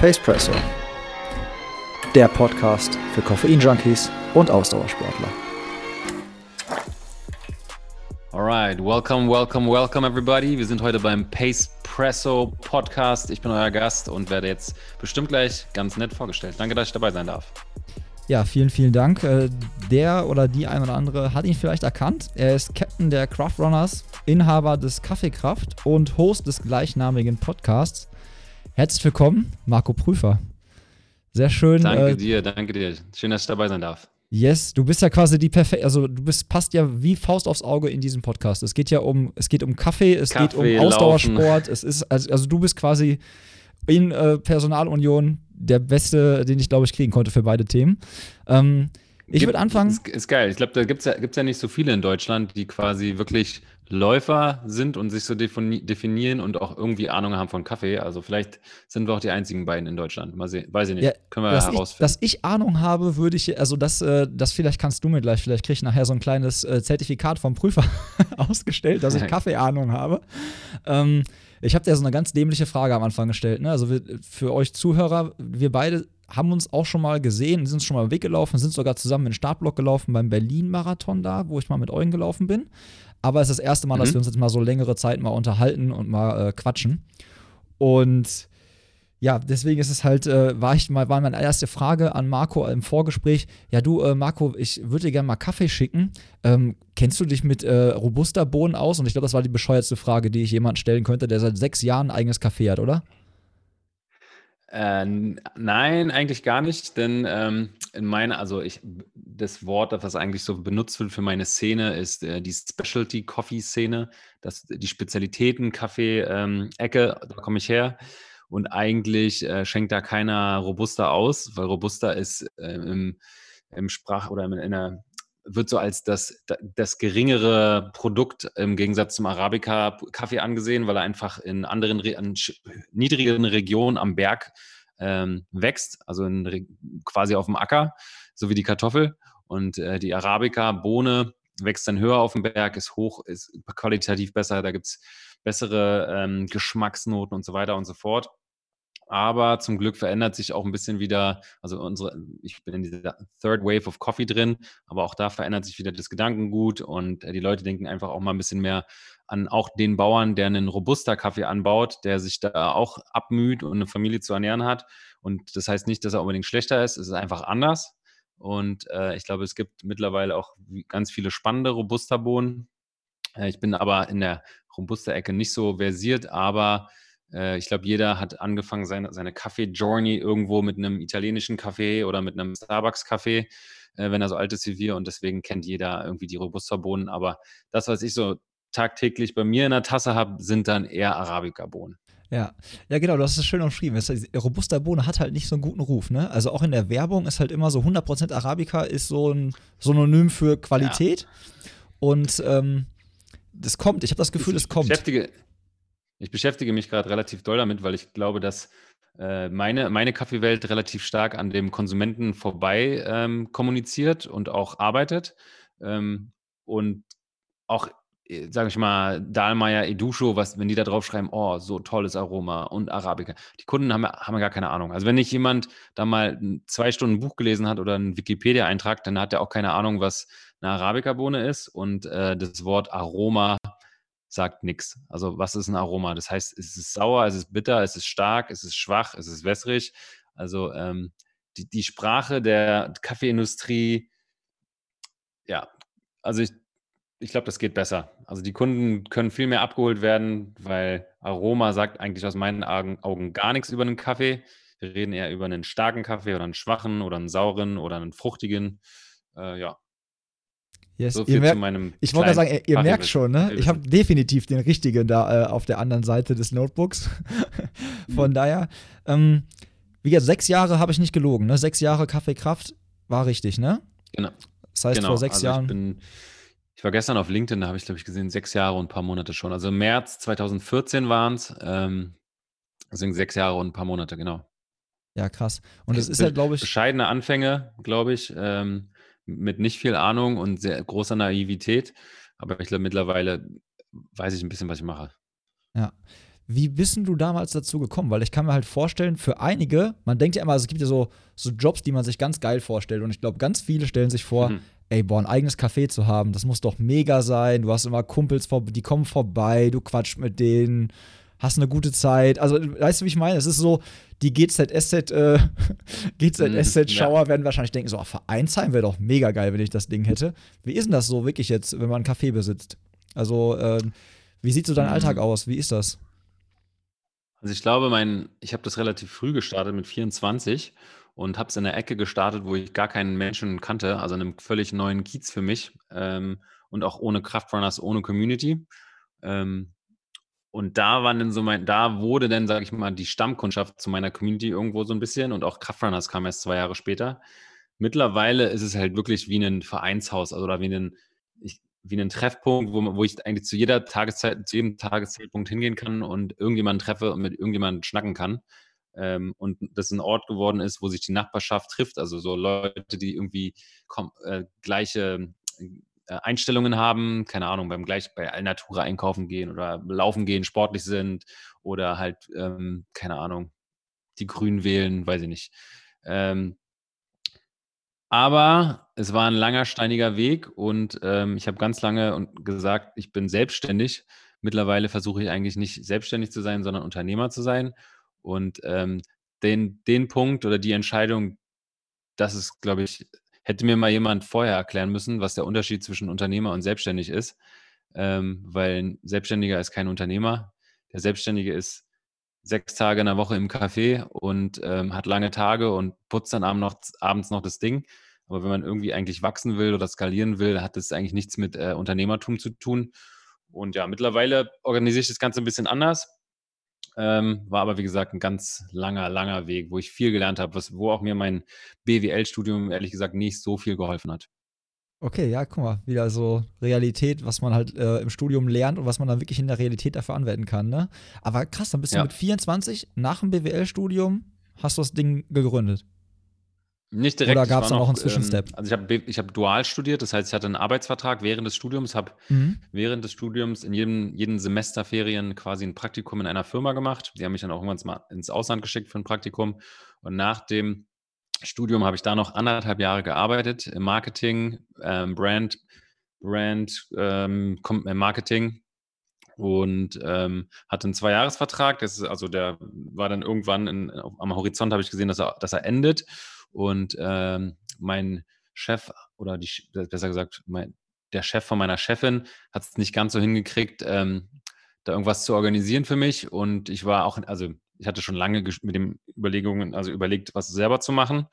Pacepresso, der Podcast für Koffein-Junkies und Ausdauersportler. Alright, welcome, welcome, welcome everybody. Wir sind heute beim Pacepresso Podcast. Ich bin euer Gast und werde jetzt bestimmt gleich ganz nett vorgestellt. Danke, dass ich dabei sein darf. Ja, vielen, vielen Dank. Äh, der oder die ein oder andere hat ihn vielleicht erkannt. Er ist Captain der Craft Runners, Inhaber des Kaffeekraft und Host des gleichnamigen Podcasts. Herzlich willkommen, Marco Prüfer. Sehr schön. Danke äh, dir, danke dir. Schön, dass ich dabei sein darf. Yes, du bist ja quasi die perfekte, also du bist, passt ja wie Faust aufs Auge in diesem Podcast. Es geht ja um, es geht um Kaffee, es Kaffee, geht um Ausdauersport, es ist, also, also, du bist quasi in äh, Personalunion der Beste, den ich glaube ich kriegen konnte für beide Themen. Ähm, ich würde anfangen. Ist, ist, geil. Ich glaube, da gibt es ja, gibt's ja nicht so viele in Deutschland, die quasi wirklich Läufer sind und sich so definieren und auch irgendwie Ahnung haben von Kaffee. Also vielleicht sind wir auch die einzigen beiden in Deutschland. Mal sehen, weiß ich nicht. Ja, Können wir dass herausfinden. Ich, dass ich Ahnung habe, würde ich, also das, äh, das vielleicht kannst du mir gleich, vielleicht kriege ich nachher so ein kleines äh, Zertifikat vom Prüfer ausgestellt, dass ich Kaffeeahnung habe. Ähm, ich habe dir so eine ganz dämliche Frage am Anfang gestellt. Ne? Also wir, für euch Zuhörer, wir beide haben uns auch schon mal gesehen, sind schon mal weggelaufen, sind sogar zusammen in den Startblock gelaufen beim Berlin-Marathon da, wo ich mal mit Eugen gelaufen bin. Aber es ist das erste Mal, mhm. dass wir uns jetzt mal so längere Zeit mal unterhalten und mal äh, quatschen. Und ja, deswegen ist es halt, äh, war ich mal, war meine erste Frage an Marco im Vorgespräch. Ja, du, äh, Marco, ich würde dir gerne mal Kaffee schicken. Ähm, kennst du dich mit äh, Robusta-Bohnen aus? Und ich glaube, das war die bescheuertste Frage, die ich jemand stellen könnte, der seit sechs Jahren ein eigenes Kaffee hat, oder? Äh, nein, eigentlich gar nicht, denn ähm, in meiner, also ich, das Wort, das eigentlich so benutzt wird für meine Szene, ist äh, die Specialty Coffee Szene, das, die Spezialitäten Kaffee-Ecke, ähm, da komme ich her. Und eigentlich äh, schenkt da keiner Robusta aus, weil Robusta ist äh, im, im Sprach- oder in, in der wird so als das, das geringere Produkt im Gegensatz zum Arabica-Kaffee angesehen, weil er einfach in anderen, in niedrigeren Regionen am Berg ähm, wächst, also in, quasi auf dem Acker, so wie die Kartoffel. Und äh, die Arabica-Bohne wächst dann höher auf dem Berg, ist hoch, ist qualitativ besser, da gibt es bessere ähm, Geschmacksnoten und so weiter und so fort. Aber zum Glück verändert sich auch ein bisschen wieder, also unsere, ich bin in dieser Third Wave of Coffee drin, aber auch da verändert sich wieder das Gedankengut und äh, die Leute denken einfach auch mal ein bisschen mehr an auch den Bauern, der einen Robusta-Kaffee anbaut, der sich da auch abmüht und eine Familie zu ernähren hat. Und das heißt nicht, dass er unbedingt schlechter ist, es ist einfach anders. Und äh, ich glaube, es gibt mittlerweile auch ganz viele spannende Robusta-Bohnen. Äh, ich bin aber in der Robusta-Ecke nicht so versiert, aber äh, ich glaube, jeder hat angefangen, seine, seine Kaffee-Journey irgendwo mit einem italienischen Kaffee oder mit einem Starbucks-Kaffee, äh, wenn er so alt ist wie wir. Und deswegen kennt jeder irgendwie die Robusta-Bohnen. Aber das, was ich so tagtäglich bei mir in der Tasse habe, sind dann eher Arabica-Bohnen. Ja, ja genau, du hast es schön umschrieben. Robusta Bohne hat halt nicht so einen guten Ruf, ne? Also auch in der Werbung ist halt immer so 100% Arabica ist so ein Synonym für Qualität. Ja. Und ähm, das kommt, ich habe das Gefühl, es kommt. Beschäftige, ich beschäftige mich gerade relativ doll damit, weil ich glaube, dass äh, meine, meine Kaffeewelt relativ stark an dem Konsumenten vorbei ähm, kommuniziert und auch arbeitet. Ähm, und auch, äh, sage ich mal, Dahlmeier, Edusho, was, wenn die da draufschreiben, oh, so tolles Aroma und Arabica. Die Kunden haben, haben gar keine Ahnung. Also wenn nicht jemand da mal zwei Stunden ein Buch gelesen hat oder einen Wikipedia-Eintrag, dann hat er auch keine Ahnung, was eine Arabica-Bohne ist. Und äh, das Wort Aroma sagt nichts. Also was ist ein Aroma? Das heißt, es ist sauer, es ist bitter, es ist stark, es ist schwach, es ist wässrig. Also ähm, die, die Sprache der Kaffeeindustrie, ja, also ich, ich glaube, das geht besser. Also die Kunden können viel mehr abgeholt werden, weil Aroma sagt eigentlich aus meinen Augen gar nichts über einen Kaffee. Wir reden eher über einen starken Kaffee oder einen schwachen oder einen sauren oder einen fruchtigen. Äh, ja, Yes, so viel merkt, zu meinem ich wollte sagen, ihr, ihr merkt schon, ne? Ich habe definitiv den richtigen da äh, auf der anderen Seite des Notebooks. Von mhm. daher, ähm, wie gesagt, sechs Jahre habe ich nicht gelogen, ne? Sechs Jahre Kaffeekraft war richtig, ne? Genau. Das heißt, genau. vor sechs also Jahren. Ich, bin, ich war gestern auf LinkedIn, da habe ich, glaube ich, gesehen, sechs Jahre und ein paar Monate schon. Also März 2014 waren es. Ähm, deswegen sechs Jahre und ein paar Monate, genau. Ja, krass. Und es ist ja, glaube ich. Bescheidene Anfänge, glaube ich. Ähm, mit nicht viel Ahnung und sehr großer Naivität. Aber ich glaube, mittlerweile weiß ich ein bisschen, was ich mache. Ja. Wie bist du damals dazu gekommen? Weil ich kann mir halt vorstellen, für einige, man denkt ja immer, also es gibt ja so, so Jobs, die man sich ganz geil vorstellt. Und ich glaube, ganz viele stellen sich vor, mhm. ey, boah, ein eigenes Café zu haben, das muss doch mega sein. Du hast immer Kumpels, vor, die kommen vorbei, du quatscht mit denen, hast eine gute Zeit. Also, weißt du, wie ich meine? Es ist so, die GZSZ, äh, GZSZ-Schauer mhm, werden wahrscheinlich denken, so, Vereinsheim wäre doch mega geil, wenn ich das Ding hätte. Wie ist denn das so wirklich jetzt, wenn man ein Café besitzt? Also, äh, wie sieht so dein mhm. Alltag aus? Wie ist das? Also ich glaube, mein, ich habe das relativ früh gestartet mit 24 und habe es in der Ecke gestartet, wo ich gar keinen Menschen kannte, also in einem völlig neuen Kiez für mich ähm, und auch ohne Kraftrunners, ohne Community. Ähm, und da waren dann so mein, da wurde dann, sage ich mal, die Stammkundschaft zu meiner Community irgendwo so ein bisschen und auch Kraftrunners kam erst zwei Jahre später. Mittlerweile ist es halt wirklich wie ein Vereinshaus, also oder wie ein, ich, wie einen Treffpunkt, wo, wo ich eigentlich zu jeder Tageszeit, zu jedem Tageszeitpunkt hingehen kann und irgendjemanden treffe und mit irgendjemandem schnacken kann. Ähm, und das ein Ort geworden ist, wo sich die Nachbarschaft trifft, also so Leute, die irgendwie komm, äh, gleiche äh, Einstellungen haben, keine Ahnung, beim gleich bei Alnatura einkaufen gehen oder laufen gehen, sportlich sind oder halt, ähm, keine Ahnung, die Grünen wählen, weiß ich nicht. Ähm, aber es war ein langer, steiniger Weg und, ähm, ich habe ganz lange gesagt, ich bin selbstständig. Mittlerweile versuche ich eigentlich nicht selbstständig zu sein, sondern Unternehmer zu sein. Und, ähm, den den Punkt oder die Entscheidung, das ist, glaube ich hätte mir mal jemand vorher erklären müssen, was der Unterschied zwischen Unternehmer und selbstständig ist, ähm, weil 'n Selbstständiger ist kein Unternehmer. Der Selbstständige ist sechs Tage in der Woche im Café und ähm, hat lange Tage und putzt dann abend noch, abends noch das Ding. Aber wenn man irgendwie eigentlich wachsen will oder skalieren will, hat das eigentlich nichts mit äh, Unternehmertum zu tun. Und ja, mittlerweile organisiere ich das Ganze ein bisschen anders. Ähm, war aber, wie gesagt, ein ganz langer, langer Weg, wo ich viel gelernt habe, was, wo auch mir mein BWL-Studium ehrlich gesagt nicht so viel geholfen hat. Okay, ja, guck mal, wieder so Realität, was man halt äh, im Studium lernt und was man dann wirklich in der Realität dafür anwenden kann, ne? Aber krass, dann bist ja. du mit 24 nach dem BWL-Studium hast du das Ding gegründet. Nicht direkt. Oder gab es noch einen Zwischenstep? Ähm, also ich habe ich hab dual studiert, das heißt, ich hatte einen Arbeitsvertrag während des Studiums, habe mhm. während des Studiums in jedem, jeden Semesterferien quasi ein Praktikum in einer Firma gemacht. Die haben mich dann auch irgendwann mal ins Ausland geschickt für ein Praktikum. Und nach dem Studium habe ich da noch anderthalb Jahre gearbeitet im Marketing, ähm, Brand, Brand, ähm, äh, Marketing und ähm, hatte einen Zweijahresvertrag. Das ist also der war dann irgendwann in, am Horizont habe ich gesehen, dass er, dass er endet. Und ähm, mein Chef oder die, besser gesagt, mein, der Chef von meiner Chefin hat es nicht ganz so hingekriegt, ähm, da irgendwas zu organisieren für mich. Und ich war auch, also ich hatte schon lange mit den Überlegungen, also überlegt, was selber zu machen.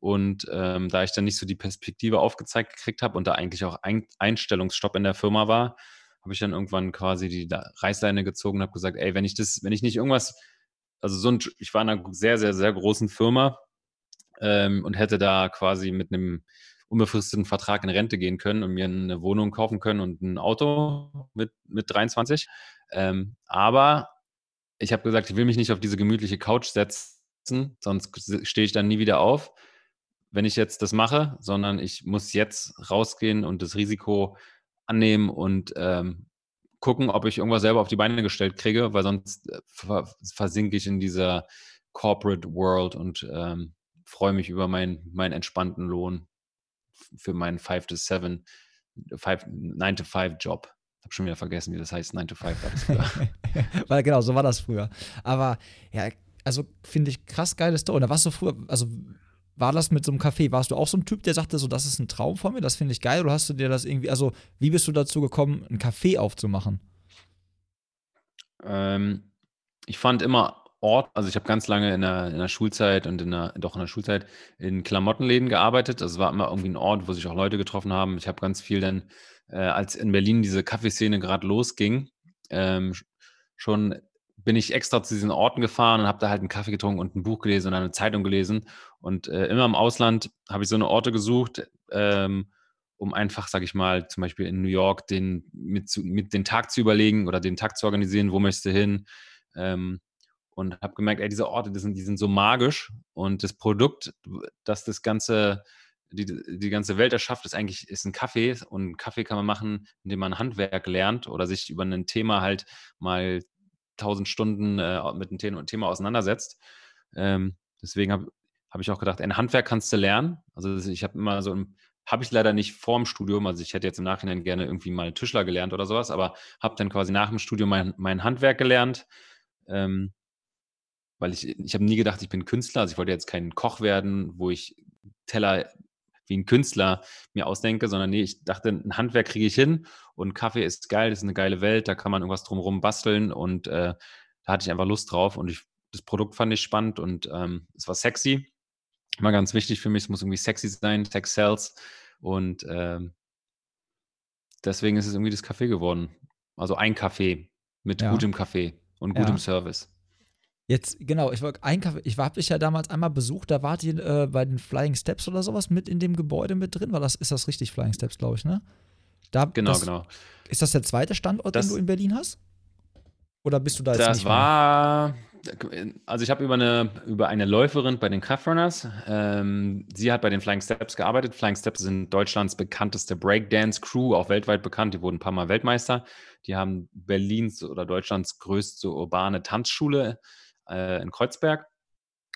Und ähm, da ich dann nicht so die Perspektive aufgezeigt gekriegt habe und da eigentlich auch ein Einstellungsstopp in der Firma war, habe ich dann irgendwann quasi die Reißleine gezogen und habe gesagt, ey, wenn ich das, wenn ich nicht irgendwas, also so ein, ich war in einer sehr, sehr, sehr großen Firma ähm, und hätte da quasi mit einem unbefristeten Vertrag in Rente gehen können und mir eine Wohnung kaufen können und ein Auto mit, mit 23. Ähm, aber ich habe gesagt, ich will mich nicht auf diese gemütliche Couch setzen, sonst stehe ich dann nie wieder auf, wenn ich jetzt das mache, sondern ich muss jetzt rausgehen und das Risiko annehmen und ähm, gucken, ob ich irgendwas selber auf die Beine gestellt kriege, weil sonst äh, versinke ich in dieser Corporate World und ähm, freue mich über meinen, meinen entspannten Lohn für meinen 5 to 7, 9 to 5 Job. Ich habe schon wieder vergessen, wie das heißt, 9 to 5 war das früher. Weil genau, so war das früher. Aber ja, also finde ich krass geile Story. Da warst du früher, also war das mit so einem Café? Warst du auch so ein Typ, der sagte, so, das ist ein Traum von mir, das finde ich geil? Oder hast du dir das irgendwie, also wie bist du dazu gekommen, ein Café aufzumachen? Ähm, ich fand immer Ort, also ich habe ganz lange in der, in der Schulzeit und in der, doch in der Schulzeit in Klamottenläden gearbeitet. Also es war immer irgendwie ein Ort, wo sich auch Leute getroffen haben. Ich habe ganz viel dann, äh, als in Berlin diese Kaffeeszene gerade losging, ähm, schon bin ich extra zu diesen Orten gefahren und habe da halt einen Kaffee getrunken und ein Buch gelesen und eine Zeitung gelesen. Und äh, immer im Ausland habe ich so eine Orte gesucht, ähm, um einfach, sage ich mal, zum Beispiel in New York den, mit, mit den Tag zu überlegen oder den Tag zu organisieren, wo möchtest du hin. Ähm, und habe gemerkt, ey, diese Orte, die sind, die sind so magisch und das Produkt, das das ganze, die, die ganze Welt erschafft, ist eigentlich ist ein Kaffee und Kaffee kann man machen, indem man Handwerk lernt oder sich über ein Thema halt mal tausend Stunden äh, mit dem Thema auseinandersetzt. Ähm, deswegen habe hab ich auch gedacht, ein Handwerk kannst du lernen. Also ich habe immer so habe ich leider nicht vorm Studium, also ich hätte jetzt im Nachhinein gerne irgendwie mal Tischler gelernt oder sowas, aber habe dann quasi nach dem Studium mein, mein Handwerk gelernt, ähm, weil ich, ich habe nie gedacht, ich bin Künstler, also ich wollte jetzt kein Koch werden, wo ich Teller wie ein Künstler mir ausdenke, sondern nee, ich dachte, ein Handwerk kriege ich hin und Kaffee ist geil, das ist eine geile Welt, da kann man irgendwas drumherum basteln und äh, da hatte ich einfach Lust drauf und ich, das Produkt fand ich spannend und ähm, es war sexy. Immer ganz wichtig für mich, es muss irgendwie sexy sein, Sex sells und ähm, deswegen ist es irgendwie das Café geworden. Also ein Café mit ja. gutem Kaffee und gutem ja. Service. Jetzt, genau, ich war ein Kaffee, ich habe dich ja damals einmal besucht, da wart ihr äh, bei den Flying Steps oder sowas mit in dem Gebäude mit drin. War das, ist das richtig, Flying Steps, glaube ich, ne? Da, genau, das, genau. Ist das der zweite Standort, das, den du in Berlin hast? Oder bist du da jetzt das nicht? Das war, also ich habe über eine, über eine Läuferin bei den Craftrunners, ähm, sie hat bei den Flying Steps gearbeitet. Flying Steps sind Deutschlands bekannteste Breakdance-Crew, auch weltweit bekannt. Die wurden ein paar Mal Weltmeister. Die haben Berlins oder Deutschlands größte urbane Tanzschule äh, in Kreuzberg.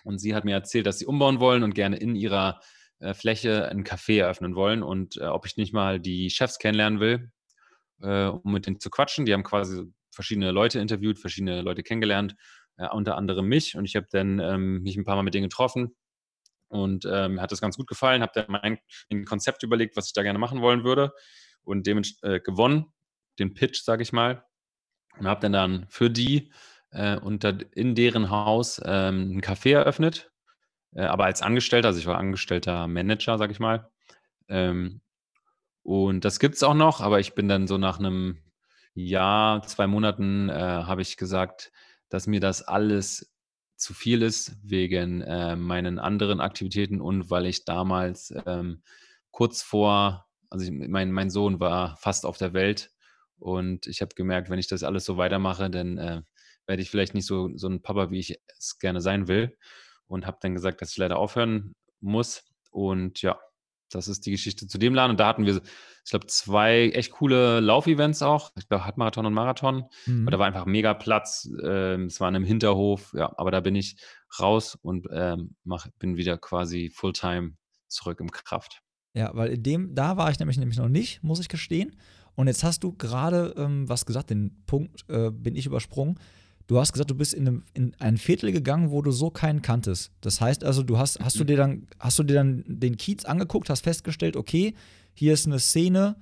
Und sie hat mir erzählt, dass sie umbauen wollen und gerne in ihrer äh, Fläche ein Café eröffnen wollen und äh, ob ich nicht mal die Chefs kennenlernen will, äh, um mit denen zu quatschen. Die haben quasi verschiedene Leute interviewt, verschiedene Leute kennengelernt, äh, unter anderem mich. Und ich habe dann ähm, mich ein paar Mal mit denen getroffen und ähm, hat das ganz gut gefallen. Habe dann mein ein Konzept überlegt, was ich da gerne machen wollen würde und dementsprechend äh, gewonnen, den Pitch, sage ich mal. Und habe dann dann für die äh, unter, in deren Haus ähm, ein Café eröffnet, äh, aber als Angestellter, also ich war angestellter Manager, sag ich mal. Ähm, und das gibt es auch noch, aber ich bin dann so nach einem Jahr, zwei Monaten, äh, habe ich gesagt, dass mir das alles zu viel ist wegen äh, meinen anderen Aktivitäten und weil ich damals ähm, kurz vor, also ich, mein, mein Sohn war fast auf der Welt und ich habe gemerkt, wenn ich das alles so weitermache, dann äh, werde ich vielleicht nicht so, so ein Papa, wie ich es gerne sein will. Und habe dann gesagt, dass ich leider aufhören muss. Und ja, das ist die Geschichte zu dem Laden. Und da hatten wir, ich glaube, zwei echt coole Laufevents auch. Ich glaube, Halbmarathon und Marathon. Mhm. Aber da war einfach mega Platz. Ähm, es war in einem Hinterhof. Ja, aber da bin ich raus und ähm, mach, bin wieder quasi Fulltime zurück im Kraft. Ja, weil in dem, da war ich nämlich, nämlich noch nicht, muss ich gestehen. Und jetzt hast du gerade ähm, was gesagt, den Punkt äh, bin ich übersprungen. Du hast gesagt, du bist in, einem, in ein Viertel gegangen, wo du so keinen kanntest. Das heißt also, du hast, hast du dir dann, hast du dir dann den Kiez angeguckt, hast festgestellt, okay, hier ist eine Szene,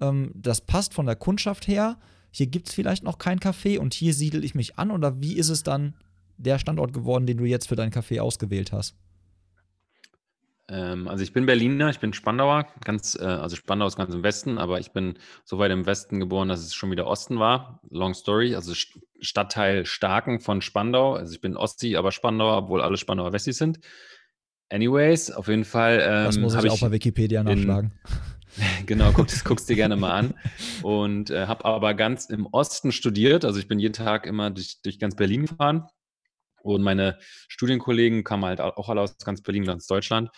ähm, das passt von der Kundschaft her, hier gibt es vielleicht noch kein Café und hier siedel ich mich an oder wie ist es dann der Standort geworden, den du jetzt für dein Café ausgewählt hast? Ähm, also ich bin Berliner, ich bin Spandauer, ganz, äh, also Spandau ist ganz im Westen, aber ich bin so weit im Westen geboren, dass es schon wieder Osten war. Long Story, also Stadtteil Starken von Spandau. Also ich bin Ossi, aber Spandauer, obwohl alle Spandauer Wessis sind. Anyways, auf jeden Fall. Ähm, das muss ich, ich auch bei Wikipedia nachschlagen. genau, guck, das guckst dir gerne mal an. Und äh, habe aber ganz im Osten studiert. Also ich bin jeden Tag immer durch, durch ganz Berlin gefahren. Und meine Studienkollegen kamen halt auch alle aus ganz Berlin, ganz Deutschland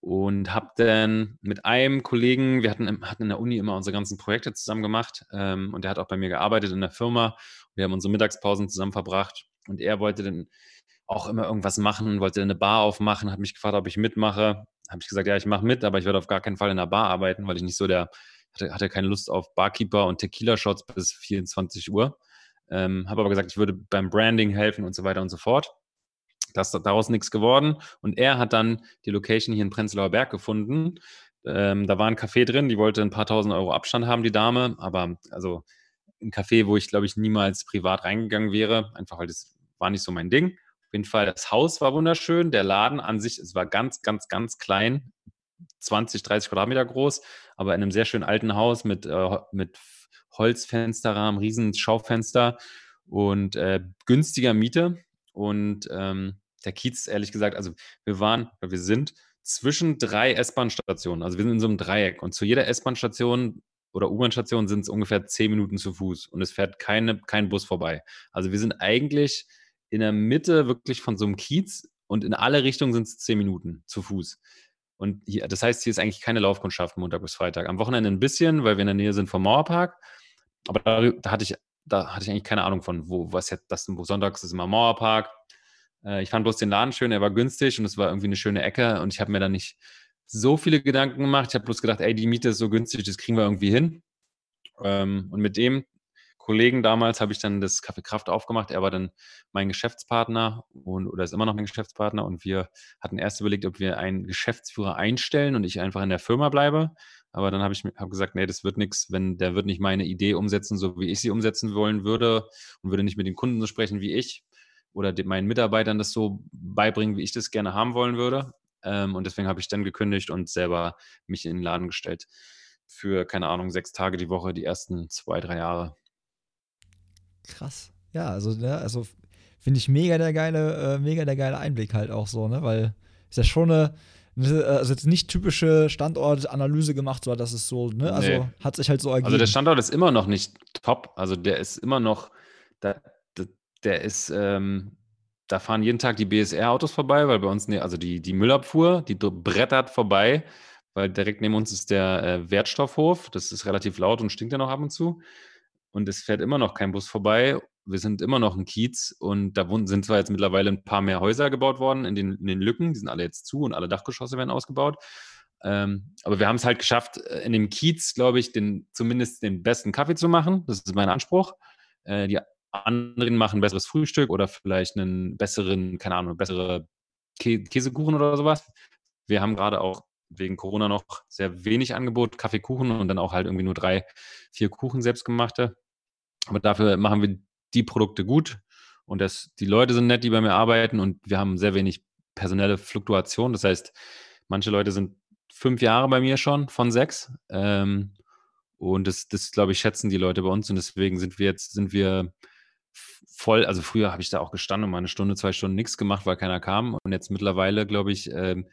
und habe dann mit einem Kollegen, wir hatten, hatten in der Uni immer unsere ganzen Projekte zusammen gemacht ähm, und der hat auch bei mir gearbeitet in der Firma. Wir haben unsere Mittagspausen zusammen verbracht und er wollte dann auch immer irgendwas machen, wollte eine Bar aufmachen, hat mich gefragt, ob ich mitmache. Habe ich gesagt, ja, ich mache mit, aber ich werde auf gar keinen Fall in der Bar arbeiten, weil ich nicht so der, hatte, hatte keine Lust auf Barkeeper und Tequila-Shots bis 24 Uhr. Ähm, habe aber gesagt, ich würde beim Branding helfen und so weiter und so fort. Das ist daraus nichts geworden. Und er hat dann die Location hier in Prenzlauer Berg gefunden. Ähm, da war ein Café drin, die wollte ein paar tausend Euro Abstand haben, die Dame. Aber also ein Café, wo ich, glaube ich, niemals privat reingegangen wäre, einfach weil das war nicht so mein Ding. Auf jeden Fall, das Haus war wunderschön. Der Laden an sich, es war ganz, ganz, ganz klein. 20, 30 Quadratmeter groß, aber in einem sehr schönen alten Haus mit, äh, mit Holzfensterrahmen, riesen Schaufenster und äh, günstiger Miete. Und ähm, der Kiez, ehrlich gesagt, also wir waren, wir sind zwischen drei S-Bahn-Stationen. Also wir sind in so einem Dreieck und zu jeder S-Bahn-Station oder U-Bahn-Station sind es ungefähr zehn Minuten zu Fuß und es fährt keine, kein Bus vorbei. Also wir sind eigentlich in der Mitte wirklich von so einem Kiez und in alle Richtungen sind es zehn Minuten zu Fuß. Und hier, das heißt, hier ist eigentlich keine Laufkundschaft Montag bis Freitag. Am Wochenende ein bisschen, weil wir in der Nähe sind vom Mauerpark. Aber da, da hatte ich da hatte ich eigentlich keine Ahnung von, wo, was jetzt, das, sonntags ist immer Mauerpark. Äh, ich fand bloß den Laden schön, er war günstig und es war irgendwie eine schöne Ecke und ich habe mir da nicht so viele Gedanken gemacht. Ich habe bloß gedacht, ey, die Miete ist so günstig, das kriegen wir irgendwie hin. Ähm, und mit dem Kollegen damals habe ich dann das Café Kraft aufgemacht. Er war dann mein Geschäftspartner und, oder ist immer noch mein Geschäftspartner. Und wir hatten erst überlegt, ob wir einen Geschäftsführer einstellen und ich einfach in der Firma bleibe. Aber dann habe ich hab gesagt, nee, das wird nichts, wenn der wird nicht meine Idee umsetzen, so wie ich sie umsetzen wollen würde und würde nicht mit den Kunden so sprechen wie ich oder meinen Mitarbeitern das so beibringen, wie ich das gerne haben wollen würde. Ähm, und deswegen habe ich dann gekündigt und selber mich in den Laden gestellt. Für, keine Ahnung, sechs Tage die Woche, die ersten zwei, drei Jahre. Krass. Ja, also, ja, also finde ich mega der geile, äh, mega der geile Einblick halt auch so, ne? Weil ist ja schon eine, also jetzt nicht typische Standortanalyse gemacht, so dass es so, ne? Also nee. hat sich halt so ergeben. Also der Standort ist immer noch nicht top. Also der ist immer noch, der, der ist, ähm, da fahren jeden Tag die BSR-Autos vorbei, weil bei uns, ne, also die, die Müllabfuhr, die brettert vorbei, weil direkt neben uns ist der äh, Wertstoffhof. Das ist relativ laut und stinkt ja noch ab und zu. Und es fährt immer noch kein Bus vorbei. Wir sind immer noch ein Kiez und da sind zwar jetzt mittlerweile ein paar mehr Häuser gebaut worden in den, in den Lücken, die sind alle jetzt zu und alle Dachgeschosse werden ausgebaut. Ähm, aber wir haben es halt geschafft, äh, in dem Kiez, glaube ich, den, zumindest den besten Kaffee zu machen. Das ist mein Anspruch. Äh, die anderen machen ein besseres Frühstück oder vielleicht einen besseren, keine Ahnung, bessere Kä Käsekuchen oder sowas. Wir haben gerade auch wegen Corona noch sehr wenig Angebot, Kaffeekuchen und dann auch halt irgendwie nur drei, vier Kuchen selbstgemachte. Aber dafür machen wir die Produkte gut und das, die Leute sind nett, die bei mir arbeiten und wir haben sehr wenig personelle Fluktuation. Das heißt, manche Leute sind fünf Jahre bei mir schon von sechs. Ähm, und das, das, glaube ich, schätzen die Leute bei uns und deswegen sind wir jetzt, sind wir voll, also früher habe ich da auch gestanden und mal eine Stunde, zwei Stunden nichts gemacht, weil keiner kam. Und jetzt mittlerweile, glaube ich, ähm,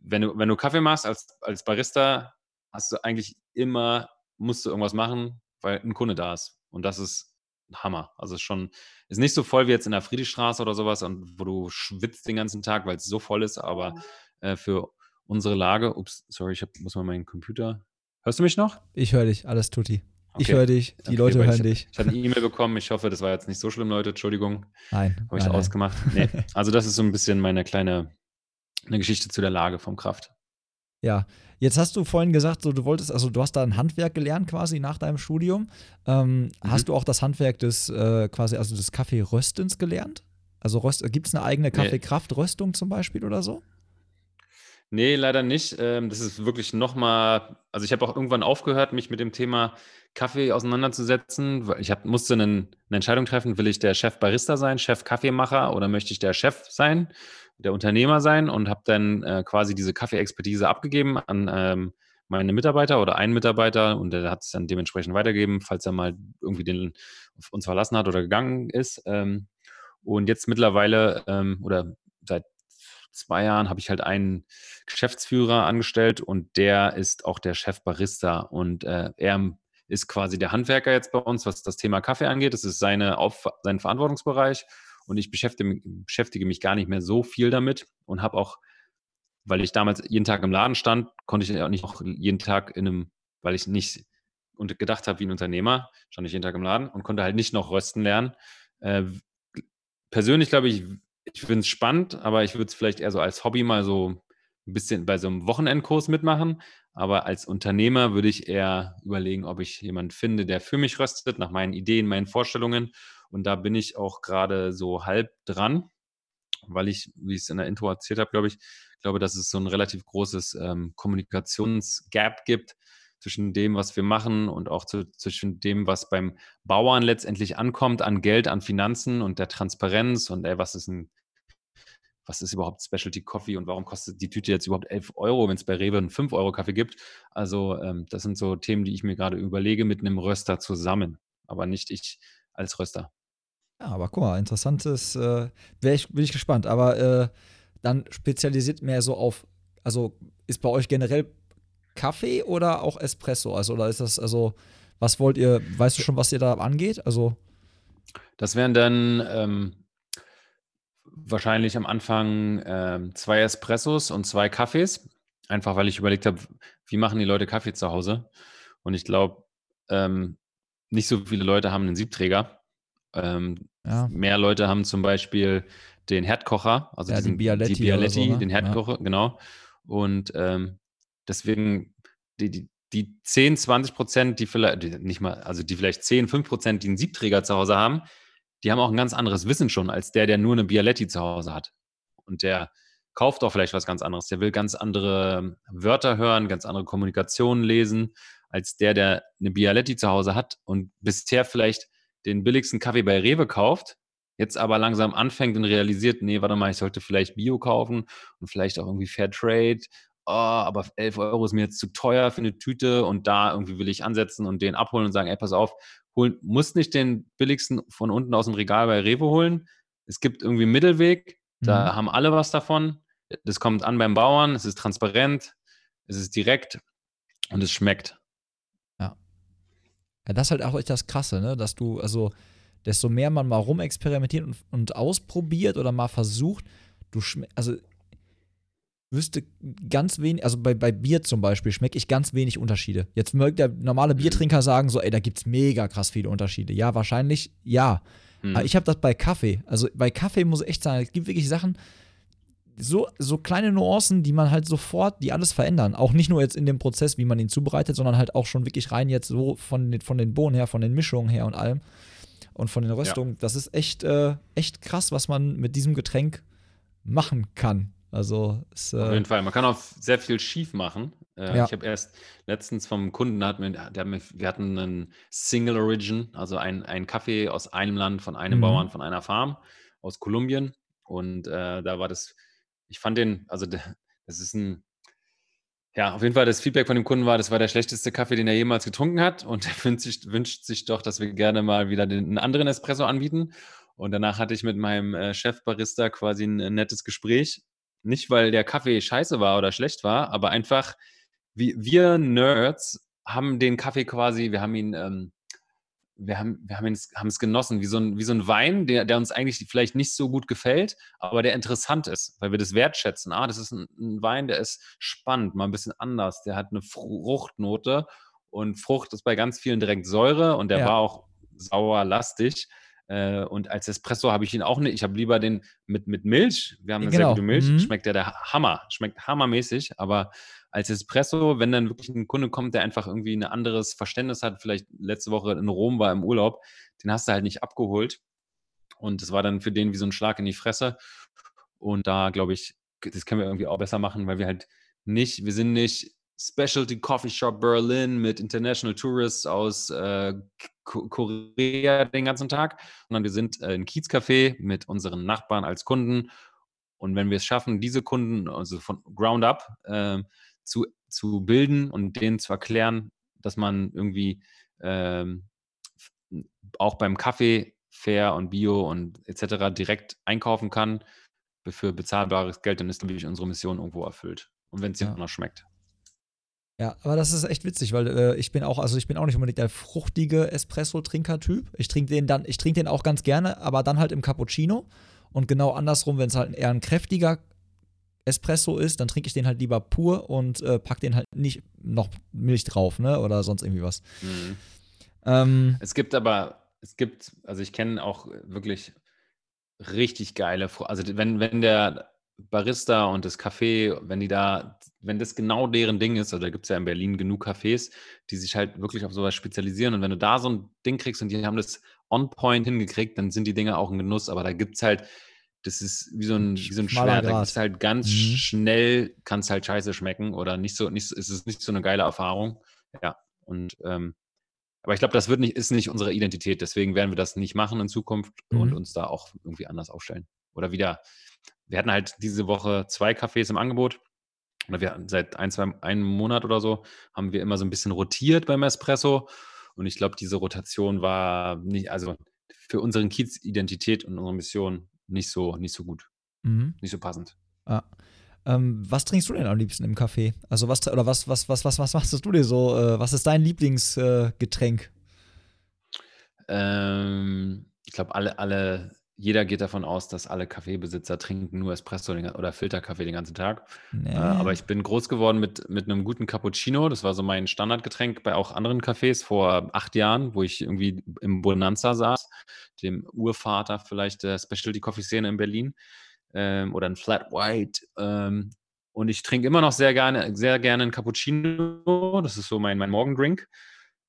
wenn, du, wenn du Kaffee machst als, als Barista, hast du eigentlich immer, musst du irgendwas machen, weil ein Kunde da ist. Und das ist Hammer. Also ist schon, ist nicht so voll wie jetzt in der Friedrichstraße oder sowas, und wo du schwitzt den ganzen Tag, weil es so voll ist, aber äh, für unsere Lage, ups, sorry, ich hab, muss mal meinen Computer. Hörst du mich noch? Ich höre dich, alles tutti. Okay. Ich höre dich, die okay, Leute hören ich, dich. Ich habe eine E-Mail bekommen, ich hoffe, das war jetzt nicht so schlimm, Leute, Entschuldigung. Nein. Habe ich nein, ausgemacht. Nee. Also das ist so ein bisschen meine kleine eine Geschichte zu der Lage vom Kraft. Ja, jetzt hast du vorhin gesagt, so, du wolltest, also du hast da ein Handwerk gelernt quasi nach deinem Studium. Ähm, mhm. Hast du auch das Handwerk des äh, quasi, also des Kaffeeröstens gelernt? Also gibt es eine eigene Kaffeekraftröstung zum Beispiel oder so? Nee, leider nicht. Ähm, das ist wirklich nochmal, also ich habe auch irgendwann aufgehört, mich mit dem Thema Kaffee auseinanderzusetzen. Ich hab, musste einen, eine Entscheidung treffen, will ich der Chef Barista sein, Chef Kaffeemacher oder möchte ich der Chef sein, der Unternehmer sein und habe dann äh, quasi diese Kaffee-Expertise abgegeben an ähm, meine Mitarbeiter oder einen Mitarbeiter und der hat es dann dementsprechend weitergegeben, falls er mal irgendwie den uns verlassen hat oder gegangen ist. Ähm, und jetzt mittlerweile ähm, oder seit zwei Jahren habe ich halt einen Geschäftsführer angestellt und der ist auch der Chef Barista und äh, er ist quasi der Handwerker jetzt bei uns, was das Thema Kaffee angeht. Das ist seine Auf sein Verantwortungsbereich und ich beschäftige, beschäftige mich gar nicht mehr so viel damit und habe auch, weil ich damals jeden Tag im Laden stand, konnte ich auch nicht noch jeden Tag in einem, weil ich nicht und gedacht habe wie ein Unternehmer, stand ich jeden Tag im Laden und konnte halt nicht noch rösten lernen. Äh, persönlich glaube ich, ich finde es spannend, aber ich würde es vielleicht eher so als Hobby mal so ein bisschen bei so einem Wochenendkurs mitmachen. Aber als Unternehmer würde ich eher überlegen, ob ich jemanden finde, der für mich röstet, nach meinen Ideen, meinen Vorstellungen. Und da bin ich auch gerade so halb dran, weil ich, wie ich es in der Intro erzählt habe, glaube ich, glaube, dass es so ein relativ großes ähm, Kommunikationsgap gibt zwischen dem, was wir machen und auch zu, zwischen dem, was beim Bauern letztendlich ankommt an Geld, an Finanzen und der Transparenz und ey, was ist ein was ist überhaupt Specialty Coffee und warum kostet die Tüte jetzt überhaupt 11 Euro, wenn es bei Rewe einen 5 Euro Kaffee gibt. Also ähm, das sind so Themen, die ich mir gerade überlege mit einem Röster zusammen, aber nicht ich als Röster. Ja, aber guck mal, interessantes, äh, ich, bin ich gespannt. Aber äh, dann spezialisiert mehr so auf, also ist bei euch generell Kaffee oder auch Espresso? Also, oder ist das, also, was wollt ihr, weißt du schon, was ihr da angeht? Also. Das wären dann ähm, wahrscheinlich am Anfang ähm, zwei Espressos und zwei Kaffees. Einfach weil ich überlegt habe, wie machen die Leute Kaffee zu Hause? Und ich glaube, ähm, nicht so viele Leute haben einen Siebträger. Ähm, Ja. Mehr Leute haben zum Beispiel den Herdkocher, also Ja, die diesen, Bialetti die oder so, Bialetti, ne? den Ja. Herdkocher, genau. Und ähm, deswegen die, die, die 10, 20 Prozent, die vielleicht, die nicht mal, also die vielleicht 10, 5 Prozent, die einen Siebträger zu Hause haben, die haben auch ein ganz anderes Wissen schon als der, der nur eine Bialetti zu Hause hat. Und der kauft auch vielleicht was ganz anderes. Der will ganz andere Wörter hören, ganz andere Kommunikationen lesen, als der, der eine Bialetti zu Hause hat und bisher vielleicht den billigsten Kaffee bei Rewe kauft, jetzt aber langsam anfängt und realisiert, nee, warte mal, ich sollte vielleicht Bio kaufen und vielleicht auch irgendwie Fair Trade. Oh, aber 11 Euro ist mir jetzt zu teuer für eine Tüte und da irgendwie will ich ansetzen und den abholen und sagen, ey, pass auf, holen, musst nicht den billigsten von unten aus dem Regal bei Rewe holen. Es gibt irgendwie einen Mittelweg, da Mhm. haben alle was davon. Das kommt an beim Bauern, es ist transparent, es ist direkt und es schmeckt. Ja, das ist halt auch echt das Krasse, ne? Dass du, also, desto mehr man mal rumexperimentiert und, und ausprobiert oder mal versucht, du schmeckst, also, wüsste ganz wenig, also bei, bei Bier zum Beispiel schmecke ich ganz wenig Unterschiede. Jetzt mögt der normale Mhm. Biertrinker sagen, so, ey, da gibt's mega krass viele Unterschiede. Ja, wahrscheinlich, ja. Hm. Aber ich habe das bei Kaffee. Also bei Kaffee muss ich echt sagen, es gibt wirklich Sachen, so, so kleine Nuancen, die man halt sofort, die alles verändern. Auch nicht nur jetzt in dem Prozess, wie man ihn zubereitet, sondern halt auch schon wirklich rein jetzt so von, den- von den Bohnen her, von den Mischungen her und allem. Und von den Röstungen. Das ist echt, äh, echt krass, was man mit diesem Getränk machen kann. Also, es, Auf äh, jeden Fall. Man kann auch sehr viel schief machen. Äh, Ja. Ich habe erst letztens vom Kunden, hat mir, der hat mir, wir hatten einen Single Origin, also ein, ein Kaffee aus einem Land, von einem Mhm. Bauern, von einer Farm aus Kolumbien. Und äh, da war das, ich fand den, also das ist ein, ja, auf jeden Fall das Feedback von dem Kunden war, das war der schlechteste Kaffee, den er jemals getrunken hat. Und er wünscht sich, wünscht sich doch, dass wir gerne mal wieder den, einen anderen Espresso anbieten. Und danach hatte ich mit meinem äh, Chefbarista quasi ein, äh, nettes Gespräch. Nicht, weil der Kaffee scheiße war oder schlecht war, aber einfach, wie, wir Nerds haben den Kaffee quasi, wir haben ihn, ähm, wir haben, wir haben ihn, haben es genossen, wie so ein, wie so ein Wein, der, der uns eigentlich vielleicht nicht so gut gefällt, aber der interessant ist, weil wir das wertschätzen. Ah, das ist ein, ein Wein, der ist spannend, mal ein bisschen anders, der hat eine Fruchtnote und Frucht ist bei ganz vielen direkt Säure und der Ja. war auch sauerlastig. Äh, und als Espresso habe ich ihn auch nicht. Ich habe lieber den mit, mit Milch. Wir haben eine Genau. sehr gute Milch. Mhm. Schmeckt der, der Hammer. Schmeckt hammermäßig. Aber als Espresso, wenn dann wirklich ein Kunde kommt, der einfach irgendwie ein anderes Verständnis hat, vielleicht letzte Woche in Rom war im Urlaub, den hast du halt nicht abgeholt. Und das war dann für den wie so ein Schlag in die Fresse. Und da glaube ich, das können wir irgendwie auch besser machen, weil wir halt nicht, wir sind nicht Specialty Coffee Shop Berlin mit International Tourists aus äh, Korea den ganzen Tag, sondern wir sind äh, ein Kiezcafé mit unseren Nachbarn als Kunden. Und wenn wir es schaffen, diese Kunden, also von Ground Up, äh, zu, zu bilden und denen zu erklären, dass man irgendwie ähm, auch beim Kaffee fair und bio und etc. direkt einkaufen kann für bezahlbares Geld, dann ist, glaube ich, unsere Mission irgendwo erfüllt. Und wenn es Ja. noch schmeckt. Ja, aber das ist echt witzig, weil äh, ich bin auch, also ich bin auch nicht unbedingt der fruchtige Espresso-Trinker-Typ. Ich trinke den dann, ich trinke den auch ganz gerne, aber dann halt im Cappuccino. Und genau andersrum, wenn es halt eher ein kräftiger Espresso ist, dann trinke ich den halt lieber pur und äh, pack den halt nicht noch Milch drauf, ne? Oder sonst irgendwie was. Mhm. Ähm, Es gibt aber, es gibt, also ich kenne auch wirklich richtig geile, also wenn, wenn der Barista und das Café, wenn die da, wenn das genau deren Ding ist, also da gibt es ja in Berlin genug Cafés, die sich halt wirklich auf sowas spezialisieren. Und wenn du da so ein Ding kriegst und die haben das on point hingekriegt, dann sind die Dinge auch ein Genuss, aber da gibt es halt, das ist wie so ein, wie so ein Schwert, da gibt es halt ganz Mhm. schnell, kann es halt scheiße schmecken oder nicht so, nicht, so- es ist nicht so eine geile Erfahrung, ja, und ähm, aber ich glaube, das wird nicht, ist nicht unsere Identität. Deswegen werden wir das nicht machen in Zukunft und Mhm. uns da auch irgendwie anders aufstellen. Oder wieder, wir hatten halt diese Woche zwei Cafés im Angebot. Oder wir hatten seit ein, zwei, einem Monat oder so, haben wir immer so ein bisschen rotiert beim Espresso. Und ich glaube, diese Rotation war nicht, also für unsere Kiez-Identität und unsere Mission nicht so, nicht so gut, mhm. nicht so passend. Ja. Ähm, was trinkst du denn am liebsten im Café? Also was oder was was was was was machst du dir so? Äh, was ist dein Lieblingsgetränk? Äh? Ähm, ich glaube, alle, alle, jeder geht davon aus, dass alle Kaffeebesitzer trinken nur Espresso oder Filterkaffee den ganzen Tag. Nee. Äh, aber ich bin groß geworden mit, mit einem guten Cappuccino. Das war so mein Standardgetränk bei auch anderen Cafés vor acht Jahren, wo ich irgendwie im Bonanza saß, dem Urvater vielleicht der Specialty Coffee Szene in Berlin ähm, oder ein Flat White. Ähm, und ich trinke immer noch sehr gerne, sehr gerne einen Cappuccino. Das ist so mein, mein Morgendrink.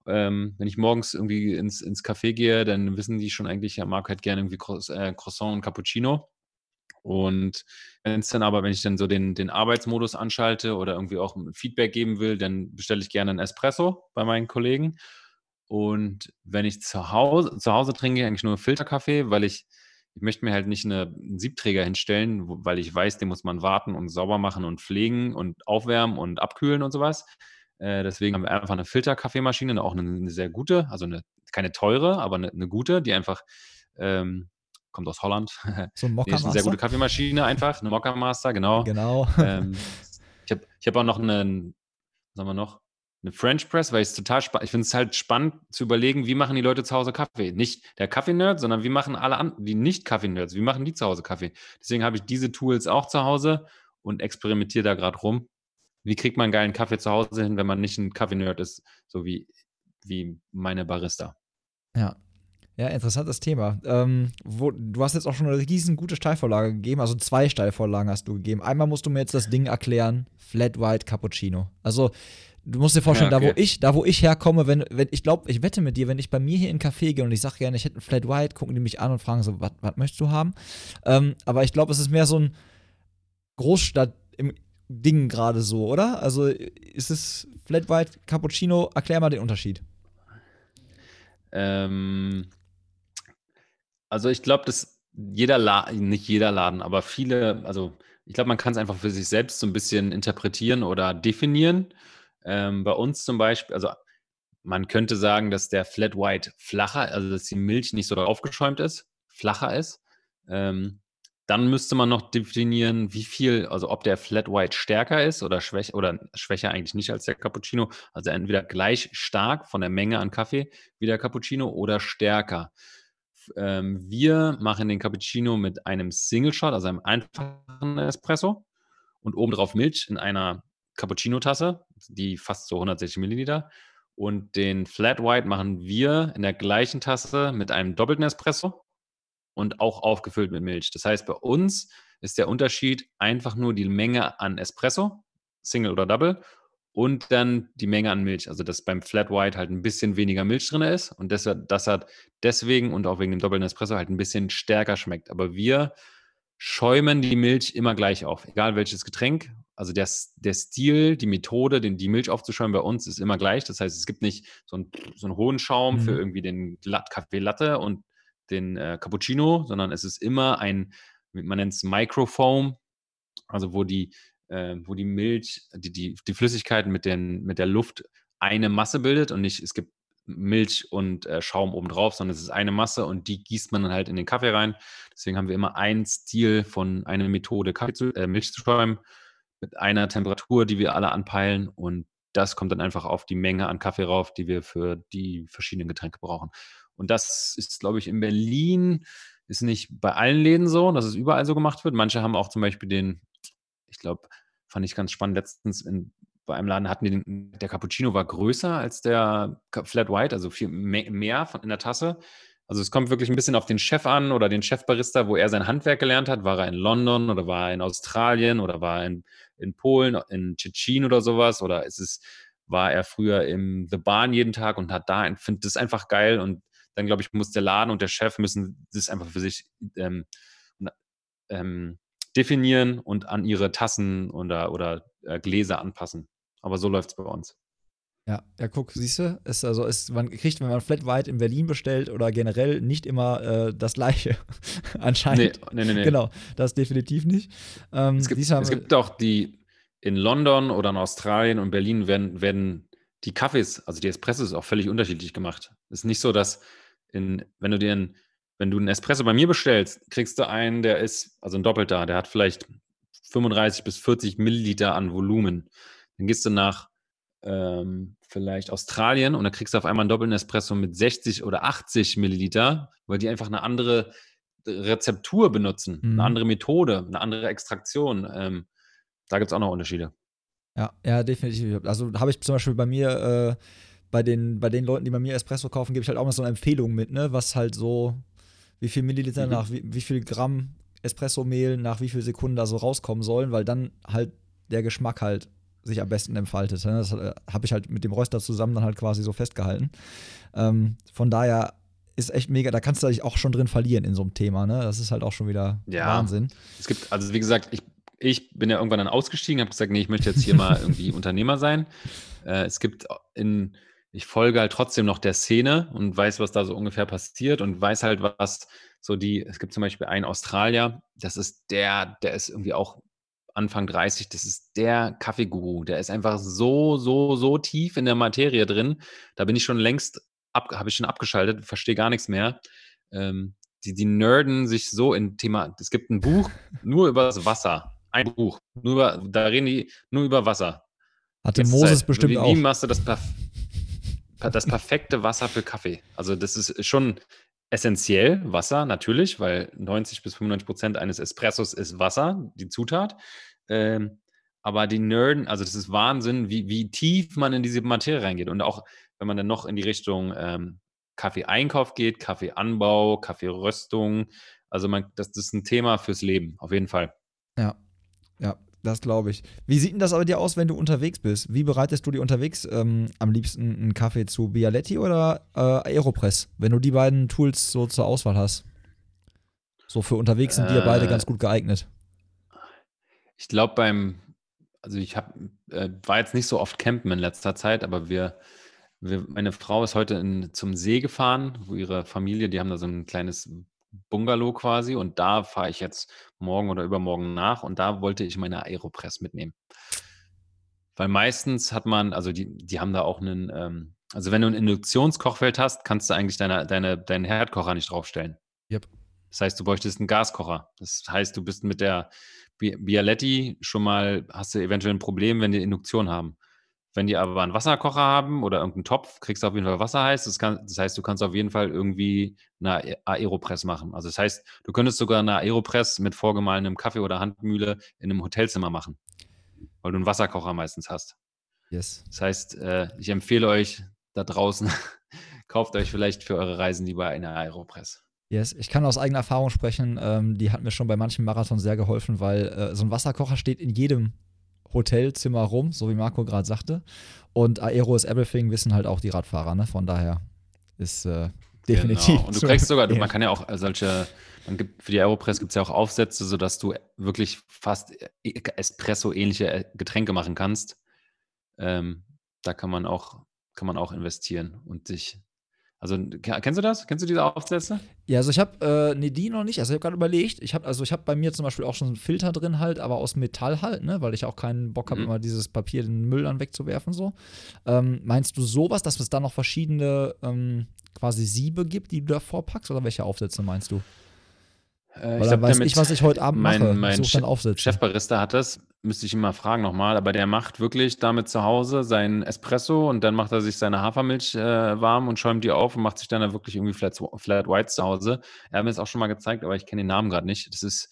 Ähm, wenn ich morgens irgendwie ins, ins Café gehe, dann wissen die schon eigentlich, ja, mag halt gerne irgendwie Croiss äh, Croissant und Cappuccino. Und wenn es dann aber, wenn ich dann so den, den Arbeitsmodus anschalte oder irgendwie auch Feedback geben will, dann bestelle ich gerne einen Espresso bei meinen Kollegen. Und wenn ich zu Hause, zu Hause trinke, eigentlich nur Filterkaffee, weil ich, ich möchte mir halt nicht eine, einen Siebträger hinstellen, weil ich weiß, den muss man warten und sauber machen und pflegen und aufwärmen und abkühlen und sowas. Äh, deswegen haben wir einfach eine Filterkaffeemaschine, auch eine, eine, sehr gute, also eine, keine teure, aber eine, eine gute, die einfach ähm, kommt aus Holland. So ein Mokka ist eine sehr gute Kaffeemaschine einfach, eine Mokka Master, genau. Genau. ähm, ich habe ich hab auch noch eine, was haben wir noch? Eine French Press, weil ich es total spannend, ich finde es halt spannend zu überlegen, wie machen die Leute zu Hause Kaffee? Nicht der Kaffee-Nerd, sondern wie machen alle an, die nicht Kaffee-Nerds, wie machen die zu Hause Kaffee? Deswegen habe ich diese Tools auch zu Hause und experimentiere da gerade rum wie kriegt man einen geilen Kaffee zu Hause hin, wenn man nicht ein Kaffee-Nerd ist, so wie, wie meine Barista? Ja. Ja, interessantes Thema. Ähm, wo, du hast jetzt auch schon eine riesengute Steilvorlage gegeben, also zwei Steilvorlagen hast du gegeben. Einmal musst du mir jetzt das Ding erklären, Flat White Cappuccino. Also du musst dir vorstellen, ja, okay. da wo ich, da wo ich herkomme, wenn, wenn ich glaube, ich wette mit dir, wenn ich bei mir hier in einen Café gehe und ich sage gerne, ich hätte einen Flat White, gucken die mich an und fragen so, was möchtest du haben? Ähm, aber ich glaube, es ist mehr so ein Großstadt im Ding gerade so, oder? Also ist es Flat White, Cappuccino? Erklär mal den Unterschied. Ähm, also ich glaube, dass jeder Laden, nicht jeder Laden, aber viele, also ich glaube, man kann es einfach für sich selbst so ein bisschen interpretieren oder definieren. Ähm, bei uns zum Beispiel, also man könnte sagen, dass der Flat White flacher, also dass die Milch nicht so aufgeschäumt ist, flacher ist. Ähm, dann müsste man noch definieren, wie viel, also ob der Flat White stärker ist oder schwächer oder schwächer eigentlich nicht als der Cappuccino. Also entweder gleich stark von der Menge an Kaffee wie der Cappuccino oder stärker. Ähm, wir machen den Cappuccino mit einem Single Shot, also einem einfachen Espresso und obendrauf Milch in einer Cappuccino-Tasse, die fast so 160 Milliliter. Und den Flat White machen wir in der gleichen Tasse mit einem doppelten Espresso und auch aufgefüllt mit Milch. Das heißt, bei uns ist der Unterschied einfach nur die Menge an Espresso, Single oder Double, und dann die Menge an Milch. Also, dass beim Flat White halt ein bisschen weniger Milch drin ist und das, das hat deswegen und auch wegen dem doppelten Espresso halt ein bisschen stärker schmeckt. Aber wir schäumen die Milch immer gleich auf, egal welches Getränk. Also der, der Stil, die Methode, den, die Milch aufzuschäumen bei uns ist immer gleich. Das heißt, es gibt nicht so einen, so einen hohen Schaum mhm. für irgendwie den Kaffee Latte und den äh, Cappuccino, sondern es ist immer ein, man nennt es Microfoam, also wo die, äh, wo die Milch, die, die, die Flüssigkeit mit, den, mit der Luft eine Masse bildet und nicht, es gibt Milch und äh, Schaum obendrauf, sondern es ist eine Masse und die gießt man dann halt in den Kaffee rein. Deswegen haben wir immer einen Stil von einer Methode, Kaffee zu, äh, Milch zu schäumen, mit einer Temperatur, die wir alle anpeilen und das kommt dann einfach auf die Menge an Kaffee rauf, die wir für die verschiedenen Getränke brauchen. Und das ist, glaube ich, in Berlin, ist nicht bei allen Läden so, dass es überall so gemacht wird. Manche haben auch zum Beispiel den, ich glaube, fand ich ganz spannend, letztens in, bei einem Laden hatten die den, der Cappuccino war größer als der Flat White, also viel mehr von, in der Tasse. Also es kommt wirklich ein bisschen auf den Chef an oder den Chefbarista, wo er sein Handwerk gelernt hat. War er in London oder war er in Australien oder war er in, in Polen, in Tschetschen oder sowas? Oder ist es, war er früher im The Barn jeden Tag und hat da, findet das einfach geil und dann glaube ich, muss der Laden und der Chef müssen das einfach für sich ähm, ähm, definieren und an ihre Tassen oder, oder äh, Gläser anpassen. Aber so läuft es bei uns. Ja, ja, guck, siehst du, ist also ist, man kriegt, wenn man Flat White in Berlin bestellt oder generell nicht immer äh, das gleiche. Anscheinend. Nee, nee, nee, nee, Genau, das definitiv nicht. Ähm, es, gibt, es gibt auch die in London oder in Australien und Berlin werden, werden die Kaffees, also die Espressos auch völlig unterschiedlich gemacht. Es ist nicht so, dass in, wenn du dir einen, wenn du einen Espresso bei mir bestellst, kriegst du einen, der ist, also ein doppelter, der hat vielleicht 35 bis 40 Milliliter an Volumen. Dann gehst du nach ähm, vielleicht Australien und dann kriegst du auf einmal einen doppelten Espresso mit 60 oder 80 Milliliter, weil die einfach eine andere Rezeptur benutzen, Mhm. eine andere Methode, eine andere Extraktion. Ähm, da gibt es auch noch Unterschiede. Ja, ja, definitiv. Also habe ich zum Beispiel bei mir, äh, bei den, bei den Leuten, die bei mir Espresso kaufen, gebe ich halt auch mal so eine Empfehlung mit, ne? Was halt so, wie viel Milliliter Mhm. nach wie, wie viel Gramm Espresso-Mehl nach wie viel Sekunden da so rauskommen sollen, weil dann halt der Geschmack halt sich am besten entfaltet. Ne? Das äh, habe ich halt mit dem Röster zusammen dann halt quasi so festgehalten. Ähm, von daher ist echt mega, da kannst du dich auch schon drin verlieren in so einem Thema, ne? Das ist halt auch schon wieder Ja. Wahnsinn. Es gibt, also wie gesagt, ich, ich bin ja irgendwann dann ausgestiegen, habe gesagt, nee, ich möchte jetzt hier mal irgendwie Unternehmer sein. Äh, es gibt in, ich folge halt trotzdem noch der Szene und weiß, was da so ungefähr passiert und weiß halt, was so die, es gibt zum Beispiel einen Australier, das ist der, der ist irgendwie auch Anfang 30, das ist der Kaffeeguru, der ist einfach so, so, so tief in der Materie drin, da bin ich schon längst, ab, habe ich schon abgeschaltet, verstehe gar nichts mehr. Ähm, die, die nerden sich so in Thema, es gibt ein Buch nur über das Wasser, ein Buch, nur über, da reden die nur über Wasser. Hatte Moses Zeit. bestimmt wie, auch. Wie machst du das, perf das perfekte Wasser für Kaffee? Also das ist schon essentiell, Wasser natürlich, weil 90 bis 95 Prozent eines Espressos ist Wasser, die Zutat. Ähm, aber die Nerden, also das ist Wahnsinn, wie, wie tief man in diese Materie reingeht. Und auch wenn man dann noch in die Richtung ähm, Kaffeeeinkauf geht, Kaffeeanbau, Kaffeeröstung, also man, das, das ist ein Thema fürs Leben, auf jeden Fall. Ja, ja, das glaube ich. Wie sieht denn das aber dir aus, wenn du unterwegs bist? Wie bereitest du dir unterwegs ähm, am liebsten einen Kaffee zu Bialetti oder äh, Aeropress, wenn du die beiden Tools so zur Auswahl hast? So für unterwegs sind die ja beide Äh, ganz gut geeignet. Ich glaube beim, also ich habe, äh, war jetzt nicht so oft campen in letzter Zeit, aber wir, wir meine Frau ist heute in, zum See gefahren, wo ihre Familie, die haben da so ein kleines Bungalow quasi und da fahre ich jetzt morgen oder übermorgen nach und da wollte ich meine Aeropress mitnehmen. Weil meistens hat man, also die, die haben da auch einen, ähm, also wenn du ein Induktionskochfeld hast, kannst du eigentlich deine, deine, deinen Herdkocher nicht draufstellen. Yep. Das heißt, du bräuchtest einen Gaskocher. Das heißt, du bist mit der Bi- Bialetti schon mal, hast du eventuell ein Problem, wenn die Induktion haben. Wenn die aber einen Wasserkocher haben oder irgendeinen Topf, kriegst du auf jeden Fall Wasser heiß. Das, kann, das heißt, du kannst auf jeden Fall irgendwie eine Aeropress machen. Also das heißt, du könntest sogar eine Aeropress mit vorgemahlenem Kaffee oder Handmühle in einem Hotelzimmer machen, weil du einen Wasserkocher meistens hast. Yes. Das heißt, äh, ich empfehle euch da draußen, kauft euch vielleicht für eure Reisen lieber eine Aeropress. Yes, ich kann aus eigener Erfahrung sprechen. Ähm, die hat mir schon bei manchen Marathons sehr geholfen, weil äh, so ein Wasserkocher steht in jedem Hotelzimmer rum, so wie Marco gerade sagte. Und Aero is everything, wissen halt auch die Radfahrer, ne? Von daher ist äh, definitiv. Genau. Und du kriegst sogar, du, man kann ja auch solche, man gibt, für die Aeropress gibt es ja auch Aufsätze, sodass du wirklich fast e- Espresso-ähnliche Getränke machen kannst. Ähm, da kann man auch, kann man auch investieren und sich. Also ke- kennst du das? Kennst du diese Aufsätze? Ja, also ich habe, äh, nee, die noch nicht. Also ich habe gerade überlegt, ich habe, also ich habe bei mir zum Beispiel auch schon einen Filter drin halt, aber aus Metall halt, ne, weil ich auch keinen Bock habe, Mhm. immer dieses Papier, den Müll dann wegzuwerfen so. Ähm, meinst du sowas, dass es da noch verschiedene ähm, quasi Siebe gibt, die du davor packst, oder welche Aufsätze meinst du? Äh, ich glaub, weiß ich, was ich heute Abend mein, mache. Mein dann Aufsätze. Chefbarista hat das, müsste ich ihn mal fragen nochmal, aber der macht wirklich damit zu Hause seinen Espresso und dann macht er sich seine Hafermilch äh, warm und schäumt die auf und macht sich dann da wirklich irgendwie Flat, Flat Whites zu Hause. Er hat mir das auch schon mal gezeigt, aber ich kenne den Namen gerade nicht. Das ist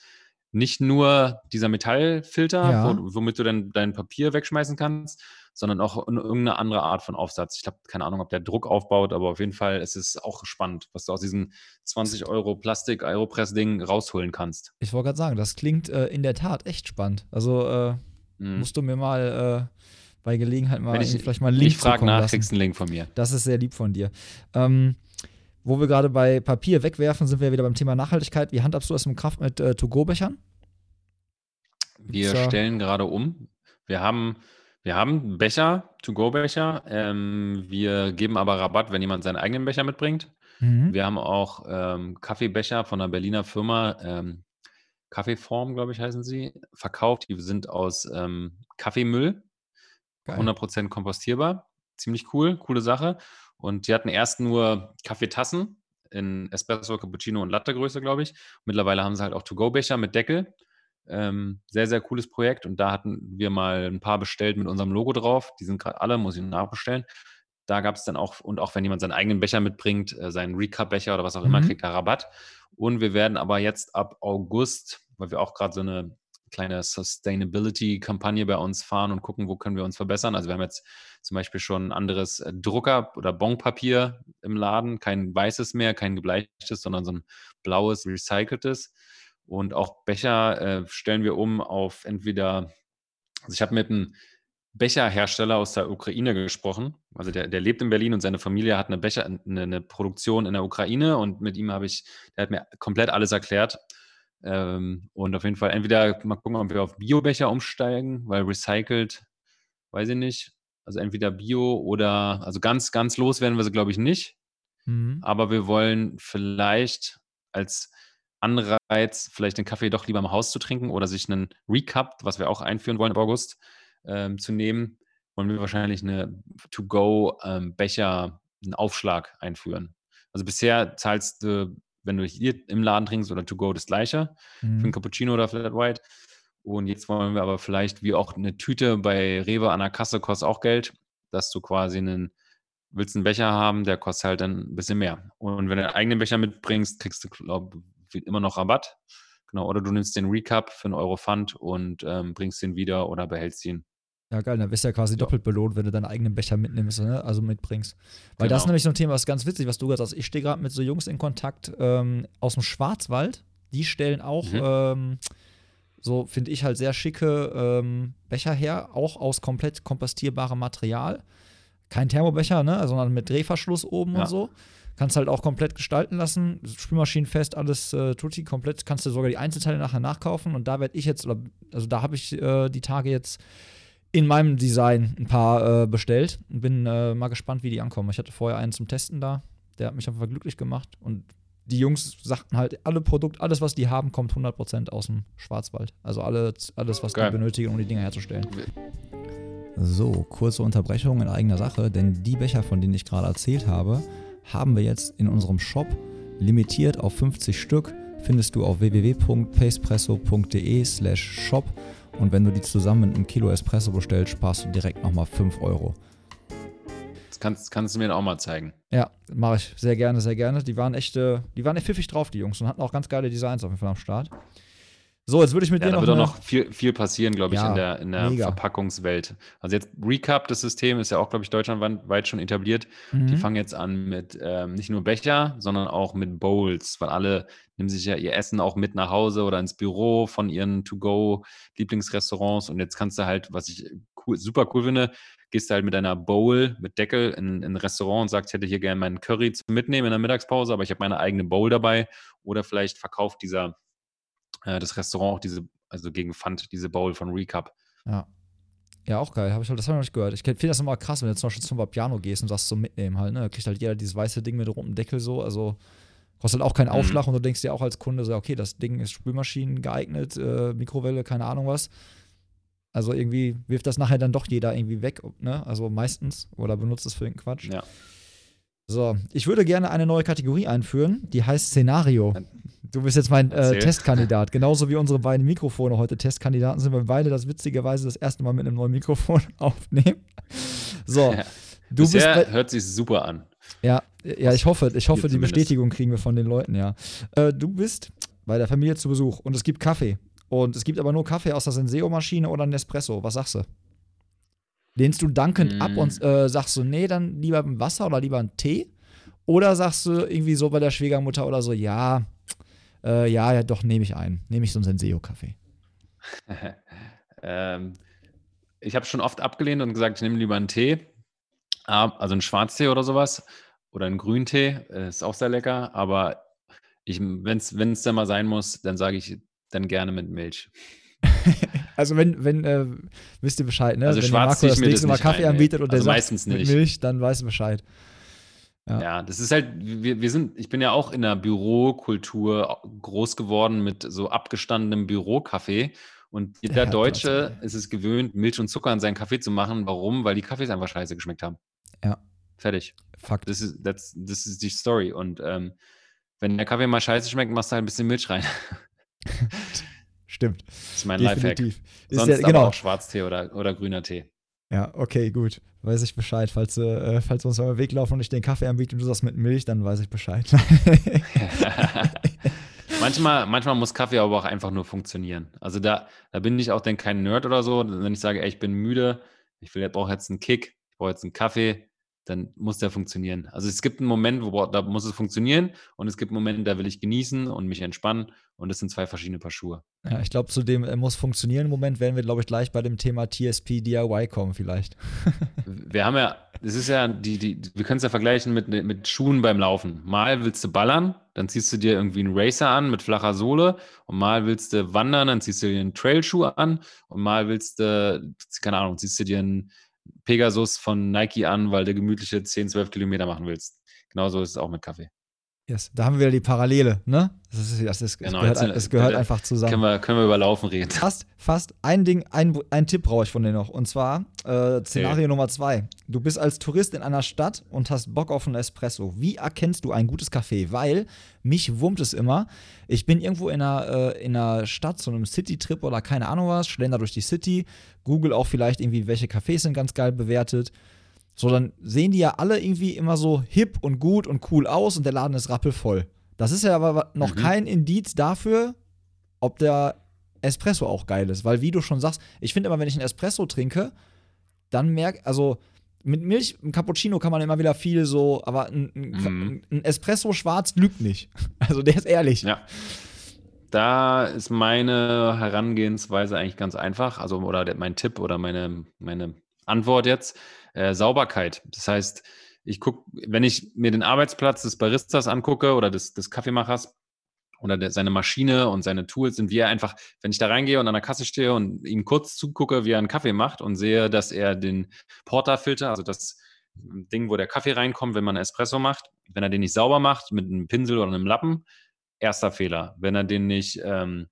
nicht nur dieser Metallfilter, Ja. wo, womit du dann dein Papier wegschmeißen kannst, sondern auch in irgendeine andere Art von Aufsatz. Ich habe keine Ahnung, ob der Druck aufbaut, aber auf jeden Fall ist es auch spannend, was du aus diesem 20 Euro Plastik-Aeropress-Ding rausholen kannst. Ich wollte gerade sagen, das klingt äh, in der Tat echt spannend. Also äh, Mhm. musst du mir mal äh, bei Gelegenheit mal ich, vielleicht mal einen Link ich frage nach, lassen. kriegst einen Link von mir. Das ist sehr lieb von dir. Ähm, wo wir gerade bei Papier wegwerfen, sind wir wieder beim Thema Nachhaltigkeit. Wie handhabst du das im Kraft mit äh, To-Go-Bechern? Wir stellen gerade um. Wir haben, wir haben Becher, To-Go-Becher. Ähm, wir geben aber Rabatt, wenn jemand seinen eigenen Becher mitbringt. Mhm. Wir haben auch ähm, Kaffeebecher von einer Berliner Firma, ähm, Kaffeeform, glaube ich, heißen sie, verkauft. Die sind aus ähm, Kaffeemüll, Geil. 100% kompostierbar. Ziemlich cool, coole Sache. Und die hatten erst nur Kaffeetassen in Espresso, Cappuccino und Latte-Größe, glaube ich. Mittlerweile haben sie halt auch To-Go-Becher mit Deckel. Ähm, sehr, sehr cooles Projekt. Und da hatten wir mal ein paar bestellt mit unserem Logo drauf. Die sind gerade alle, muss ich nachbestellen. Da gab es dann auch, und auch wenn jemand seinen eigenen Becher mitbringt, äh, seinen Recap-Becher oder was auch immer, Mhm. kriegt er Rabatt. Und wir werden aber jetzt ab August, weil wir auch gerade so eine kleine Sustainability-Kampagne bei uns fahren und gucken, wo können wir uns verbessern. Also wir haben jetzt zum Beispiel schon ein anderes äh, Drucker- oder Bonpapier im Laden, kein weißes mehr, kein gebleichtes, sondern so ein blaues, recyceltes. Und auch Becher äh, stellen wir um auf entweder, also ich habe mit einem Becherhersteller aus der Ukraine gesprochen. Also der, der lebt in Berlin und seine Familie hat eine Becher, eine, eine Produktion in der Ukraine und mit ihm habe ich, der hat mir komplett alles erklärt. Ähm, und auf jeden Fall entweder mal gucken, ob wir auf Biobecher umsteigen, weil recycelt, weiß ich nicht. Also entweder Bio oder, also ganz, ganz los werden wir sie, glaube ich, nicht. Mhm. Aber wir wollen vielleicht als Anreiz, vielleicht den Kaffee doch lieber im Haus zu trinken oder sich einen Recap, was wir auch einführen wollen im August, ähm, zu nehmen, wollen wir wahrscheinlich eine To-Go-Becher, einen Aufschlag einführen. Also bisher zahlst du, wenn du hier im Laden trinkst oder To-Go das gleiche für einen Mhm. Cappuccino oder Flat White. Und jetzt wollen wir aber vielleicht, wie auch eine Tüte bei Rewe an der Kasse kostet auch Geld, dass du quasi einen, willst einen Becher haben, der kostet halt dann ein bisschen mehr. Und wenn du einen eigenen Becher mitbringst, kriegst du, glaube ich, immer noch Rabatt. Genau, oder du nimmst den Recap für einen Euro Pfand und ähm, bringst den wieder oder behältst ihn. Ja, geil, dann wirst du ja quasi Ja. doppelt belohnt, wenn du deinen eigenen Becher mitnimmst, ne? also mitbringst. Weil das ist Genau. nämlich so ein Thema, was ganz witzig, was du gerade sagst. Ich stehe gerade mit so Jungs in Kontakt ähm, aus dem Schwarzwald. Die stellen auch Mhm. ähm, so, finde ich halt sehr schicke ähm, Becher her, auch aus komplett kompostierbarem Material. Kein Thermobecher, ne? sondern mit Drehverschluss oben Ja. und so. Kannst halt auch komplett gestalten lassen. Spülmaschinenfest, alles äh, tutti, komplett. Kannst du sogar die Einzelteile nachher nachkaufen. Und da werde ich jetzt, also da habe ich äh, die Tage jetzt in meinem Design ein paar äh, bestellt. und Bin äh, mal gespannt, wie die ankommen. Ich hatte vorher einen zum Testen da. Der hat mich einfach glücklich gemacht. Und die Jungs sagten halt, alle Produkte, alles, was die haben, kommt 100% aus dem Schwarzwald. Also alle, alles, was Geil. die benötigen, um die Dinger herzustellen. So, kurze Unterbrechung in eigener Sache, denn die Becher, von denen ich gerade erzählt habe, haben wir jetzt in unserem Shop limitiert auf 50 Stück. Findest du auf www.pacepresso.de slash shop und wenn du die zusammen mit einem Kilo Espresso bestellst, sparst du direkt nochmal 5 Euro. Das kannst, kannst du mir auch mal zeigen. Ja, mache ich sehr gerne, sehr gerne. Die waren echt, äh, die waren echt pfiffig drauf, die Jungs, und hatten auch ganz geile Designs auf jeden Fall am Start. So, jetzt würde ich mit Ja, dir da noch, wird auch eine- noch viel, viel passieren, glaube ich, Ja, in der, in der mega. Verpackungswelt. Also jetzt Recap, das System ist ja auch, glaube ich, deutschlandweit schon etabliert. Die Mhm. fangen jetzt an mit ähm, nicht nur Becher, sondern auch mit Bowls, weil alle nehmen sich ja ihr Essen auch mit nach Hause oder ins Büro von ihren To-Go-Lieblingsrestaurants. Und jetzt kannst du halt, was ich cool, super cool finde, gehst du halt mit deiner Bowl, mit Deckel in, in ein Restaurant und sagst, ich hätte hier gerne meinen Curry zum Mitnehmen in der Mittagspause, aber ich habe meine eigene Bowl dabei. Oder vielleicht verkauft dieser, äh, das Restaurant auch diese, also gegen Pfand, diese Bowl von Recap. Ja. Ja, auch geil. Hab ich, das habe ich noch nicht gehört. Ich finde das immer krass, wenn du zum Beispiel zum Piano gehst und sagst zum Mitnehmen halt, ne? Da kriegt halt jeder dieses weiße Ding mit rotem Deckel so. Also kostet halt auch keinen Mhm. Aufschlag und du denkst dir auch als Kunde so, okay, das Ding ist Spülmaschinen geeignet, äh, Mikrowelle, keine Ahnung was. Also irgendwie wirft das nachher dann doch jeder irgendwie weg, ne? Also meistens. Oder benutzt es für den Quatsch. Ja. So, ich würde gerne eine neue Kategorie einführen, die heißt Szenario. Du bist jetzt mein äh. Testkandidat. Genauso wie unsere beiden Mikrofone heute Testkandidaten sind, weil wir beide das witzigerweise das erste Mal mit einem neuen Mikrofon aufnehmen. So, du bist Bisher bei, hört sich super an. ja, ja, ich hoffe, ich hoffe, Hier die zumindest. Bestätigung kriegen wir von den Leuten, ja. Äh, du bist bei der Familie zu Besuch und es gibt Kaffee. Und es gibt aber nur Kaffee aus der Senseo-Maschine oder Nespresso. Was sagst du? Lehnst du dankend ab Mm. und äh, sagst du, nee, dann lieber ein Wasser oder lieber ein Tee? Oder sagst du irgendwie so bei der Schwiegermutter oder so, ja, äh, ja, ja, doch, nehme ich ein. Nehme ich so einen Senseo-Kaffee. ähm, ich habe schon oft abgelehnt und gesagt, ich nehme lieber einen Tee, Ah, also einen Schwarztee oder sowas oder einen Grüntee, äh, ist auch sehr lecker, aber wenn es dann mal sein muss, dann sage ich dann gerne mit Milch. Also wenn, wenn, äh, wisst ihr Bescheid, ne? Also wenn schwarz Marco das nächste Mal Kaffee nee. anbietet und der Also sagt meistens mit nicht. Milch, dann weißt du Bescheid. Ja. Ja. das ist halt, wir, wir sind, ich bin ja auch in der Bürokultur groß geworden mit so abgestandenem Bürokaffee. Und jeder Ja, Deutsche ist es gewöhnt, Milch und Zucker in seinen Kaffee zu machen. Warum? Weil die Kaffees einfach scheiße geschmeckt haben. Ja. Fertig. Fakt. Das ist, das, das ist die Story. Und ähm, wenn der Kaffee mal scheiße schmeckt, machst du halt ein bisschen Milch rein. Stimmt. Das ist mein Lifehack. Definitiv. Ist Sonst ja, aber genau. auch Schwarztee oder, oder grüner Tee. Ja, okay, gut. Weiß ich Bescheid. Falls, äh, falls wir uns mal Weg laufen und ich den Kaffee anbiete und du sagst mit Milch, dann weiß ich Bescheid. manchmal, manchmal muss Kaffee aber auch einfach nur funktionieren. Also da, da bin ich auch dann kein Nerd oder so. Wenn ich sage, ey, ich bin müde, ich brauche jetzt einen Kick, ich brauche jetzt einen Kaffee, dann muss der funktionieren. Also es gibt einen Moment, wo da muss es funktionieren und es gibt einen Moment, da will ich genießen und mich entspannen und das sind zwei verschiedene Paar Schuhe. Ja, ich glaube, zu dem äh, muss funktionieren Moment werden wir, glaube ich, gleich bei dem Thema TSP DIY kommen vielleicht. wir haben ja, das ist ja, die, die, wir können es ja vergleichen mit, mit Schuhen beim Laufen. Mal willst du ballern, dann ziehst du dir irgendwie einen Racer an mit flacher Sohle und mal willst du wandern, dann ziehst du dir einen Trailschuh an und mal willst du, keine Ahnung, ziehst du dir einen Pegasus von Nike an, weil du gemütliche 10, 12 Kilometer machen willst. Genauso ist es auch mit Kaffee. Yes. Da haben wir wieder die Parallele, ne? Das, ist, das, ist, genau, gehört, jetzt, es gehört einfach zusammen. Können wir, können wir über Laufen reden. Fast, fast ein Ding, ein, ein Tipp brauche ich von dir noch. Und zwar äh, Szenario okay. Nummer zwei. Du bist als Tourist in einer Stadt und hast Bock auf einen Espresso. Wie erkennst du ein gutes Café? Weil mich wurmt es immer. Ich bin irgendwo in einer, äh, in einer Stadt, so einem City-Trip oder keine Ahnung was, schlender durch die City, google auch vielleicht irgendwie, welche Cafés sind ganz geil bewertet so, dann sehen die ja alle irgendwie immer so hip und gut und cool aus und der Laden ist rappelvoll. Das ist ja aber noch mhm. kein Indiz dafür, ob der Espresso auch geil ist. Weil, wie du schon sagst, ich finde immer, wenn ich einen Espresso trinke, dann merke, also mit Milch, ein Cappuccino kann man immer wieder viel so, aber ein, ein, mhm. ein Espresso schwarz lügt nicht. Also der ist ehrlich. Ja. Da ist meine Herangehensweise eigentlich ganz einfach. Also, oder mein Tipp oder meine, meine Antwort jetzt. Äh, Sauberkeit. Das heißt, ich gucke, wenn ich mir den Arbeitsplatz des Baristas angucke oder des, des Kaffeemachers oder der, seine Maschine und seine Tools sind, wie er einfach, wenn ich da reingehe und an der Kasse stehe und ihm kurz zugucke, wie er einen Kaffee macht und sehe, dass er den Porterfilter, also das Ding, wo der Kaffee reinkommt, wenn man Espresso macht, wenn er den nicht sauber macht mit einem Pinsel oder einem Lappen, erster Fehler. Wenn er den nicht ähm,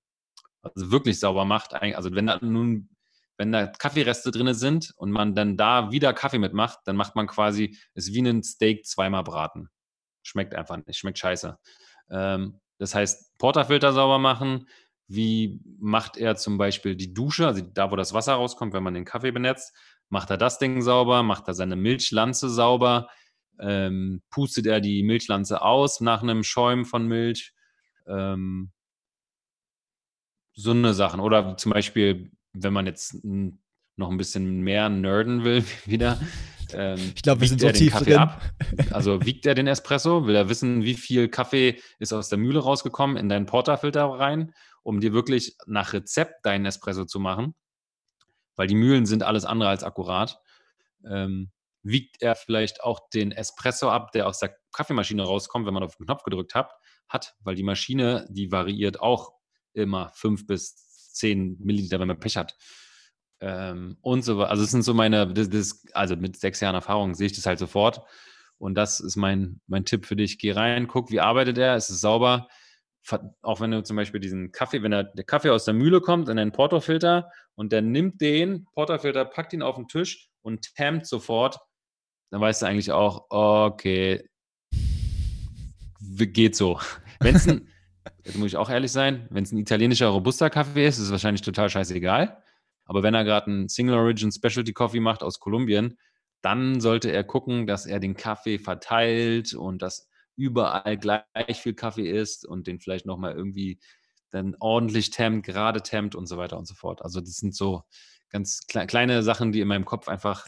also wirklich sauber macht, also wenn er nun wenn da Kaffeereste drin sind und man dann da wieder Kaffee mitmacht, dann macht man quasi, ist wie ein Steak zweimal braten. Schmeckt einfach nicht, schmeckt scheiße. Ähm, das heißt, Porterfilter sauber machen. Wie macht er zum Beispiel die Dusche, also da, wo das Wasser rauskommt, wenn man den Kaffee benetzt? Macht er das Ding sauber? Macht er seine Milchlanze sauber? Ähm, pustet er die Milchlanze aus nach einem Schäumen von Milch? Ähm, so eine Sachen. Oder zum Beispiel wenn man jetzt noch ein bisschen mehr nerden will, wieder. Ähm, ich glaube, wir sind so tief Kaffee drin. Ab? Also wiegt er den Espresso? Will er wissen, wie viel Kaffee ist aus der Mühle rausgekommen in deinen Porterfilter rein, um dir wirklich nach Rezept deinen Espresso zu machen? Weil die Mühlen sind alles andere als akkurat. Ähm, wiegt er vielleicht auch den Espresso ab, der aus der Kaffeemaschine rauskommt, wenn man auf den Knopf gedrückt hat, hat, weil die Maschine, die variiert auch immer fünf bis 10 Milliliter, wenn man Pech hat. Ähm, und so Also, es sind so meine, das, das, also mit sechs Jahren Erfahrung sehe ich das halt sofort. Und das ist mein, mein Tipp für dich. Geh rein, guck, wie arbeitet er, ist es sauber. Auch wenn du zum Beispiel diesen Kaffee, wenn der, der Kaffee aus der Mühle kommt in einen Porterfilter und der nimmt den Porterfilter, packt ihn auf den Tisch und tampt sofort, dann weißt du eigentlich auch, okay, geht so. Wenn es ein, Jetzt muss ich auch ehrlich sein, wenn es ein italienischer Robusta-Kaffee ist, ist es wahrscheinlich total scheißegal. Aber wenn er gerade einen Single Origin Specialty Coffee macht aus Kolumbien, dann sollte er gucken, dass er den Kaffee verteilt und dass überall gleich viel Kaffee ist und den vielleicht nochmal irgendwie dann ordentlich tempt, gerade tempt und so weiter und so fort. Also das sind so ganz kleine Sachen, die in meinem Kopf einfach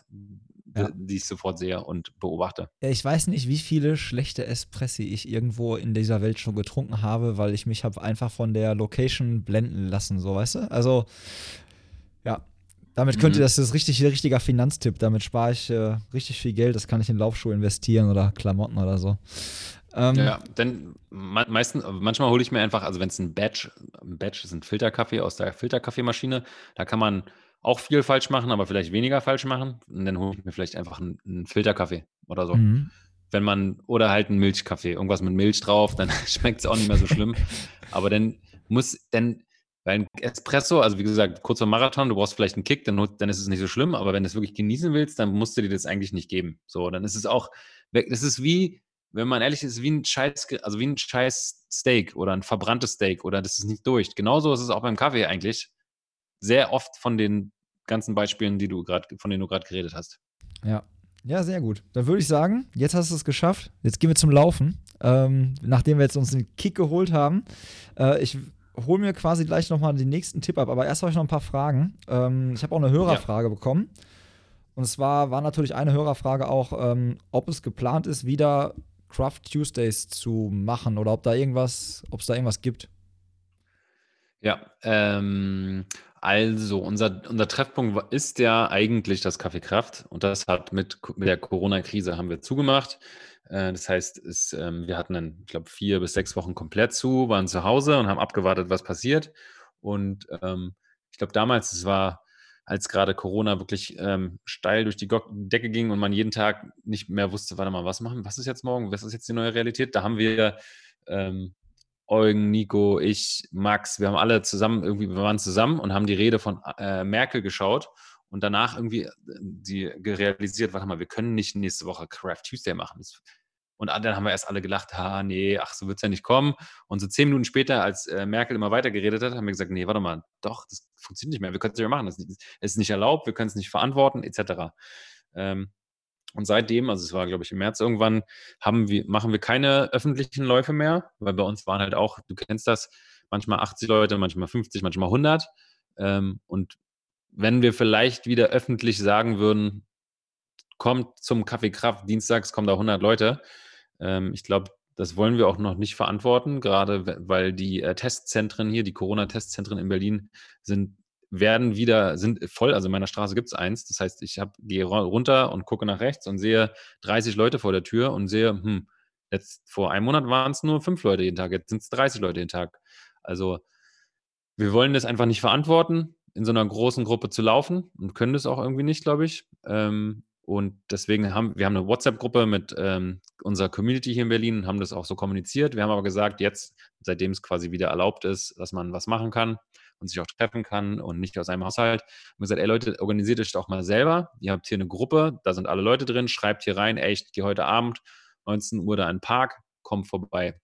ja. die ich sofort sehe und beobachte. Ich weiß nicht, wie viele schlechte Espressi ich irgendwo in dieser Welt schon getrunken habe, weil ich mich habe einfach von der Location blenden lassen, so weißt du? Also, ja. Damit könnte mhm. das ist richtig richtiger Finanztipp. Damit spare ich äh, richtig viel Geld. Das kann ich in Laufschuhe investieren oder Klamotten oder so. Ähm, ja, denn meistens, manchmal hole ich mir einfach, also wenn es ein Batch, ein Batch ist ein Filterkaffee aus der Filterkaffeemaschine, da kann man auch viel falsch machen, aber vielleicht weniger falsch machen. Und dann hole ich mir vielleicht einfach einen, einen Filterkaffee oder so. Mhm. Wenn man, oder halt einen Milchkaffee, irgendwas mit Milch drauf, dann schmeckt es auch nicht mehr so schlimm. aber dann muss, dann, weil ein Espresso, also wie gesagt, kurzer Marathon, du brauchst vielleicht einen Kick, dann, dann ist es nicht so schlimm, aber wenn du es wirklich genießen willst, dann musst du dir das eigentlich nicht geben. So, dann ist es auch, das ist wie, wenn man ehrlich ist, wie ein scheiß, also wie ein scheiß Steak oder ein verbranntes Steak oder das ist nicht durch. Genauso ist es auch beim Kaffee eigentlich sehr oft von den ganzen Beispielen, die du grad, von denen du gerade geredet hast. Ja. Ja, sehr gut. Dann würde ich sagen, jetzt hast du es geschafft. Jetzt gehen wir zum Laufen. Ähm, nachdem wir jetzt uns den Kick geholt haben. Äh, ich hole mir quasi gleich nochmal den nächsten Tipp ab, aber erst habe ich noch ein paar Fragen. Ähm, ich habe auch eine Hörerfrage ja. bekommen. Und zwar war natürlich eine Hörerfrage auch, ähm, ob es geplant ist, wieder Craft Tuesdays zu machen oder ob da irgendwas, ob es da irgendwas gibt. Ja, ähm, also unser, unser Treffpunkt ist ja eigentlich das Café Kraft und das hat mit, mit der Corona-Krise haben wir zugemacht. Äh, das heißt, es, ähm, wir hatten dann, ich glaube, vier bis sechs Wochen komplett zu, waren zu Hause und haben abgewartet, was passiert. Und ähm, ich glaube, damals, es war als gerade Corona wirklich ähm, steil durch die Decke ging und man jeden Tag nicht mehr wusste, warte mal, was machen, was ist jetzt morgen, was ist jetzt die neue Realität? Da haben wir ähm, Eugen, Nico, ich, Max, wir haben alle zusammen irgendwie, wir waren zusammen und haben die Rede von äh, Merkel geschaut und danach irgendwie äh, die realisiert, warte mal, wir können nicht nächste Woche Craft Tuesday machen. Und dann haben wir erst alle gelacht, ha, nee, ach, so wird es ja nicht kommen. Und so zehn Minuten später, als äh, Merkel immer weiter geredet hat, haben wir gesagt, nee, warte mal, doch, das funktioniert nicht mehr. Wir können es nicht mehr machen. Das ist nicht erlaubt, wir können es nicht verantworten, etc. Ähm, und seitdem, also es war, glaube ich, im März irgendwann, haben wir, machen wir keine öffentlichen Läufe mehr, weil bei uns waren halt auch, du kennst das, manchmal 80 Leute, manchmal 50, manchmal 100. Ähm, und wenn wir vielleicht wieder öffentlich sagen würden, kommt zum Kaffee Kraft, dienstags kommen da 100 Leute, ähm, ich glaube, das wollen wir auch noch nicht verantworten, gerade weil die äh, Testzentren hier, die Corona-Testzentren in Berlin sind werden wieder, sind voll, also in meiner Straße gibt es eins. Das heißt, ich hab, gehe runter und gucke nach rechts und sehe 30 Leute vor der Tür und sehe, hm, jetzt vor einem Monat waren es nur fünf Leute jeden Tag, jetzt sind es 30 Leute jeden Tag. Also wir wollen das einfach nicht verantworten, in so einer großen Gruppe zu laufen und können das auch irgendwie nicht, glaube ich. Ähm, und deswegen haben wir haben eine WhatsApp-Gruppe mit ähm, unserer Community hier in Berlin und haben das auch so kommuniziert. Wir haben aber gesagt, jetzt, seitdem es quasi wieder erlaubt ist, dass man was machen kann und sich auch treffen kann und nicht aus einem Haushalt, wir gesagt, ey Leute, organisiert euch doch mal selber. Ihr habt hier eine Gruppe, da sind alle Leute drin, schreibt hier rein, ey, ich gehe heute Abend 19 Uhr da in den Park, kommt vorbei.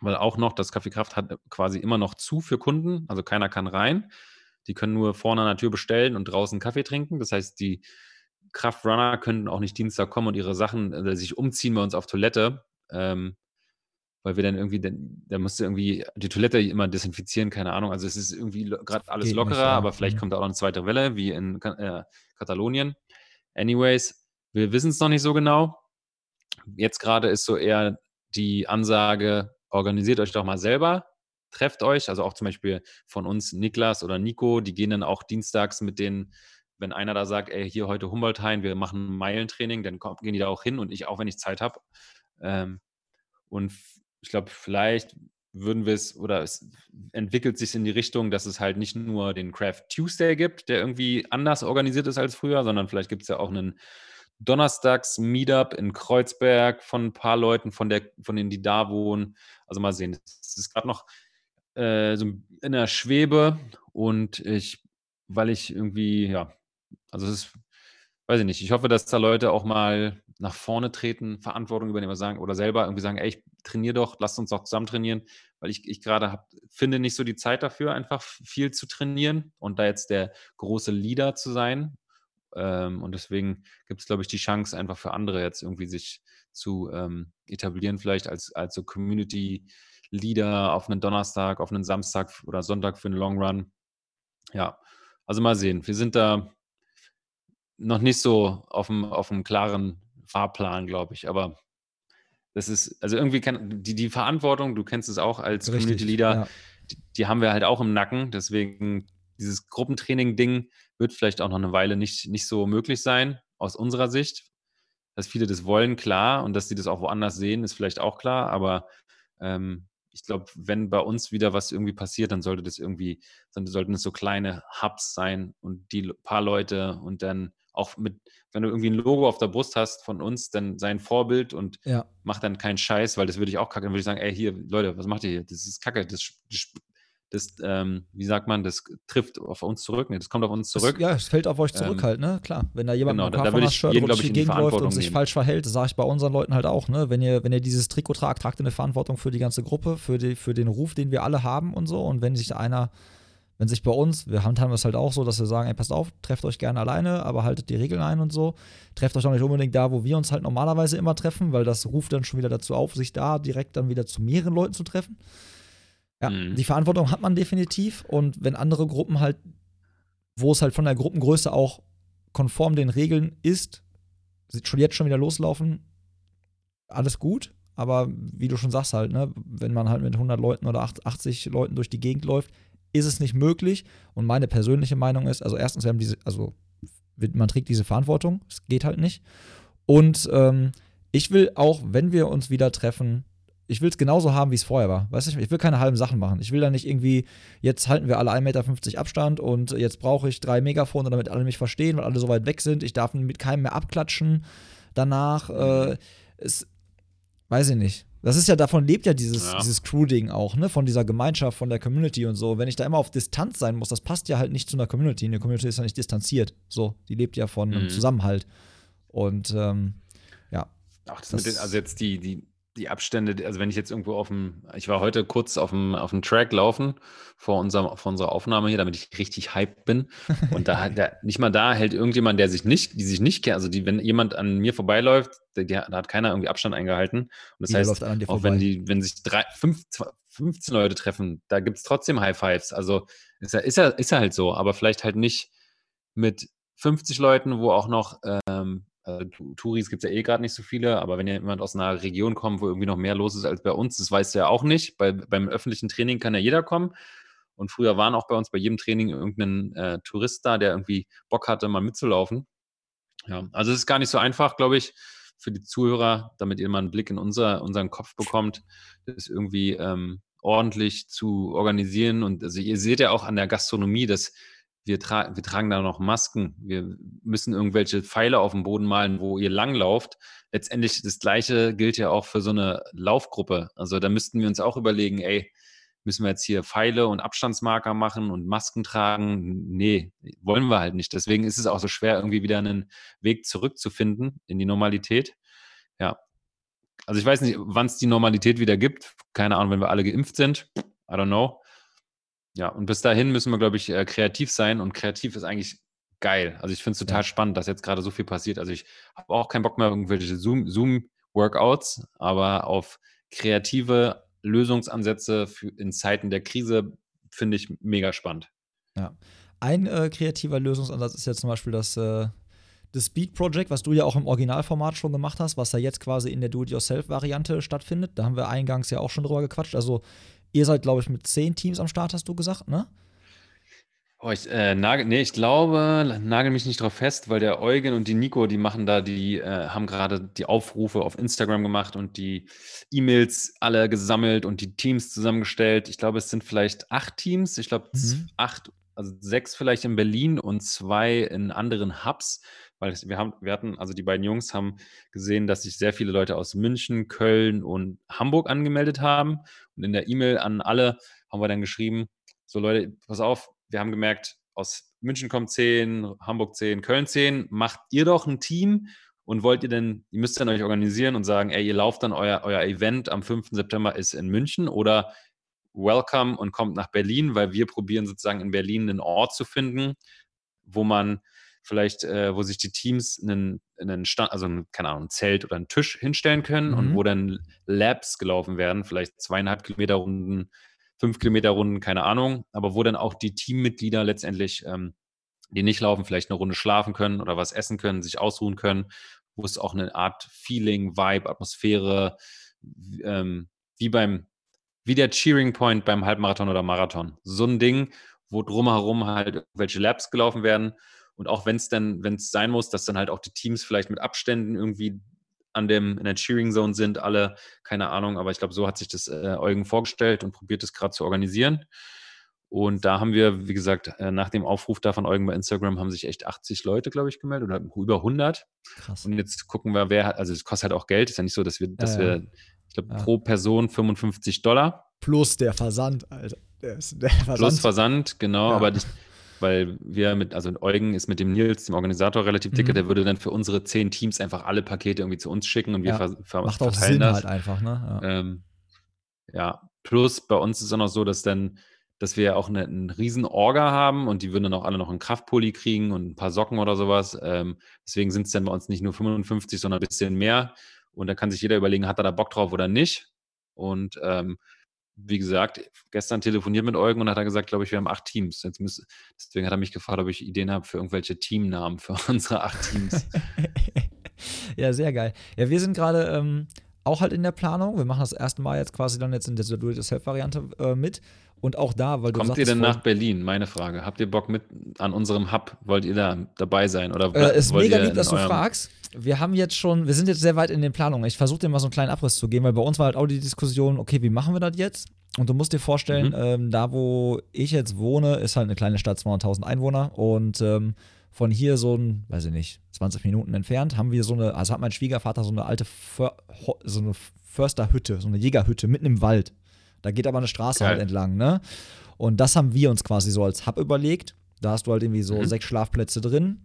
Weil auch noch, das Café Kraft hat quasi immer noch zu für Kunden, also keiner kann rein. Die können nur vorne an der Tür bestellen und draußen Kaffee trinken. Das heißt, die Kraftrunner könnten auch nicht Dienstag kommen und ihre Sachen äh, sich umziehen bei uns auf Toilette, ähm, weil wir dann irgendwie, da musste irgendwie die Toilette immer desinfizieren, keine Ahnung. Also es ist irgendwie gerade alles Geht lockerer, aber vielleicht mhm. kommt da auch eine zweite Welle, wie in äh, Katalonien. Anyways, wir wissen es noch nicht so genau. Jetzt gerade ist so eher die Ansage, organisiert euch doch mal selber, trefft euch, also auch zum Beispiel von uns Niklas oder Nico, die gehen dann auch dienstags mit den wenn einer da sagt, ey, hier heute Humboldt-Hain, wir machen Meilentraining, dann gehen die da auch hin und ich auch, wenn ich Zeit habe. Ähm, und ich glaube, vielleicht würden wir es oder es entwickelt sich in die Richtung, dass es halt nicht nur den Craft Tuesday gibt, der irgendwie anders organisiert ist als früher, sondern vielleicht gibt es ja auch einen Donnerstags-Meetup in Kreuzberg von ein paar Leuten, von, der, von denen, die da wohnen. Also mal sehen. Es ist gerade noch äh, so in der Schwebe und ich, weil ich irgendwie, ja, also es ist, weiß ich nicht, ich hoffe, dass da Leute auch mal nach vorne treten, Verantwortung übernehmen sagen oder selber irgendwie sagen, ey, ich trainiere doch, lasst uns doch zusammen trainieren, weil ich, ich gerade finde nicht so die Zeit dafür, einfach viel zu trainieren und da jetzt der große Leader zu sein. Ähm, und deswegen gibt es, glaube ich, die Chance, einfach für andere jetzt irgendwie sich zu ähm, etablieren, vielleicht als, als so Community Leader auf einen Donnerstag, auf einen Samstag oder Sonntag für einen Long Run. Ja, also mal sehen. Wir sind da noch nicht so auf dem, auf dem klaren Fahrplan, glaube ich. Aber das ist, also irgendwie kann die, die Verantwortung, du kennst es auch als Richtig, Community Leader, ja. die, die, haben wir halt auch im Nacken. Deswegen, dieses Gruppentraining-Ding wird vielleicht auch noch eine Weile nicht, nicht so möglich sein, aus unserer Sicht. Dass viele das wollen, klar, und dass sie das auch woanders sehen, ist vielleicht auch klar, aber ähm, ich glaube, wenn bei uns wieder was irgendwie passiert, dann sollte das irgendwie, dann sollten es so kleine Hubs sein und die paar Leute und dann auch mit, wenn du irgendwie ein Logo auf der Brust hast von uns, dann sein Vorbild und ja. mach dann keinen Scheiß, weil das würde ich auch kacke. Dann würde ich sagen, ey, hier, Leute, was macht ihr hier? Das ist kacke. Das, das, das ähm, wie sagt man, das trifft auf uns zurück. Nee, das kommt auf uns zurück. Das, ja, es fällt auf euch zurück ähm, halt, ne? Klar. Wenn da jemand genau, mit einem da, da Shirt jeden, durch die Gegend läuft und sich nehmen. falsch verhält, das sage ich bei unseren Leuten halt auch, ne? Wenn ihr, wenn ihr dieses Trikot tragt, tragt ihr eine Verantwortung für die ganze Gruppe, für, die, für den Ruf, den wir alle haben und so. Und wenn sich einer Wenn sich bei uns, wir handhaben es halt auch so, dass wir sagen, ey, passt auf, trefft euch gerne alleine, aber haltet die Regeln ein und so. Trefft euch auch nicht unbedingt da, wo wir uns halt normalerweise immer treffen, weil das ruft dann schon wieder dazu auf, sich da direkt dann wieder zu mehreren Leuten zu treffen. Ja, mhm. die Verantwortung hat man definitiv. Und wenn andere Gruppen halt, wo es halt von der Gruppengröße auch konform den Regeln ist, schon jetzt schon wieder loslaufen, alles gut. Aber wie du schon sagst halt, ne, wenn man halt mit 100 Leuten oder 80 Leuten durch die Gegend läuft, ist es nicht möglich. Und meine persönliche Meinung ist, also erstens, wir haben diese, also man trägt diese Verantwortung, es geht halt nicht. Und ähm, ich will auch, wenn wir uns wieder treffen, ich will es genauso haben, wie es vorher war. Weißt du, ich will keine halben Sachen machen. Ich will da nicht irgendwie, jetzt halten wir alle 1,50 Meter Abstand und jetzt brauche ich drei Megafone, damit alle mich verstehen, weil alle so weit weg sind. Ich darf mit keinem mehr abklatschen danach. Äh, es, weiß ich nicht. Das ist ja, davon lebt ja dieses, ja. dieses Crew-Ding auch, ne? Von dieser Gemeinschaft, von der Community und so. Wenn ich da immer auf Distanz sein muss, das passt ja halt nicht zu einer Community. Eine Community ist ja nicht distanziert. So, die lebt ja von mhm. einem Zusammenhalt. Und ähm, ja. Ach, das, das den, also jetzt die, die, die Abstände, also wenn ich jetzt irgendwo auf dem, ich war heute kurz auf dem, auf dem Track laufen vor, unserem, vor unserer Aufnahme hier, damit ich richtig hyped bin. Und da, da nicht mal da hält irgendjemand, der sich nicht, die sich nicht kennt, also die, wenn jemand an mir vorbeiläuft, der, da hat keiner irgendwie Abstand eingehalten. Und das die heißt, auch vorbei. wenn die, wenn sich drei, fünf, 15 Leute treffen, da gibt es trotzdem High Fives. Also ist ja, ist ja, ist ja halt so, aber vielleicht halt nicht mit 50 Leuten, wo auch noch ähm, also, Touris gibt es ja eh gerade nicht so viele, aber wenn jemand aus einer Region kommt, wo irgendwie noch mehr los ist als bei uns, das weißt du ja auch nicht. Bei, beim öffentlichen Training kann ja jeder kommen. Und früher waren auch bei uns bei jedem Training irgendein äh, Tourist da, der irgendwie Bock hatte, mal mitzulaufen. Ja, also es ist gar nicht so einfach, glaube ich, für die Zuhörer, damit ihr mal einen Blick in unser, unseren Kopf bekommt, das irgendwie ähm, ordentlich zu organisieren. Und also ihr seht ja auch an der Gastronomie, dass wir, tra wir tragen da noch Masken, wir müssen irgendwelche Pfeile auf dem Boden malen, wo ihr langlauft. Letztendlich das Gleiche gilt ja auch für so eine Laufgruppe. Also da müssten wir uns auch überlegen, ey, müssen wir jetzt hier Pfeile und Abstandsmarker machen und Masken tragen? Nee, wollen wir halt nicht. Deswegen ist es auch so schwer, irgendwie wieder einen Weg zurückzufinden in die Normalität. Ja. Also ich weiß nicht, wann es die Normalität wieder gibt. Keine Ahnung, wenn wir alle geimpft sind. I don't know. Ja, und bis dahin müssen wir, glaube ich, äh, kreativ sein und kreativ ist eigentlich geil. Also ich finde es total ja. spannend, dass jetzt gerade so viel passiert. Also ich habe auch keinen Bock mehr auf irgendwelche Zoom-Workouts, Zoom aber auf kreative Lösungsansätze in Zeiten der Krise finde ich mega spannend. Ja. Ein äh, kreativer Lösungsansatz ist ja zum Beispiel das, äh, das Speed Project, was du ja auch im Originalformat schon gemacht hast, was ja jetzt quasi in der Do-it-yourself-Variante stattfindet. Da haben wir eingangs ja auch schon drüber gequatscht. Also Ihr seid, glaube ich, mit zehn Teams am Start, hast du gesagt, ne? Oh, ich, äh, nagel, nee, ich glaube, nagel mich nicht drauf fest, weil der Eugen und die Nico, die machen da, die äh, haben gerade die Aufrufe auf Instagram gemacht und die E-Mails alle gesammelt und die Teams zusammengestellt. Ich glaube, es sind vielleicht acht Teams. Ich glaube, mhm. acht, also sechs vielleicht in Berlin und zwei in anderen Hubs weil wir haben, wir hatten, also die beiden Jungs haben gesehen, dass sich sehr viele Leute aus München, Köln und Hamburg angemeldet haben. Und in der E-Mail an alle haben wir dann geschrieben: So Leute, pass auf, wir haben gemerkt, aus München kommt 10, Hamburg 10, Köln 10, macht ihr doch ein Team und wollt ihr denn, ihr müsst dann euch organisieren und sagen, ey, ihr lauft dann euer, euer Event am 5. September ist in München oder welcome und kommt nach Berlin, weil wir probieren sozusagen in Berlin einen Ort zu finden, wo man vielleicht, äh, wo sich die Teams einen, einen Stand, also ein, keine Ahnung, ein Zelt oder einen Tisch hinstellen können mhm. und wo dann Labs gelaufen werden, vielleicht zweieinhalb Kilometer Runden, fünf Kilometer Runden, keine Ahnung, aber wo dann auch die Teammitglieder letztendlich, ähm, die nicht laufen, vielleicht eine Runde schlafen können oder was essen können, sich ausruhen können, wo es auch eine Art Feeling, Vibe, Atmosphäre, ähm, wie beim, wie der Cheering Point beim Halbmarathon oder Marathon. So ein Ding, wo drumherum halt irgendwelche Labs gelaufen werden und auch wenn es dann, wenn es sein muss, dass dann halt auch die Teams vielleicht mit Abständen irgendwie an dem, in der Cheering Zone sind, alle, keine Ahnung, aber ich glaube, so hat sich das äh, Eugen vorgestellt und probiert es gerade zu organisieren. Und da haben wir, wie gesagt, äh, nach dem Aufruf da von Eugen bei Instagram haben sich echt 80 Leute, glaube ich, gemeldet oder über 100. Krass. Und jetzt gucken wir, wer hat, also es kostet halt auch Geld, ist ja nicht so, dass wir, dass ja, wir, ich glaube, ja. pro Person 55 Dollar. Plus der Versand, Alter. Der Versand. Plus Versand, genau, aber das, weil wir mit, also Eugen ist mit dem Nils, dem Organisator, relativ dicke, mhm. der würde dann für unsere zehn Teams einfach alle Pakete irgendwie zu uns schicken und wir ja, ver, ver macht auch Sinn das. halt einfach, ne? Ja. Ähm, ja. plus bei uns ist es auch noch so, dass dann dass wir auch eine, einen riesen Orga haben und die würden dann auch alle noch einen Kraftpulli kriegen und ein paar Socken oder sowas. Ähm, deswegen sind es dann bei uns nicht nur 55, sondern ein bisschen mehr. Und da kann sich jeder überlegen, hat er da Bock drauf oder nicht. Und ähm, wie gesagt, gestern telefoniert mit Eugen und hat er gesagt, glaube ich, wir haben acht Teams. Jetzt müsst, deswegen hat er mich gefragt, ob ich Ideen habe für irgendwelche Teamnamen für unsere acht Teams. ja, sehr geil. Ja, wir sind gerade ähm, auch halt in der Planung. Wir machen das erste Mal jetzt quasi dann jetzt in der Do-it-yourself-Variante äh, mit. Und auch da, weil du Kommt ihr denn nach Berlin? Meine Frage. Habt ihr Bock mit an unserem Hub? Wollt ihr da dabei sein? Oder äh, ist mega lieb, dass du fragst. Wir haben jetzt schon, wir sind jetzt sehr weit in den Planungen. Ich versuche dir mal so einen kleinen Abriss zu geben, weil bei uns war halt auch die Diskussion, okay, wie machen wir das jetzt? Und du musst dir vorstellen, mhm. ähm, da wo ich jetzt wohne, ist halt eine kleine Stadt, 200.000 Einwohner. Und ähm, von hier so ein, weiß ich nicht, 20 Minuten entfernt, haben wir so eine, also hat mein Schwiegervater so eine alte För, so eine Försterhütte, so eine Jägerhütte mitten im Wald. Da geht aber eine Straße halt entlang, ne? Und das haben wir uns quasi so als Hub überlegt. Da hast du halt irgendwie so mhm. sechs Schlafplätze drin.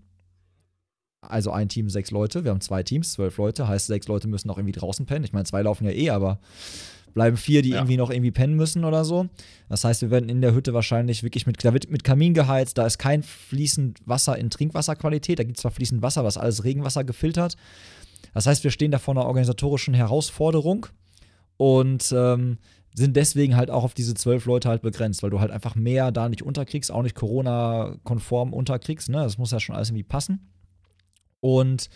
Also ein Team, sechs Leute. Wir haben zwei Teams, zwölf Leute. Heißt, sechs Leute müssen auch irgendwie draußen pennen. Ich meine, zwei laufen ja eh, aber bleiben vier, die ja. irgendwie noch irgendwie pennen müssen oder so. Das heißt, wir werden in der Hütte wahrscheinlich wirklich mit, da wird mit Kamin geheizt, da ist kein fließend Wasser in Trinkwasserqualität, da gibt es zwar fließend Wasser, was alles Regenwasser gefiltert. Das heißt, wir stehen da vor einer organisatorischen Herausforderung und ähm, sind deswegen halt auch auf diese zwölf Leute halt begrenzt, weil du halt einfach mehr da nicht unterkriegst, auch nicht Corona-konform unterkriegst. Ne? Das muss ja schon alles irgendwie passen. Und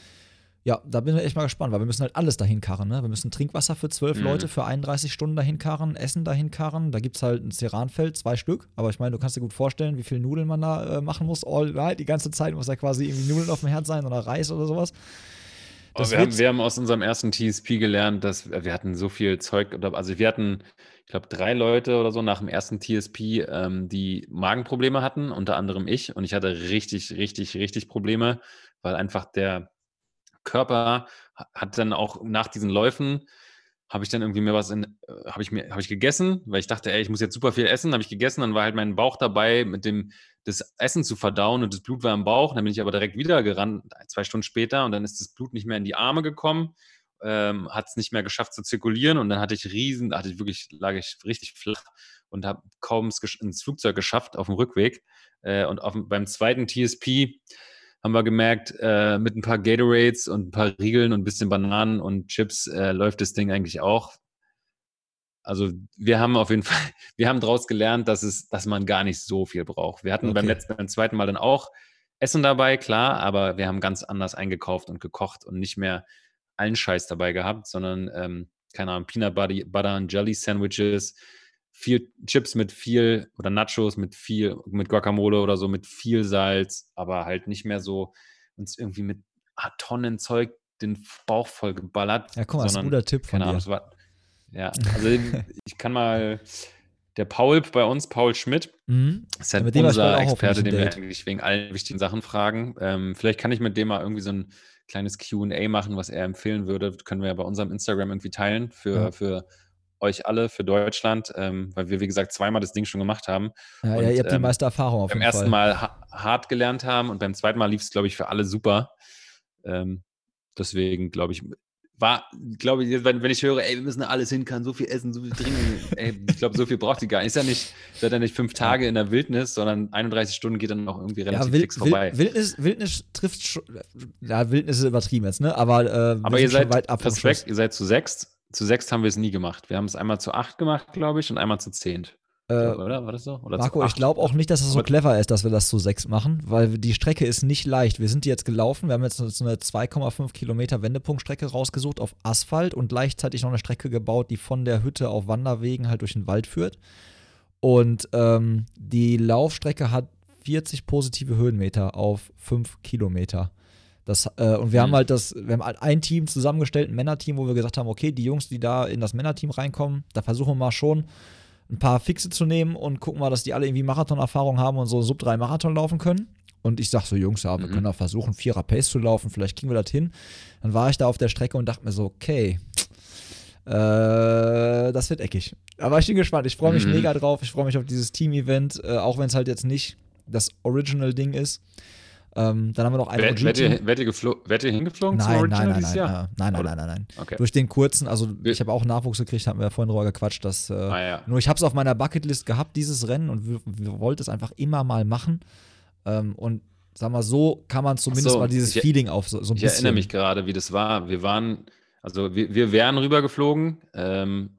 ja, da bin ich echt mal gespannt, weil wir müssen halt alles dahin karren. Ne? Wir müssen Trinkwasser für zwölf mhm. Leute für 31 Stunden dahin karren, Essen dahin karren. Da gibt es halt ein Ceranfeld, zwei Stück. Aber ich meine, du kannst dir gut vorstellen, wie viel Nudeln man da äh, machen muss. All right, die ganze Zeit muss da quasi irgendwie Nudeln auf dem Herd sein oder Reis oder sowas. wir, haben, wir haben aus unserem ersten TSP gelernt, dass wir hatten so viel Zeug, also wir hatten ich glaube, drei Leute oder so nach dem ersten TSP, ähm, die Magenprobleme hatten, unter anderem ich. Und ich hatte richtig, richtig, richtig Probleme, weil einfach der Körper hat dann auch nach diesen Läufen, habe ich dann irgendwie mir was in, äh, habe ich mir, habe ich gegessen, weil ich dachte, ey, ich muss jetzt super viel essen, habe ich gegessen, dann war halt mein Bauch dabei, mit dem, das Essen zu verdauen und das Blut war im Bauch, dann bin ich aber direkt wieder gerannt, zwei Stunden später und dann ist das Blut nicht mehr in die Arme gekommen ähm, hat es nicht mehr geschafft zu zirkulieren und dann hatte ich riesen, hatte ich wirklich, lag ich richtig flach und habe kaum ins Flugzeug geschafft auf dem Rückweg. Äh, und auf, beim zweiten TSP haben wir gemerkt, äh, mit ein paar Gatorades und ein paar Riegeln und ein bisschen Bananen und Chips äh, läuft das Ding eigentlich auch. Also wir haben auf jeden Fall, wir haben daraus gelernt, dass es, dass man gar nicht so viel braucht. Wir hatten okay. beim letzten, beim zweiten Mal dann auch Essen dabei, klar, aber wir haben ganz anders eingekauft und gekocht und nicht mehr allen Scheiß dabei gehabt, sondern, ähm, keine Ahnung, Peanut Butter, Butter und Jelly Sandwiches, viel Chips mit viel oder Nachos mit viel, mit Guacamole oder so, mit viel Salz, aber halt nicht mehr so uns irgendwie mit ah, Tonnen Zeug den Bauch voll geballert. Ja, guck mal, das ist ein guter Tipp von keine Ahnung, war, ja, also ich kann mal der Paul bei uns, Paul Schmidt, mhm. ist halt unser Experte, den wir eigentlich wegen allen wichtigen Sachen fragen. Ähm, vielleicht kann ich mit dem mal irgendwie so ein kleines QA machen, was er empfehlen würde. können wir ja bei unserem Instagram irgendwie teilen für, ja. für euch alle, für Deutschland, ähm, weil wir, wie gesagt, zweimal das Ding schon gemacht haben. Ja, und, ja ihr habt ähm, die meiste Erfahrung auf jeden Fall. Beim ersten Mal ha hart gelernt haben und beim zweiten Mal lief es, glaube ich, für alle super. Ähm, deswegen, glaube ich, war, glaube ich, wenn, wenn ich höre, ey, wir müssen da alles hin, kann so viel essen, so viel trinken, ey, ich glaube, so viel braucht die gar nicht. Ist ja nicht, seid ja nicht fünf Tage in der Wildnis, sondern 31 Stunden geht dann auch irgendwie relativ ja, Wild, fix vorbei. Wildnis, Wildnis trifft schon, ja, Wildnis ist übertrieben jetzt, ne? Aber, äh, Aber ihr seid weit ab Respekt, ihr seid zu sechs. Zu sechs haben wir es nie gemacht. Wir haben es einmal zu acht gemacht, glaube ich, und einmal zu zehnt. Äh, oder? War das so? Oder Marco, ich glaube auch nicht, dass es so clever ist, dass wir das zu sechs machen, weil die Strecke ist nicht leicht. Wir sind jetzt gelaufen, wir haben jetzt so eine 2,5 Kilometer Wendepunktstrecke rausgesucht auf Asphalt und gleichzeitig noch eine Strecke gebaut, die von der Hütte auf Wanderwegen halt durch den Wald führt. Und ähm, die Laufstrecke hat 40 positive Höhenmeter auf 5 Kilometer. Das, äh, und wir mhm. haben halt das, wir haben halt ein Team zusammengestellt, ein Männerteam, wo wir gesagt haben, okay, die Jungs, die da in das Männerteam reinkommen, da versuchen wir mal schon ein paar Fixe zu nehmen und gucken mal, dass die alle irgendwie Marathonerfahrung haben und so Sub 3 Marathon laufen können. Und ich sag so, Jungs, ja, wir mhm. können auch versuchen, Vierer Pace zu laufen, vielleicht kriegen wir das hin. Dann war ich da auf der Strecke und dachte mir so, okay, äh, das wird eckig. Aber ich bin gespannt, ich freue mich mhm. mega drauf, ich freue mich auf dieses Team-Event, äh, auch wenn es halt jetzt nicht das Original-Ding ist. Ähm, dann haben wir noch ein Wett, Wette, Wette, Wette hingeflogen nein, zum Original nein, nein, dieses nein, Jahr? Nein, nein, nein, nein, nein. Okay. Durch den kurzen, also ich habe auch Nachwuchs gekriegt, haben wir vorhin drüber gequatscht, dass äh, ah, ja. nur ich habe es auf meiner Bucketlist gehabt, dieses Rennen und wollte es einfach immer mal machen. Ähm, und sag mal, so kann man zumindest so, mal dieses ich, Feeling auf so, so ein ich bisschen. Ich erinnere mich gerade, wie das war. Wir waren, also wir, wir wären rübergeflogen ähm,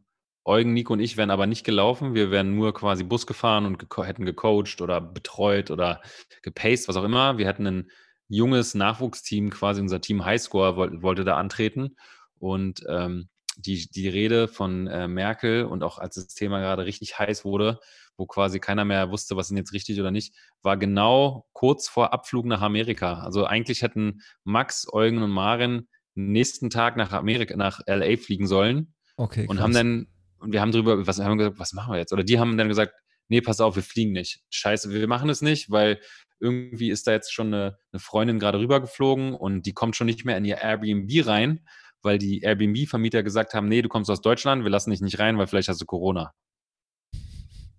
Eugen, Nico und ich wären aber nicht gelaufen. Wir wären nur quasi Bus gefahren und ge hätten gecoacht oder betreut oder gepaced, was auch immer. Wir hätten ein junges Nachwuchsteam, quasi unser Team Highscore wollte, wollte da antreten. Und ähm, die, die Rede von äh, Merkel und auch als das Thema gerade richtig heiß wurde, wo quasi keiner mehr wusste, was ist jetzt richtig oder nicht, war genau kurz vor Abflug nach Amerika. Also eigentlich hätten Max, Eugen und Maren nächsten Tag nach Amerika, nach LA fliegen sollen. Okay. Und haben dann, und wir haben drüber, was haben gesagt, was machen wir jetzt? Oder die haben dann gesagt, nee, pass auf, wir fliegen nicht. Scheiße, wir machen es nicht, weil irgendwie ist da jetzt schon eine, eine Freundin gerade rübergeflogen und die kommt schon nicht mehr in ihr Airbnb rein, weil die Airbnb-Vermieter gesagt haben, nee, du kommst aus Deutschland, wir lassen dich nicht rein, weil vielleicht hast du Corona.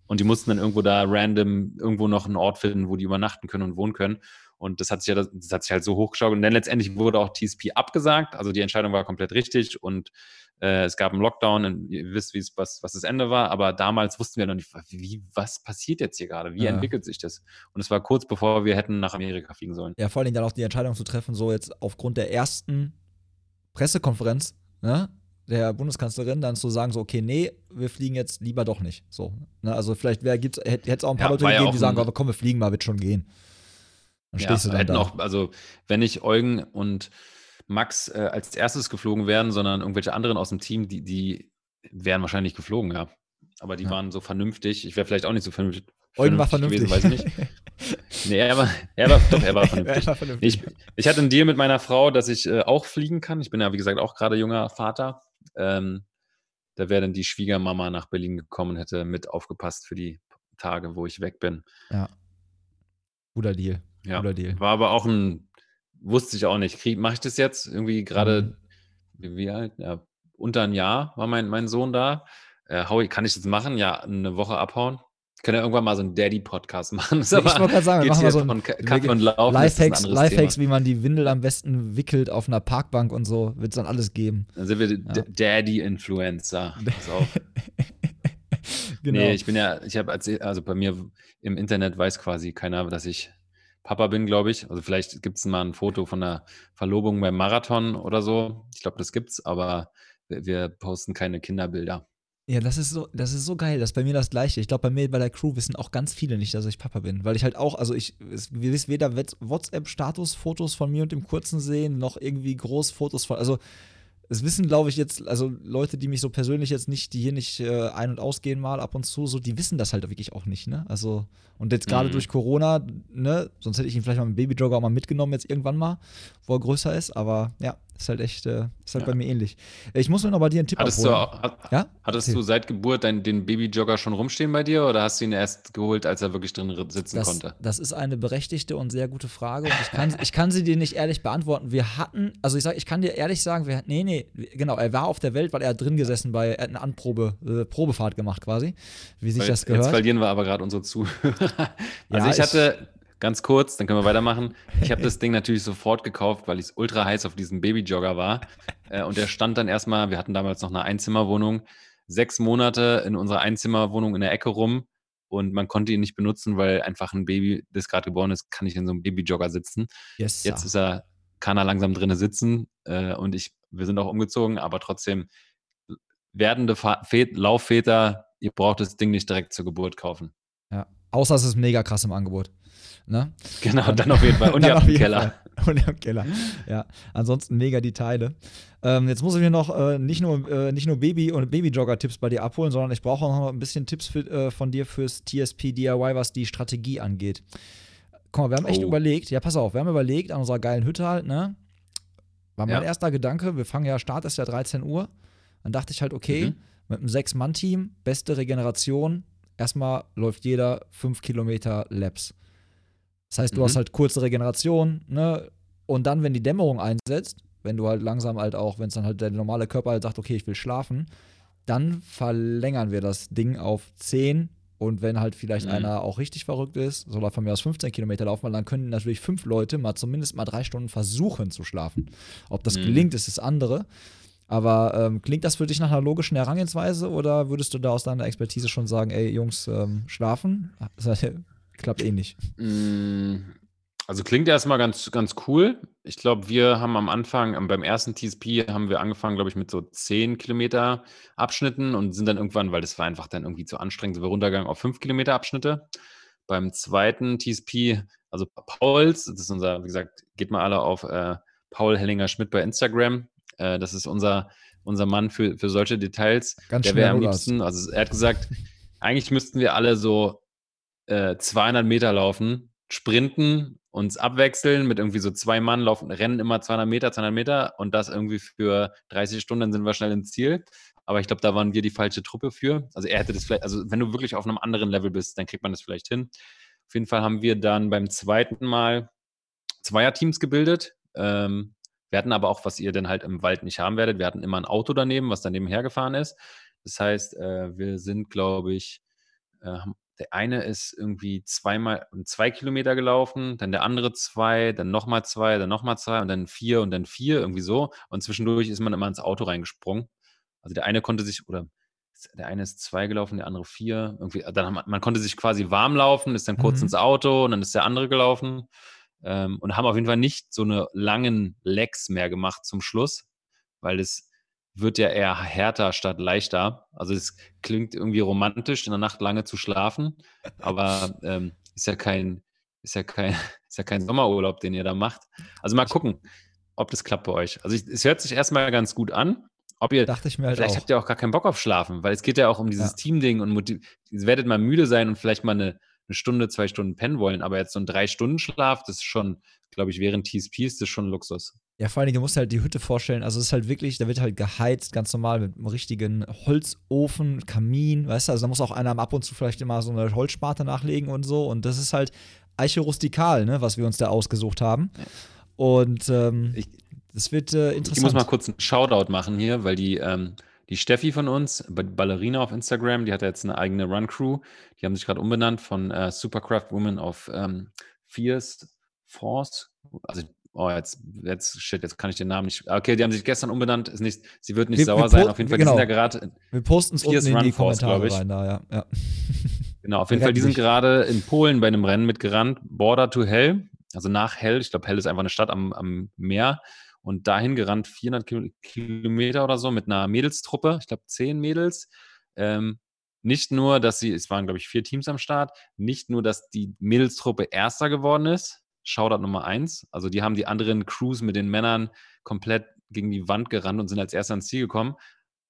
Und die mussten dann irgendwo da random irgendwo noch einen Ort finden, wo die übernachten können und wohnen können. Und das hat sich ja, das hat sich halt so hochgeschaut. Und dann letztendlich wurde auch TSP abgesagt. Also die Entscheidung war komplett richtig und äh, es gab einen Lockdown und ihr wisst, wie es, was, was das Ende war. Aber damals wussten wir noch nicht, wie, was passiert jetzt hier gerade? Wie ja. entwickelt sich das? Und es war kurz bevor wir hätten nach Amerika fliegen sollen. Ja, vor allem dann auch die Entscheidung zu treffen, so jetzt aufgrund der ersten Pressekonferenz, ne? der Bundeskanzlerin dann zu sagen, so, okay, nee, wir fliegen jetzt lieber doch nicht. So, ne? Also vielleicht hätte es auch ein paar ja, Leute gegeben, ja die sagen, aber komm, wir fliegen mal, wird schon gehen. Dann ja, stehst du dann da. Auch, also wenn nicht Eugen und Max äh, als erstes geflogen wären, sondern irgendwelche anderen aus dem Team, die, die wären wahrscheinlich geflogen, ja. Aber die ja. waren so vernünftig. Ich wäre vielleicht auch nicht so vernünftig. Eugen war vernünftig. Gewesen, weiß ich nicht. nee, er war, er war, doch, er war vernünftig. er war vernünftig. Ich, ich, hatte einen Deal mit meiner Frau, dass ich äh, auch fliegen kann. Ich bin ja, wie gesagt, auch gerade junger Vater. Ähm, da wäre dann die Schwiegermama nach Berlin gekommen, hätte mit aufgepasst für die Tage, wo ich weg bin. Ja. Guter Deal. Ja. Guter Deal. War aber auch ein, wusste ich auch nicht. Mache ich das jetzt? Irgendwie gerade, mhm. wie, alt? Ja, unter ein Jahr war mein, mein Sohn da. Äh, Howie, kann ich das machen? Ja, eine Woche abhauen? können ja irgendwann mal so einen Daddy-Podcast machen. ich wollte gerade sagen, wir machen mal so einen Kaffee und Laufen. Lifehacks, Lifehacks wie man die Windel am besten wickelt auf einer Parkbank und so, wird es dann alles geben. Dann sind wir ja. Daddy-Influencer. genau. Nee, ich bin ja, ich habe also bei mir im Internet weiß quasi keiner, dass ich Papa bin, glaube ich. Also vielleicht gibt es mal ein Foto von der Verlobung beim Marathon oder so. Ich glaube, das gibt's, aber wir, posten keine Kinderbilder. Ja, das ist so, das ist so geil. Das ist bei mir das Gleiche. Ich glaube, bei mir bei der Crew wissen auch ganz viele nicht, dass ich Papa bin. Weil ich halt auch, also ich, wir wissen weder WhatsApp-Status-Fotos von mir und dem Kurzen sehen, noch irgendwie Großfotos von. Also es wissen, glaube ich, jetzt, also Leute, die mich so persönlich jetzt nicht, die hier nicht äh, ein- und ausgehen mal ab und zu, so, die wissen das halt wirklich auch nicht, ne? Also, und jetzt gerade mhm. durch Corona, ne, sonst hätte ich ihn vielleicht mal mit Babyjogger auch mal mitgenommen, jetzt irgendwann mal, wo er größer ist, aber ja, ist halt echt, äh, ist halt ja. bei mir ähnlich. Ich muss mir noch bei dir einen Tipp hattest abholen. Du, hat, ja? Hattest okay. du seit Geburt dein, den Babyjogger schon rumstehen bei dir oder hast du ihn erst geholt, als er wirklich drin sitzen das, konnte? Das ist eine berechtigte und sehr gute Frage und ich kann, ich kann sie dir nicht ehrlich beantworten. Wir hatten, also ich sag, ich kann dir ehrlich sagen, wir, nee, nee, genau, er war auf der Welt, weil er drin gesessen bei, er hat eine Anprobe, äh, Probefahrt gemacht quasi, wie sich weil, das gehört. Jetzt verlieren wir aber gerade unsere Zuhörer. also ja, ich hatte ganz kurz, dann können wir weitermachen. Ich habe das Ding natürlich sofort gekauft, weil ich ultra heiß auf diesem Babyjogger war. Äh, und der stand dann erstmal, wir hatten damals noch eine Einzimmerwohnung, sechs Monate in unserer Einzimmerwohnung in der Ecke rum. Und man konnte ihn nicht benutzen, weil einfach ein Baby, das gerade geboren ist, kann nicht in so einem Babyjogger sitzen. Yes, Jetzt ist er, kann er langsam drinnen sitzen. Äh, und ich, wir sind auch umgezogen, aber trotzdem werdende Laufväter, ihr braucht das Ding nicht direkt zur Geburt kaufen. Ja, außer es ist mega krass im Angebot. Ne? Genau, dann auf jeden Fall. Und ihr habt einen Keller. Und ihr habt Keller. Ja, ansonsten mega die Teile. Ähm, jetzt muss ich mir noch äh, nicht nur, äh, nicht nur Baby- und Baby-Jogger-Tipps bei dir abholen, sondern ich brauche auch noch ein bisschen Tipps für, äh, von dir fürs TSP DIY, was die Strategie angeht. Guck mal, wir haben echt oh. überlegt, ja, pass auf, wir haben überlegt an unserer geilen Hütte halt, ne? War mein ja. erster Gedanke, wir fangen ja, Start ist ja 13 Uhr. Dann dachte ich halt, okay, mhm. mit einem Sechs-Mann-Team, beste Regeneration, erstmal läuft jeder 5 Kilometer Laps. Das heißt, du mhm. hast halt kurze Regeneration, ne? Und dann, wenn die Dämmerung einsetzt, wenn du halt langsam halt auch, wenn es dann halt der normale Körper halt sagt, okay, ich will schlafen, dann verlängern wir das Ding auf 10 Und wenn halt vielleicht Mhm. einer auch richtig verrückt ist, soll er von mir aus 15 Kilometer laufen, weil dann können natürlich fünf Leute mal zumindest mal drei Stunden versuchen zu schlafen. Ob das Mhm. gelingt, ist das andere. Aber ähm, klingt das für dich nach einer logischen Herangehensweise oder würdest du da aus deiner Expertise schon sagen, ey Jungs, ähm, schlafen? Klappt eh nicht. Mm, Also klingt erstmal ganz, ganz cool. Ich glaube, wir haben am Anfang, ähm, beim ersten TSP haben wir angefangen, glaube ich, mit so 10 Kilometer Abschnitten und sind dann irgendwann, weil das war einfach dann irgendwie zu anstrengend, sind wir runtergegangen auf 5 Kilometer Abschnitte. Beim zweiten TSP, also Pauls, das ist unser, wie gesagt, geht mal alle auf äh, Paul Hellinger Schmidt bei Instagram. Äh, das ist unser, unser Mann für, für solche Details. Ganz Der wäre am liebsten, also er hat gesagt, eigentlich müssten wir alle so äh, 200 Meter laufen, sprinten, uns abwechseln mit irgendwie so zwei Mann laufen, rennen immer 200 Meter, 200 Meter und das irgendwie für 30 Stunden, dann sind wir schnell ins Ziel. Aber ich glaube, da waren wir die falsche Truppe für. Also er hätte das vielleicht, also wenn du wirklich auf einem anderen Level bist, dann kriegt man das vielleicht hin. Auf jeden Fall haben wir dann beim zweiten Mal Zweierteams gebildet. Ähm, wir hatten aber auch, was ihr dann halt im Wald nicht haben werdet, wir hatten immer ein Auto daneben, was daneben hergefahren ist. Das heißt, äh, wir sind, glaube ich, äh, der eine ist irgendwie zweimal zwei Kilometer gelaufen, dann der andere zwei, dann nochmal zwei, dann nochmal zwei und dann vier und dann vier, irgendwie so. Und zwischendurch ist man immer ins Auto reingesprungen. Also der eine konnte sich, oder der eine ist zwei gelaufen, der andere vier. Irgendwie, dann man konnte sich quasi warm laufen, ist dann kurz Mhm. ins Auto und dann ist der andere gelaufen. Ähm, und haben auf jeden Fall nicht so eine langen Legs mehr gemacht zum Schluss, weil es wird ja eher härter statt leichter. Also es klingt irgendwie romantisch, in der Nacht lange zu schlafen, aber ähm, ist ja kein, ist ja kein, ist ja kein Sommerurlaub, den ihr da macht. Also mal gucken, ob das klappt bei euch. Also ich, es hört sich erstmal ganz gut an. Ob ihr, Dachte ich mir halt vielleicht auch. habt ihr auch gar keinen Bock auf Schlafen, weil es geht ja auch um dieses Ja. Teamding und ihr werdet mal müde sein und vielleicht mal eine, eine Stunde, zwei Stunden pennen wollen, aber jetzt so ein Drei-Stunden-Schlaf, das ist schon, glaube ich, während TSP ist das schon Luxus. Ja, vor allen Dingen, du musst halt die Hütte vorstellen. Also, es ist halt wirklich, da wird halt geheizt, ganz normal mit einem richtigen Holzofen, Kamin, weißt du? Also, da muss auch einer ab und zu vielleicht immer so eine Holzsparte nachlegen und so. Und das ist halt Eiche rustikal, ne, was wir uns da ausgesucht haben. Und ähm, Ich- das wird äh, Ich interessant. muss mal kurz einen Shoutout machen hier, weil die, ähm, die Steffi von uns, Ba- Ballerina auf Instagram, die hat ja jetzt eine eigene Run-Crew. Die haben sich gerade umbenannt von äh, Supercraft Women auf ähm, Fierce Force. Also, oh, jetzt, jetzt, shit, jetzt kann ich den Namen nicht. Okay, die haben sich gestern umbenannt. Ist nicht, sie wird nicht Wir- sauer wir sein. Auf jeden Fall, genau. die sind ja gerade, wir posten es unten in die Run Force, Kommentare ich. rein, da, ja. ja. genau, auf jeden Fall, die sind gerade in Polen bei einem Rennen mitgerannt. Border to Hell, also nach Hell. Ich glaube, Hell ist einfach eine Stadt am, am Meer. Und dahin gerannt 400 Kil- Kilometer oder so mit einer Mädelstruppe, ich glaube zehn Mädels. Ähm, nicht nur, dass sie, es waren glaube ich vier Teams am Start, nicht nur, dass die Mädelstruppe Erster geworden ist, Shoutout Nummer eins, also die haben die anderen Crews mit den Männern komplett gegen die Wand gerannt und sind als Erster ans Ziel gekommen.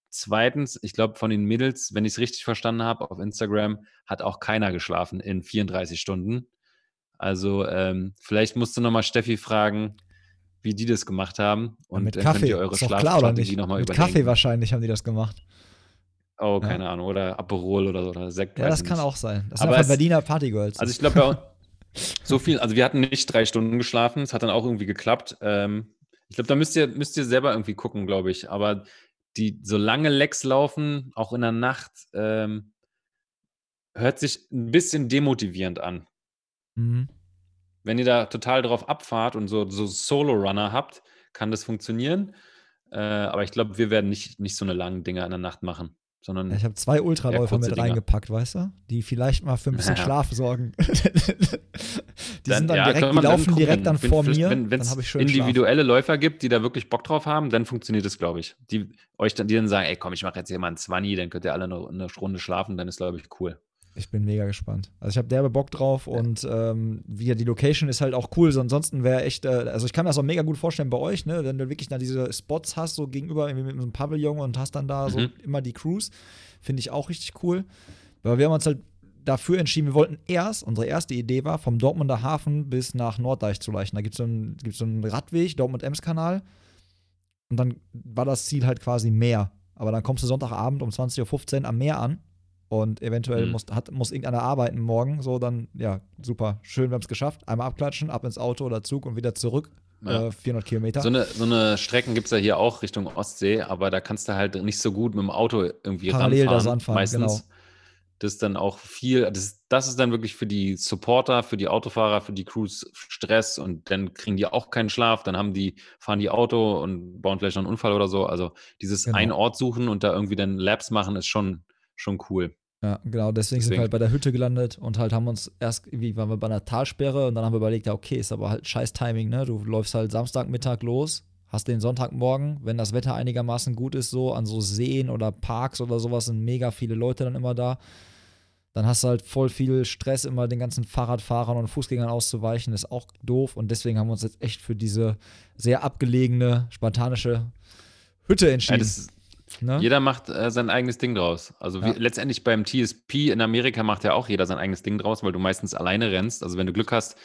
Zweitens, ich glaube, von den Mädels, wenn ich es richtig verstanden habe, auf Instagram hat auch keiner geschlafen in 34 Stunden. Also ähm, vielleicht musst du nochmal Steffi fragen, wie die das gemacht haben. Und mit dann Kaffee. könnt ihr eure Schlafstrategie nicht? nochmal Mit überdenken. Kaffee wahrscheinlich haben die das gemacht. Oh, Ja. keine Ahnung. Oder Aperol oder so. Oder Sekt. Ja, das ich kann nicht. auch sein. Das Aber sind Berliner Partygirls. Also ich glaube, so viel, also wir hatten nicht drei Stunden geschlafen, es hat dann auch irgendwie geklappt. Ähm, ich glaube, da müsst ihr, müsst ihr selber irgendwie gucken, glaube ich. Aber die so lange Lecks laufen, auch in der Nacht, ähm, hört sich ein bisschen demotivierend an. mhm. Wenn ihr da total drauf abfahrt und so, so Solo-Runner habt, kann das funktionieren. Äh, aber ich glaube, wir werden nicht, nicht so eine langen Dinger in der Nacht machen, sondern ich habe zwei Ultraläufer mit Dinger. reingepackt, weißt du? Die vielleicht mal für ein bisschen Ja. Schlaf sorgen. die Dann- sind dann ja, direkt, die laufen direkt dann Wenn- vor mir. Wenn es schön Schlaf. individuelle Läufer gibt, die da wirklich Bock drauf haben, dann funktioniert es, glaube ich. Die euch dann, die dann sagen, ey, komm, ich mache jetzt hier mal einen 20, dann könnt ihr alle eine, eine Runde schlafen, dann ist, glaube ich, cool. Ich bin mega gespannt. Also ich habe derbe Bock drauf und ähm, wieder die Location ist halt auch cool. So, ansonsten wäre echt, äh, also ich kann mir das auch mega gut vorstellen bei euch, ne, wenn du wirklich dann diese Spots hast, so gegenüber irgendwie mit so einem Pavillon und hast dann da so Mhm. immer die Crews, finde ich auch richtig cool. Weil wir haben uns halt dafür entschieden, wir wollten erst, unsere erste Idee war, vom Dortmunder Hafen bis nach Norddeich zu leichen. Da gibt so es so einen Radweg, Dortmund-Ems-Kanal. Und dann war das Ziel halt quasi Meer. Aber dann kommst du Sonntagabend um 20.15 Uhr am Meer an und eventuell Mhm. muss, hat, muss irgendeiner arbeiten morgen. So, dann, ja, super. Schön, wir haben es geschafft. Einmal abklatschen, ab ins Auto oder Zug und wieder zurück. Ja. Äh, 400 Kilometer. So eine, so eine Strecken gibt es ja hier auch Richtung Ostsee, aber da kannst du halt nicht so gut mit dem Auto irgendwie Parallel ranfahren. das anfahren, meistens. genau. das dann auch viel, das, das ist dann wirklich für die Supporter, für die Autofahrer, für die Crews Stress und dann kriegen die auch keinen Schlaf, dann haben die, fahren die Auto und bauen vielleicht noch einen Unfall oder so. Also dieses Genau. einen Ort suchen und da irgendwie dann Labs machen, ist schon, schon cool. Ja, genau, deswegen, sind wir Deswegen. halt bei der Hütte gelandet und halt haben uns erst, irgendwie waren wir bei einer Talsperre und dann haben wir überlegt, ja, okay, ist aber halt scheiß Timing, ne? Du läufst halt Samstagmittag los, hast den Sonntagmorgen, wenn das Wetter einigermaßen gut ist, so an so Seen oder Parks oder sowas sind mega viele Leute dann immer da. Dann hast du halt voll viel Stress, immer den ganzen Fahrradfahrern und Fußgängern auszuweichen, ist auch doof. Und deswegen haben wir uns jetzt echt für diese sehr abgelegene, spartanische Hütte Ja, entschieden. das, ne? Jeder macht äh, sein eigenes Ding draus. Also Ja. wie, letztendlich beim TSP in Amerika macht ja auch jeder sein eigenes Ding draus, weil du meistens alleine rennst. Also wenn du Glück hast,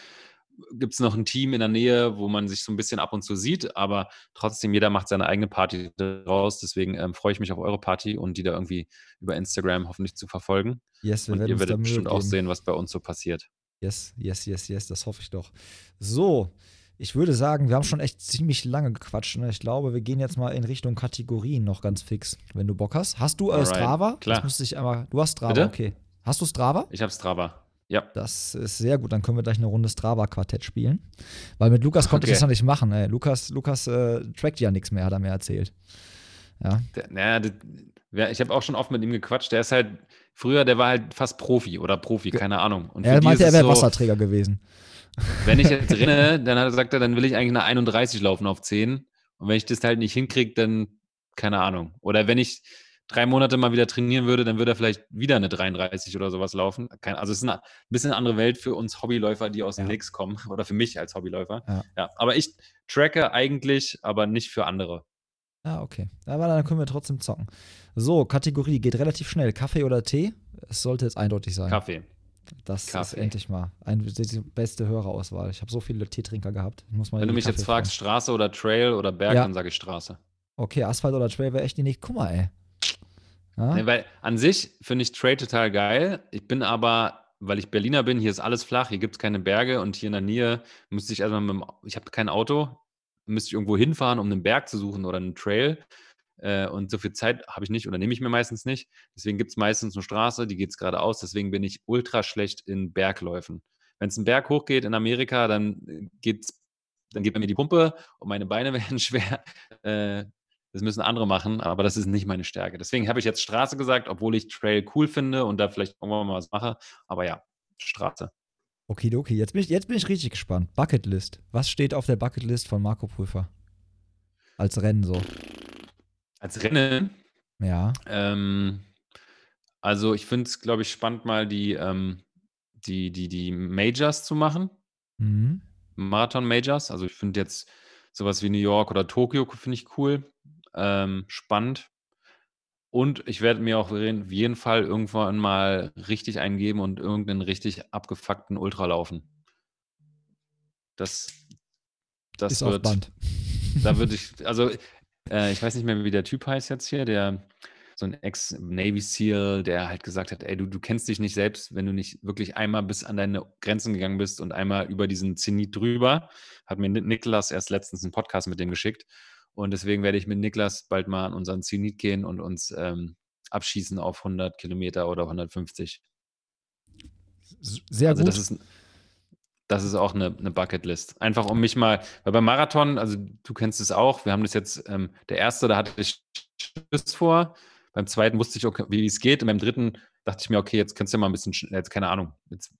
gibt es noch ein Team in der Nähe, wo man sich so ein bisschen ab und zu sieht, aber trotzdem jeder macht seine eigene Party draus. Deswegen ähm, freue ich mich auf eure Party und die da irgendwie über Instagram hoffentlich zu verfolgen. yes, wir Und werden ihr werdet bestimmt auch sehen, was bei uns so passiert. Yes, yes, yes, yes, das hoffe ich doch. So, ich würde sagen, wir haben schon echt ziemlich lange gequatscht. Ne? Ich glaube, wir gehen jetzt mal in Richtung Kategorien noch ganz fix, wenn du Bock hast. Hast du äh, Strava? klar. Ich einmal. Du hast Strava, Bitte? okay. Hast du Strava? Ich habe Strava. Ja. Das ist sehr gut. Dann können wir gleich eine Runde Strava-Quartett spielen. Weil mit Lukas konnte ich Okay. das noch nicht machen. Ey. Lukas, Lukas äh, trackt ja nichts mehr, hat er mir erzählt. Ja, Der, naja, das, wer- ich habe auch schon oft mit ihm gequatscht. Der ist halt, früher, der war halt fast Profi oder Profi, keine Ahnung. Und er meinte, er wäre so, Wasserträger gewesen. Wenn ich jetzt renne, dann hat er gesagt, er, dann will ich eigentlich eine 31 laufen auf 10. Und wenn ich das halt nicht hinkriege, dann keine Ahnung. Oder wenn ich drei Monate mal wieder trainieren würde, dann würde er vielleicht wieder eine 33 oder sowas laufen. Kein, also es ist eine bisschen eine andere Welt für uns Hobbyläufer, die aus dem Ja. Nix kommen. Oder für mich als Hobbyläufer. Ja. Ja, aber ich tracke eigentlich, aber nicht für andere. Ah, okay. Aber dann können wir trotzdem zocken. So, Kategorie geht relativ schnell. Kaffee oder Tee? Es sollte jetzt eindeutig sein. Kaffee. Das ist Kaffee. endlich mal ein, die beste Hörerauswahl. Ich habe so viele Teetrinker gehabt. Ich muss mal Wenn du mich jetzt Kaffee fragst, Straße oder Trail oder Berg, Ja. dann sage ich Straße. fragen. Okay, Asphalt oder Trail wäre echt die nächste. Guck mal, ey. Ja? Nee, weil an sich finde ich Trail total geil. Ich bin aber, weil ich Berliner bin, hier ist alles flach, hier gibt es keine Berge und hier in der Nähe müsste ich erstmal mit dem, ich habe kein Auto, müsste ich irgendwo hinfahren, um einen Berg zu suchen oder einen Trail. Äh, und so viel Zeit habe ich nicht oder nehme ich mir meistens nicht. Deswegen gibt es meistens eine Straße, die geht es geradeaus. Deswegen bin ich ultra schlecht in Bergläufen. Wenn es einen Berg hochgeht in Amerika, dann äh, geht's, dann geht bei mir die Pumpe und meine Beine werden schwer. Äh, das müssen andere machen, aber das ist nicht meine Stärke. Deswegen habe ich jetzt Straße gesagt, obwohl ich Trail cool finde und da vielleicht irgendwann mal was mache. Aber ja, Straße. Okidoki, jetzt bin, ich, jetzt bin ich richtig gespannt. Bucketlist. Was steht auf der Bucketlist von Marco Prüfer? Als Rennen so. Als Rennen, Ja. ähm, also ich finde es, glaube ich, spannend, mal die, ähm, die, die, die Majors zu machen. Mhm. Marathon-Majors. Also ich finde jetzt sowas wie New York oder Tokio finde ich cool. Ähm, spannend. Und ich werde mir auch auf jeden Fall irgendwann mal richtig eingeben und irgendeinen richtig abgefuckten Ultra laufen. Das, das Ist auf wird, Band. da würde ich, also äh, ich weiß nicht mehr, wie der Typ heißt jetzt hier, der so ein Ex-Navy SEAL, der halt gesagt hat, ey, du, du kennst dich nicht selbst, wenn du nicht wirklich einmal bis an deine Grenzen gegangen bist und einmal über diesen Zenit drüber. Hat mir Ni- Niklas erst letztens einen Podcast mit dem geschickt. Und deswegen werde ich mit Niklas bald mal an unseren Zenit gehen und uns ähm, abschießen auf 100 Kilometer oder 150. S- Sehr also gut. das ist, das ist auch eine, eine Bucketlist. Einfach um mich mal, weil beim Marathon, also du kennst es auch, wir haben das jetzt, ähm, der erste, da hatte ich Schiss vor, beim zweiten wusste ich, okay, wie es geht, und beim dritten dachte ich mir, okay, jetzt kannst du ja mal ein bisschen, jetzt keine Ahnung, jetzt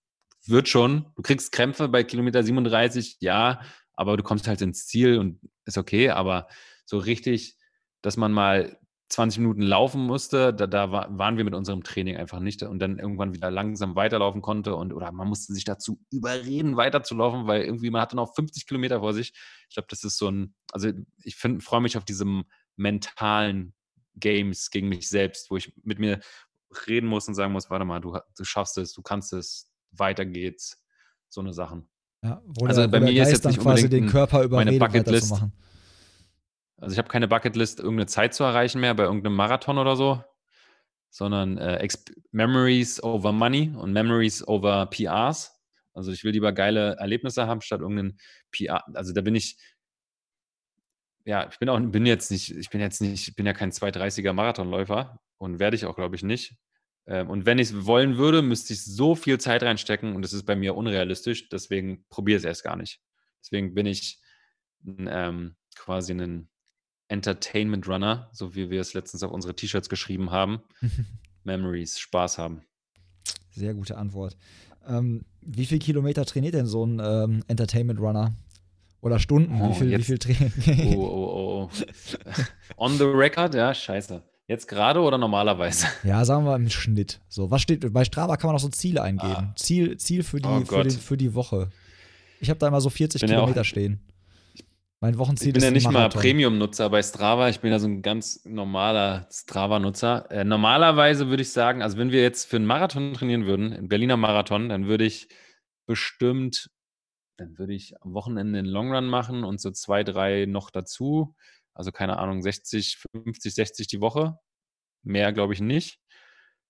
wird schon, du kriegst Krämpfe bei Kilometer 37, ja, aber du kommst halt ins Ziel und ist okay, aber so richtig, dass man mal 20 Minuten laufen musste, da, da wa- waren wir mit unserem Training einfach nicht und dann irgendwann wieder langsam weiterlaufen konnte und oder man musste sich dazu überreden, weiterzulaufen, weil irgendwie man hatte noch 50 Kilometer vor sich. Ich glaube, das ist so ein, also ich freue mich auf diese mentalen Games gegen mich selbst, wo ich mit mir reden muss und sagen muss, warte mal, du, du schaffst es, du kannst es, weiter geht's, so eine Sachen. ja, wo also bei mir ist jetzt nicht quasi den Körper überredet, Bucketlist. Also ich habe keine Bucketlist, irgendeine Zeit zu erreichen mehr bei irgendeinem Marathon oder so, sondern äh, Memories over Money und Memories over PRs. Also ich will lieber geile Erlebnisse haben statt irgendeinen PR. Also da bin ich, ja, ich bin auch, bin jetzt nicht, ich bin jetzt nicht, ich bin ja kein 230er Marathonläufer und werde ich auch, glaube ich, nicht. Ähm, und wenn ich es wollen würde, müsste ich so viel Zeit reinstecken und das ist bei mir unrealistisch. Deswegen probiere es erst gar nicht. Deswegen bin ich ähm, quasi ein Entertainment Runner, so wie wir es letztens auf unsere T-Shirts geschrieben haben. Memories, Spaß haben. Sehr gute Antwort. Ähm, wie viel Kilometer trainiert denn so ein ähm, Entertainment Runner? Oder Stunden? Oh, wie viel, wie viel Training? oh, oh, oh. oh. On the record, ja, scheiße. Jetzt gerade oder normalerweise? Ja, sagen wir im Schnitt. So, was steht bei Strava kann man auch so Ziele eingeben. Ah. Ziel, Ziel für die, oh für, die, für die Woche. Ich habe da immer so 40 Kilometer ja stehen. Mein Wochenziel ist. Ich bin ja nicht mal Premium-Nutzer bei Strava. Ich bin ja so ein ganz normaler Strava-Nutzer. Äh, normalerweise würde ich sagen, also wenn wir jetzt für einen Marathon trainieren würden, einen Berliner Marathon, dann würde ich bestimmt, dann würde ich am Wochenende einen Longrun machen und so zwei, drei noch dazu. Also keine Ahnung, 60, 50, 60 die Woche. Mehr glaube ich nicht.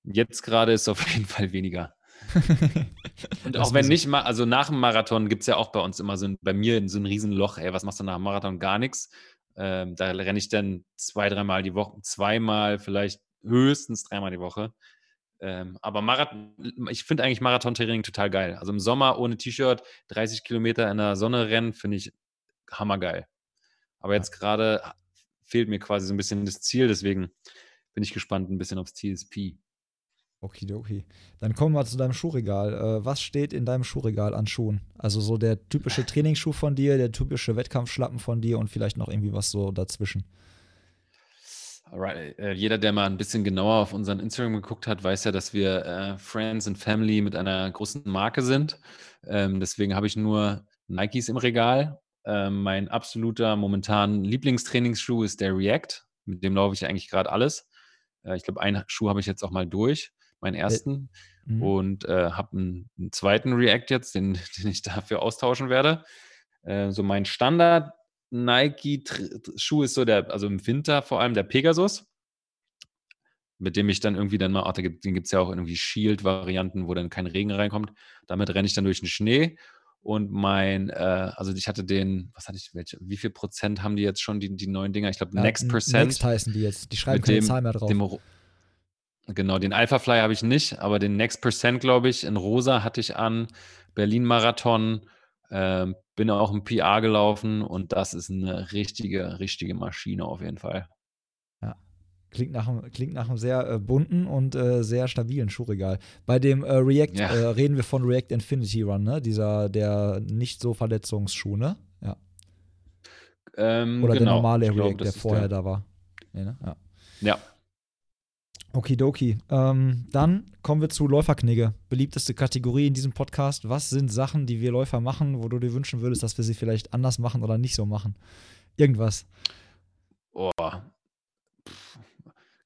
Jetzt gerade ist es auf jeden Fall weniger. und auch wenn nicht, also nach dem Marathon gibt es ja auch bei uns immer so ein, bei mir so ein Riesenloch, ey, was machst du nach dem Marathon? Gar nichts. Ähm, da renne ich dann zwei, dreimal die Woche, zweimal, vielleicht höchstens dreimal die Woche. Ähm, aber Marathon, ich finde eigentlich Marathon-Training total geil. Also im Sommer ohne T-Shirt, 30 Kilometer in der Sonne rennen, finde ich hammergeil. Aber jetzt gerade fehlt mir quasi so ein bisschen das Ziel, deswegen bin ich gespannt ein bisschen aufs TSP. Okidoki. Dann kommen wir zu deinem Schuhregal. Äh, was steht in deinem Schuhregal an Schuhen? Also so der typische Trainingsschuh von dir, der typische Wettkampfschlappen von dir und vielleicht noch irgendwie was so dazwischen. Alright. Äh, jeder, der mal ein bisschen genauer auf unseren Instagram geguckt hat, weiß ja, dass wir äh, Friends and Family mit einer großen Marke sind. Ähm, deswegen habe ich nur Nikes im Regal. Ähm, mein absoluter momentan Lieblingstrainingsschuh ist der React. Mit dem laufe ich eigentlich gerade alles. Äh, ich glaube, einen Schuh habe ich jetzt auch mal durch meinen äh, ersten. Mhm. Und äh, habe einen, einen, zweiten React jetzt, den, den ich dafür austauschen werde. Äh, so mein Standard Nike-Schuh ist so der, also im Winter vor allem der Pegasus, mit dem ich dann irgendwie dann mal, ach, den gibt es ja auch irgendwie Shield-Varianten, wo dann kein Regen reinkommt. Damit renne ich dann durch den Schnee. Und mein, äh, also ich hatte den, was hatte ich, welche, wie viel Prozent haben die jetzt schon, die, die neuen Dinger? Ich glaube, ja, Next Percent. Next heißen die jetzt. Die schreiben keine dem, Zahl mehr drauf. Dem, Genau, den Alpha Fly habe ich nicht, aber den Next Percent, glaube ich, in rosa hatte ich an. Berlin Marathon, ähm, bin auch im PR gelaufen und das ist eine richtige, richtige Maschine auf jeden Fall. Ja, klingt nach einem, klingt nach einem sehr äh, bunten und äh, sehr stabilen Schuhregal. Bei dem äh, React ja. Äh, reden wir von React Infinity Run, ne? Dieser, der nicht so Verletzungsschuh, ne? Ja. Ähm, Oder genau. der normale React, glaub, der vorher der. da war. Nee, ne? Ja. Ja, Okidoki. Ähm, dann kommen wir zu Läuferknigge. Beliebteste Kategorie in diesem Podcast. Was sind Sachen, die wir Läufer machen, wo du dir wünschen würdest, dass wir sie vielleicht anders machen oder nicht so machen? Irgendwas. Oh.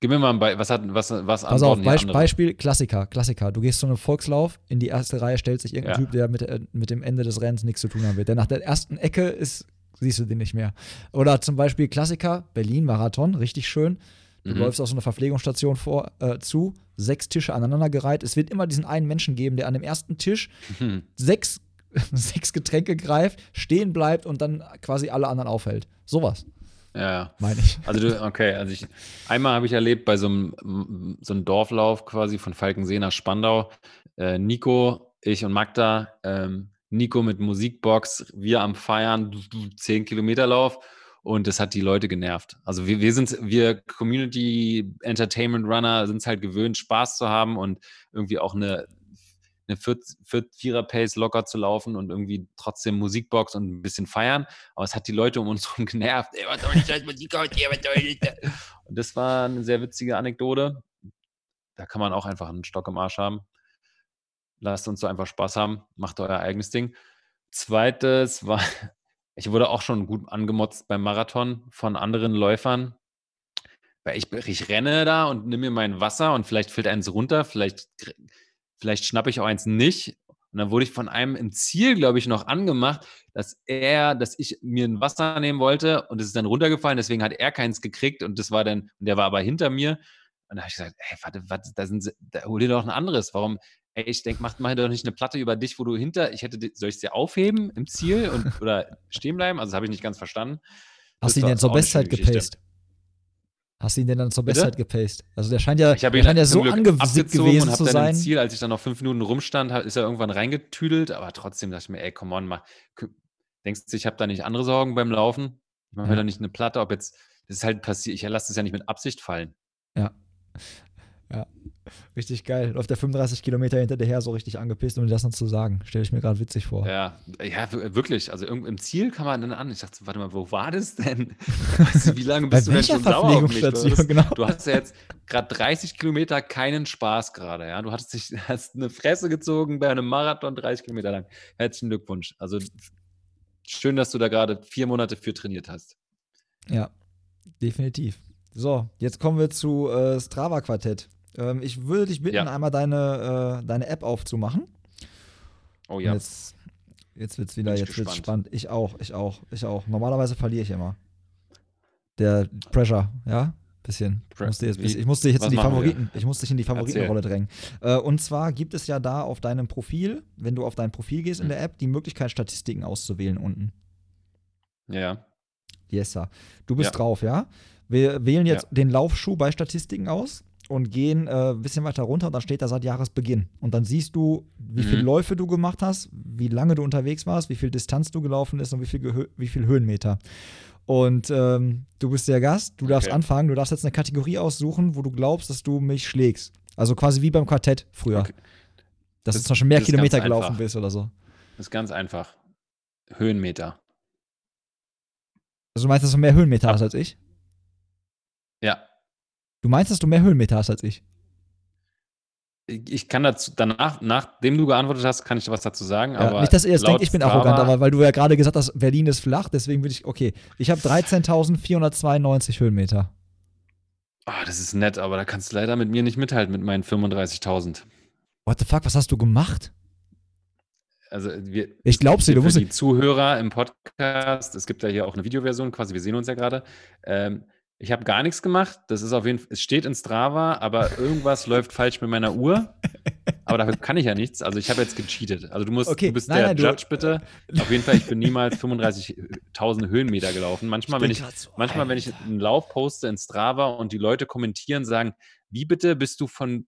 Gib mir mal ein Beispiel. Was hat was was Pass auf, Beisp Beispiel Klassiker, Klassiker. Du gehst zu einem Volkslauf, in die erste Reihe stellt sich irgendein ja. Typ, der mit, äh, mit dem Ende des Rennens nichts zu tun haben wird. Der nach der ersten Ecke ist, siehst du den nicht mehr. Oder zum Beispiel Klassiker, Berlin-Marathon, richtig schön Du mhm. läufst aus so einer Verpflegungsstation vor, äh, zu, sechs Tische aneinandergereiht. Es wird immer diesen einen Menschen geben, der an dem ersten Tisch mhm. sechs, sechs Getränke greift, stehen bleibt und dann quasi alle anderen aufhält. Sowas. Ja, meine ich. Also du, okay, also ich, einmal habe ich erlebt bei so einem, so einem Dorflauf quasi von Falkensee nach Spandau. Äh, Nico, ich und Magda, ähm, Nico mit Musikbox, wir am Feiern, 10 Kilometer Lauf und das hat die Leute genervt. Also wir, wir sind, wir Community Entertainment Runner sind es halt gewöhnt, Spaß zu haben und irgendwie auch eine, eine Vierer-Pace locker zu laufen und irgendwie trotzdem Musikbox und ein bisschen feiern. Aber es hat die Leute um uns herum genervt. Ey, was soll das Musik? Und das war eine sehr witzige Anekdote. Da kann man auch einfach einen Stock im Arsch haben. Lasst uns so einfach Spaß haben. Macht euer eigenes Ding. Zweites war, ich wurde auch schon gut angemotzt beim Marathon von anderen Läufern. Weil ich, ich renne da und nehme mir mein Wasser und vielleicht fällt eins runter, vielleicht, vielleicht schnappe ich auch eins nicht. Und dann wurde ich von einem im Ziel, glaube ich, noch angemacht, dass er, dass ich mir ein Wasser nehmen wollte und es ist dann runtergefallen, deswegen hat er keins gekriegt und das war dann, und der war aber hinter mir. Und da habe ich gesagt, hey, warte, warte, da, sind, da hol dir doch ein anderes. Warum, ey, ich denke, mach mal doch nicht eine Platte über dich, wo du hinter, ich hätte, soll ich es dir aufheben im Ziel und, oder stehen bleiben? Also, das habe ich nicht ganz verstanden. Hast du ihn jetzt zur Bestzeit gepaced? Hast du ihn denn dann zur? Bestzeit gepaced? Also der scheint ja, Ich habe der ihn scheint ja zum so abgezogen gewesen und zu dann im sein. Ziel, als ich dann noch fünf Minuten rumstand, ist er irgendwann reingetüdelt, aber trotzdem dachte ich mir, ey, come on, mach, denkst du, ich habe da nicht andere Sorgen beim Laufen? Ich mache mir Ja. doch nicht eine Platte, ob jetzt, das ist halt passiert, ich lasse das ja nicht mit Absicht fallen. Ja. Ja. Richtig geil. Läuft der 35 Kilometer hinter dir her so richtig angepisst, um dir das noch zu sagen. Stelle ich mir gerade witzig vor. Ja, ja, wirklich. Also irgend- im Ziel kam man dann an. Ich dachte, warte mal, wo war das denn? Weißt du, wie lange bist du denn schon sauer auf mich? Du hast, genau. du hast ja jetzt gerade 30 Kilometer keinen Spaß gerade, ja. Du hattest dich, hast eine Fresse gezogen bei einem Marathon 30 Kilometer lang. Herzlichen Glückwunsch. Also schön, dass du da gerade vier Monate für trainiert hast. Ja, definitiv. So, jetzt kommen wir zu äh, Strava Quartett. Ähm, ich würde dich bitten, Ja. einmal deine, äh, deine App aufzumachen. Oh Und ja. Jetzt, jetzt wird's wieder, jetzt wird's spannend. Ich auch, ich auch, ich auch. Normalerweise verliere ich immer. Der Pressure, ja? Bisschen. Ich Pre- musste, jetzt, ich musste dich jetzt in die wir? Favoriten, ich musste dich in die Favoritenrolle drängen. Äh, und zwar gibt es ja da auf deinem Profil, wenn du auf dein Profil gehst in Hm. der App, die Möglichkeit, Statistiken auszuwählen unten. Ja. Yes, sir. Du bist Ja. drauf, ja? Wir wählen jetzt Ja. den Laufschuh bei Statistiken aus und gehen äh, ein bisschen weiter runter und dann steht da seit Jahresbeginn. Und dann siehst du, wie Mhm. viele Läufe du gemacht hast, wie lange du unterwegs warst, wie viel Distanz du gelaufen bist und wie viel, Gehö wie viel Höhenmeter. Und ähm, du bist der Gast, du darfst Okay. anfangen, du darfst jetzt eine Kategorie aussuchen, wo du glaubst, dass du mich schlägst. Also quasi wie beim Quartett früher. Okay. Dass Das- du zum Beispiel mehr Kilometer gelaufen einfach. bist oder so. Das ist ganz einfach. Höhenmeter. Also du meinst, dass du mehr Höhenmeter hast als ich? Ja. Du meinst, dass du mehr Höhenmeter hast als ich? Ich kann dazu, danach, nachdem du geantwortet hast, kann ich was dazu sagen. Ja, aber nicht, dass ihr jetzt laut denkt, ich bin Strava- arrogant, aber weil du ja gerade gesagt hast, Berlin ist flach, deswegen würde ich, okay, ich habe 13.492 Höhenmeter. Ah, das ist nett, aber da kannst du leider mit mir nicht mithalten mit meinen 35.000. What the fuck, was hast du gemacht? Also wir, Ich glaub's dir, du musst. die Zuhörer im Podcast, es gibt ja hier auch eine Videoversion quasi, wir sehen uns ja gerade. Ähm, ich habe gar nichts gemacht. Das ist auf jeden Fall, es steht in Strava, aber irgendwas läuft falsch mit meiner Uhr. Aber dafür kann ich ja nichts. Also ich habe jetzt gecheatet. Also du musst, Okay, du bist nein, der nein, du- Judge bitte. Auf jeden Fall, ich bin niemals 35.000 Höhenmeter gelaufen. Manchmal, wenn ich, manchmal, wenn ich einen Lauf poste in Strava und die Leute kommentieren, sagen, wie bitte bist du von,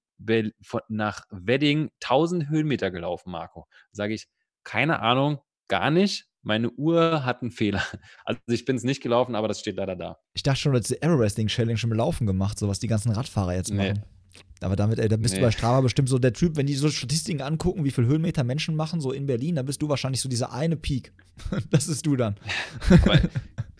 von nach Wedding 1000 Höhenmeter gelaufen, Marco? Sage ich, keine Ahnung, gar nicht. Meine Uhr hat einen Fehler. Also ich bin es nicht gelaufen, aber das steht leider da. Ich dachte schon, du hättest die Aero-Wrestling Challenge schon mit Laufen gemacht, so was die ganzen Radfahrer jetzt Nee. machen. Aber damit, ey, da bist du Nee. bei Strava bestimmt so der Typ, wenn die so Statistiken angucken, wie viel Höhenmeter Menschen machen, so in Berlin, dann bist du wahrscheinlich so dieser eine Peak. das ist du dann. Aber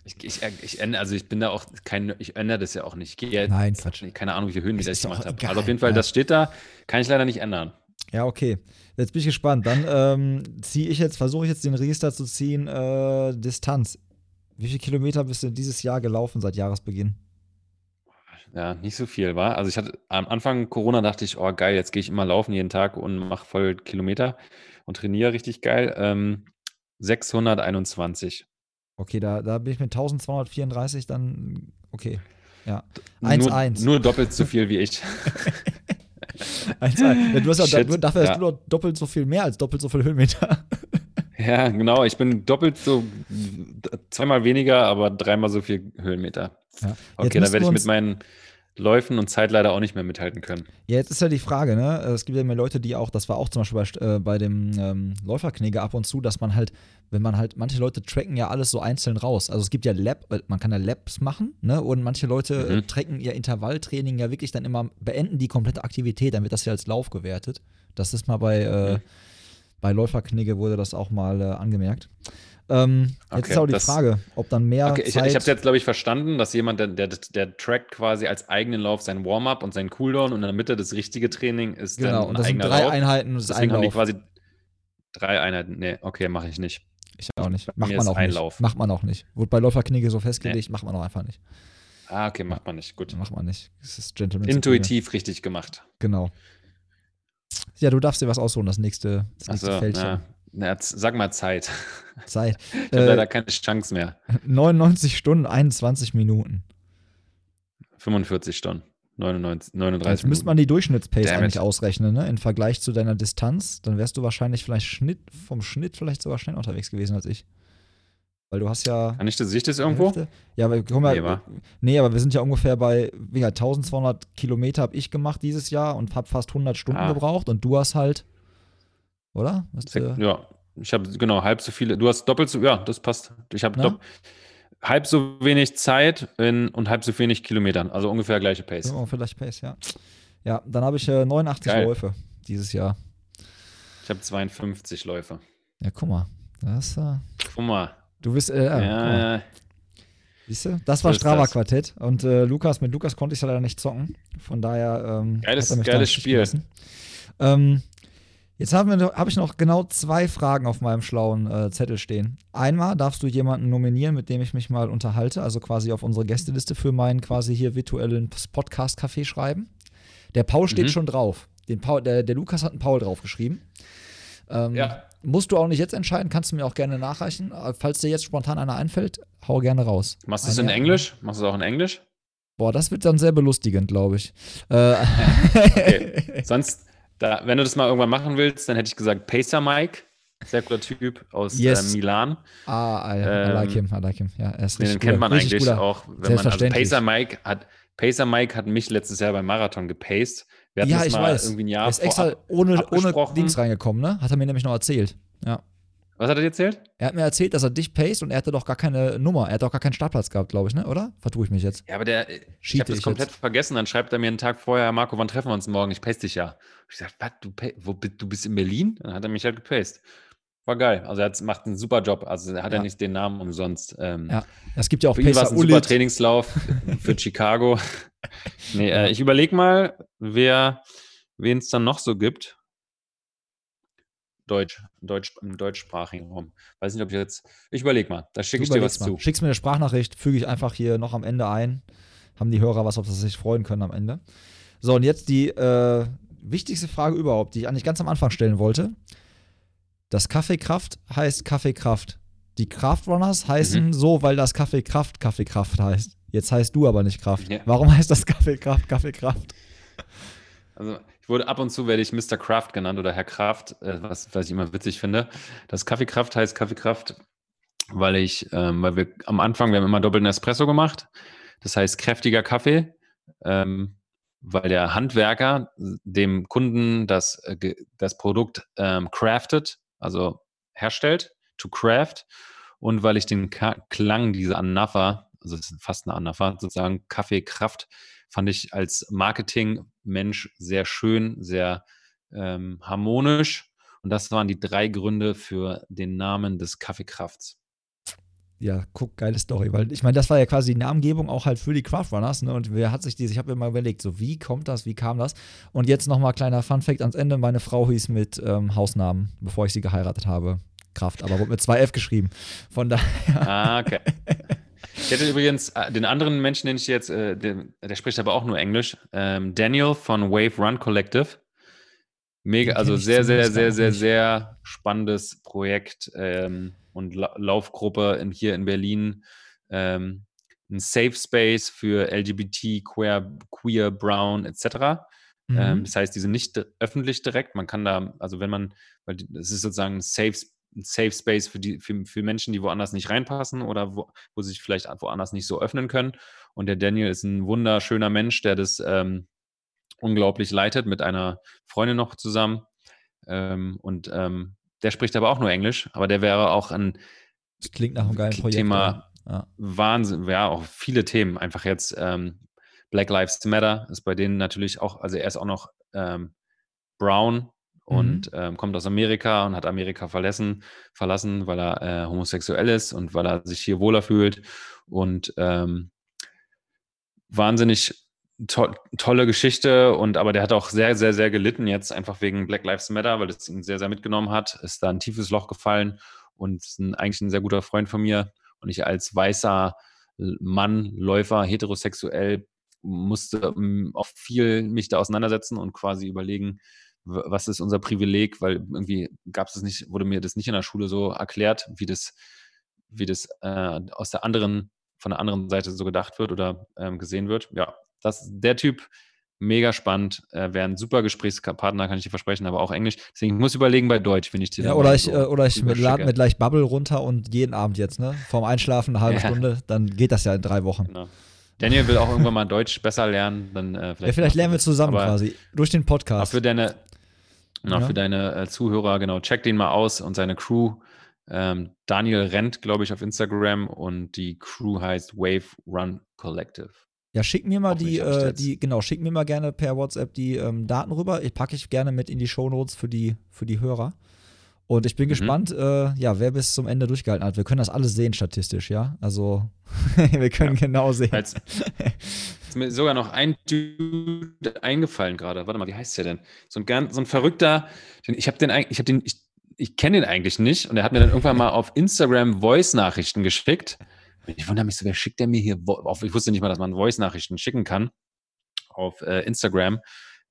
ich, ich, ich, ändere, also ich bin da auch kein, ich ändere das ja auch nicht. Ich gehe jetzt, Nein, Quatsch. keine Ahnung, wie viele Höhenmeter ich gemacht habe. Also auf jeden Fall, ja. das steht da, kann ich leider nicht ändern. Ja, okay. Jetzt bin ich gespannt. Dann ähm, ziehe ich jetzt, versuche ich jetzt den Register zu ziehen, äh, Distanz. Wie viele Kilometer bist du dieses Jahr gelaufen seit Jahresbeginn? Ja, nicht so viel, war. Also ich hatte am Anfang Corona dachte ich, oh geil, jetzt gehe ich immer laufen jeden Tag und mache voll Kilometer und trainiere richtig geil. Ähm, 621. Okay, da, da bin ich mit 1234 dann, okay. Ja. Nur, 1-1. nur doppelt so viel wie ich. 1-1. Ja, du hast ja, Shit, dafür hast ja. du doch doppelt so viel mehr als doppelt so viel Höhenmeter. Ja, genau. Ich bin doppelt so, zweimal weniger, aber dreimal so viel Höhenmeter. Ja. Okay, dann werde ich mit meinen Läufen und Zeit leider auch nicht mehr mithalten können. Ja, jetzt ist ja die Frage, ne? Es gibt ja immer Leute, die auch, das war auch zum Beispiel bei, äh, bei dem ähm, Läuferknigge ab und zu, dass man halt, wenn man halt, manche Leute tracken ja alles so einzeln raus. Also es gibt ja Lab, äh, man kann ja Labs machen, ne? Und manche Leute äh, Mhm. tracken ihr Intervalltraining ja wirklich dann immer, beenden die komplette Aktivität, dann wird das ja als Lauf gewertet. Das ist mal bei, äh, Mhm. bei Läuferknigge wurde das auch mal äh, angemerkt. Ähm, jetzt Okay, ist auch die das- Frage, ob dann mehr Okay, ich, Zeit ich habe jetzt, glaube ich, verstanden, dass jemand, der, der, der trackt quasi als eigenen Lauf sein Warm-up und seinen Cooldown und in der Mitte das richtige Training ist genau, dann und das sind drei Lauf. Einheiten und das Deswegen haben die quasi drei Einheiten. Nee, okay, mache ich nicht. Ich auch nicht. Macht man auch nicht. Lauf. Macht man auch nicht. Wurde bei Läuferknigge so festgelegt, macht man auch einfach nicht. Ah, okay, macht man nicht. Gut. Macht man nicht. Das ist Gentleman. Intuitiv richtig gemacht. Genau. Ja, du darfst dir was aussuchen, das nächste, das nächste Also, Fältchen. na, na, sag mal Zeit. Zeit. Ich habe leider Äh, keine Chance mehr. 99 Stunden, 21 Minuten. 45 Stunden. 99, 39 Jetzt müsste man die Durchschnittspace Damn it. eigentlich ausrechnen, ne? Im Vergleich zu deiner Distanz. Dann wärst du wahrscheinlich vielleicht Schnitt, vom Schnitt vielleicht sogar schneller unterwegs gewesen als ich. Weil du hast ja. Kann ich das, sehe ich das irgendwo? Hälfte. Ja, aber guck mal, Nee, nee, aber wir sind ja ungefähr bei, wie gesagt, 1200 Kilometer habe ich gemacht dieses Jahr und habe fast 100 Stunden Ah. gebraucht und du hast halt, oder? Sek- äh, Ja, ich habe genau halb so viele. Du hast doppelt so, ja, das passt. Ich habe halb so wenig Zeit in, und halb so wenig Kilometern. Also ungefähr gleiche Pace. oh, vielleicht Pace, ja. Ja, dann habe ich äh, 89 Geil. Läufe dieses Jahr. Ich habe 52 Läufe. Ja, guck mal. Das, äh, Guck mal. du bist, äh, ja, guck mal. Ja, Siehst du? Das So war das. Strava-Quartett. Und äh, Lukas, mit Lukas konnte ich ja leider nicht zocken. Von daher. Ähm, Geiles- geiles Spiel. Ähm, jetzt habe ich noch genau zwei Fragen auf meinem schlauen äh, Zettel stehen. Einmal darfst du jemanden nominieren, mit dem ich mich mal unterhalte, also quasi auf unsere Gästeliste für meinen quasi hier virtuellen Podcast-Café schreiben. Der Paul steht Mhm. schon drauf. Den Paul, der, der Lukas hat einen Paul draufgeschrieben. Ähm, Ja. Musst du auch nicht jetzt entscheiden, kannst du mir auch gerne nachreichen. Äh, Falls dir jetzt spontan einer einfällt, hau gerne raus. Machst du es in Englisch? Machst du es auch in Englisch? Boah, das wird dann sehr belustigend, glaube ich. Äh, Okay. Sonst, da, wenn du das mal irgendwann machen willst, dann hätte ich gesagt Pacer Mike. Sehr guter Typ aus Yes. äh, Milan. ah, I, I like Ähm, him, I like him. Ja, er ist Den richtig kennt man richtig eigentlich guter. auch, wenn man also. Pacer Mike hat Pacer Mike hat mich letztes Jahr beim Marathon gepaced. Wir hatten Ja, das ich mal weiß. irgendwie ein Er Jahr ist extra ohne, ohne. Dings reingekommen, ne? Hat er mir nämlich noch erzählt. Ja. Was hat er dir erzählt? Er hat mir erzählt, dass er dich paced und er hatte doch gar keine Nummer. Er hat doch gar keinen Startplatz gehabt, glaube ich, ne? Oder? Vertue ich mich jetzt. Ja, aber der, ich Cheate habe das ich komplett jetzt. vergessen. Dann schreibt er mir einen Tag vorher, Marco, wann treffen wir uns morgen? Ich pace dich ja. Ich sag, was, du, wo, du bist in Berlin? Dann hat er mich halt gepaced. War geil. Also er hat, macht einen super Job. Also er hat ja, Ja. nicht den Namen umsonst. Ähm, Ja. Es gibt ja auch Für ihn war es Pacer ein super. Trainingslauf für Chicago. nee, äh, ich überlege mal, wer, wen es dann noch so gibt. Deutsch, Deutsch, im deutschsprachigen Raum. Weiß nicht, ob ich jetzt. Ich überlege mal. Da schicke ich dir was mal. zu. Schickst mir eine Sprachnachricht, füge ich einfach hier noch am Ende ein. Haben die Hörer was, das sie sich freuen können am Ende. So, und jetzt die äh, wichtigste Frage überhaupt, die ich eigentlich ganz am Anfang stellen wollte. Das Kaffeekraft heißt Kaffeekraft. Die Kraftrunners heißen Mhm. so, weil das Kaffeekraft Kaffeekraft heißt. Jetzt heißt du aber nicht Kraft. Ja. Warum heißt das Kaffeekraft Kaffeekraft? Also ich wurde ab und zu werde ich Mr. Kraft genannt oder Herr Kraft, äh, was, was ich immer witzig finde. Das Kaffeekraft heißt Kaffeekraft, weil ich, ähm, weil wir am Anfang, wir haben immer doppelten Espresso gemacht. Das heißt kräftiger Kaffee, ähm, weil der Handwerker dem Kunden das, äh, das Produkt ähm, craftet, also herstellt, to craft. Und weil ich den Ka Klang dieser Anapher, also das ist fast eine Anapher, sozusagen Kaffeekraft, fand ich als Marketing-Mensch sehr schön, sehr ähm, harmonisch. Und das waren die drei Gründe für den Namen des Kaffeekrafts. Ja, guck, geile Story, weil ich meine, das war ja quasi die Namengebung auch halt für die Craftrunners, ne? Und wer hat sich diese, ich habe mir mal überlegt, so wie kommt das, wie kam das? Und jetzt nochmal kleiner Fun-Fact ans Ende: Meine Frau hieß mit ähm, Hausnamen, bevor ich sie geheiratet habe, Kraft, aber wurde mit zwei F geschrieben. Von daher, Ah, okay. Ich hätte übrigens äh, den anderen Menschen, den ich jetzt, äh, der, der spricht aber auch nur Englisch, ähm, Daniel von Wave Run Collective. Mega, also sehr, sehr, sehr, sehr, sehr spannendes Projekt ähm, und La Laufgruppe in, hier in Berlin. Ähm, ein Safe Space für LGBT, Queer, Queer Brown etc. Mhm. Ähm, das heißt, die sind nicht öffentlich direkt. Man kann da, also wenn man, weil es ist sozusagen ein Safe, ein Safe Space für, die, für, für Menschen, die woanders nicht reinpassen oder wo, wo sie sich vielleicht woanders nicht so öffnen können. Und der Daniel ist ein wunderschöner Mensch, der das ähm, unglaublich leitet, mit einer Freundin noch zusammen. Ähm, und ähm, der spricht aber auch nur Englisch, aber der wäre auch ein das klingt nach einem geilen Projekt. Thema Ja. Wahnsinn, ja, auch viele Themen. Einfach jetzt ähm, Black Lives Matter ist bei denen natürlich auch, also er ist auch noch ähm, brown und ähm, kommt aus Amerika und hat Amerika verlassen, verlassen, weil er äh, homosexuell ist und weil er sich hier wohler fühlt. Und ähm, wahnsinnig to tolle Geschichte und aber der hat auch sehr, sehr, sehr gelitten jetzt einfach wegen Black Lives Matter, weil es ihn sehr, sehr mitgenommen hat, ist da ein tiefes Loch gefallen und ist ein, eigentlich ein sehr guter Freund von mir. Und ich als weißer Mann, Läufer, heterosexuell, musste ähm, auch viel mich da auseinandersetzen und quasi überlegen, was ist unser Privileg, weil irgendwie gab es nicht, wurde mir das nicht in der Schule so erklärt, wie das, wie das äh, aus der anderen, von der anderen Seite so gedacht wird oder ähm, gesehen wird. Ja, das, der Typ Mega spannend. Äh, Wäre ein super Gesprächspartner, kann ich dir versprechen, aber auch Englisch. Deswegen muss ich überlegen bei Deutsch, wenn ich dir ja, oder ich, so äh, oder ich lade mir gleich Bubble runter und jeden Abend jetzt, ne? Vorm Einschlafen eine halbe ja. Stunde, dann geht das ja in drei Wochen. Genau. Daniel will auch irgendwann mal Deutsch besser lernen. Dann, äh, vielleicht, ja, vielleicht lernen wir zusammen quasi. Durch den Podcast. Auch für deine, ja. für deine äh, Zuhörer, genau, check den mal aus und seine Crew. Ähm, Daniel rennt, glaube ich, auf Instagram und die Crew heißt Wave Run Collective. Ja, schick mir mal die, äh, die, genau, schick mir mal gerne per WhatsApp die ähm, Daten rüber. Ich packe ich gerne mit in die Shownotes für die, für die Hörer. Und ich bin mhm. gespannt, äh, ja, wer bis zum Ende durchgehalten hat. Wir können das alles sehen statistisch, ja. Also wir können ja. genau sehen. Als, ist mir sogar noch ein Dude eingefallen gerade. Warte mal, wie heißt der denn? So ein ganz, so ein verrückter. Ich habe den, ich habe den, ich, ich kenne den eigentlich nicht. Und er hat mir dann irgendwann mal auf Instagram Voice-Nachrichten geschickt. Ich wundere mich so, wer schickt der mir hier auf? Ich wusste nicht mal, dass man Voice-Nachrichten schicken kann auf äh, Instagram.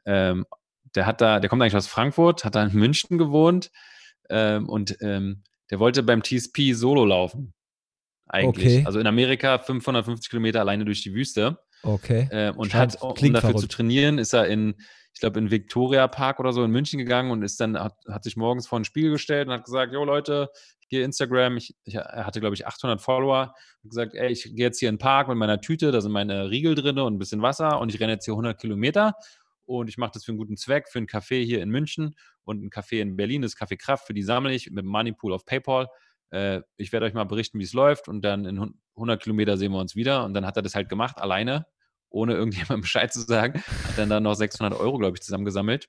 Ähm, der hat da, der kommt eigentlich aus Frankfurt, hat da in München gewohnt ähm, und ähm, der wollte beim TSP Solo laufen. Eigentlich. Okay. Also in Amerika 550 Kilometer alleine durch die Wüste. Okay. Ähm, und Scheint, hat, um dafür verrückt. zu trainieren, ist er in, ich glaube, in Victoria Park oder so in München gegangen und ist dann, hat, hat sich morgens vor ein Spiegel gestellt und hat gesagt, jo Leute, hier Instagram, ich, ich er hatte, glaube ich, 800 Follower, hat gesagt, ey, ich gehe jetzt hier in den Park mit meiner Tüte, da sind meine Riegel drin und ein bisschen Wasser und ich renne jetzt hier 100 Kilometer und ich mache das für einen guten Zweck, für einen Café hier in München und ein Café in Berlin, das Café Kraft, für die sammle ich mit Moneypool auf PayPal. Äh, ich werde euch mal berichten, wie es läuft und dann in 100 Kilometer sehen wir uns wieder und dann hat er das halt gemacht, alleine ohne irgendjemandem Bescheid zu sagen, hat dann da noch 600 Euro, glaube ich, zusammengesammelt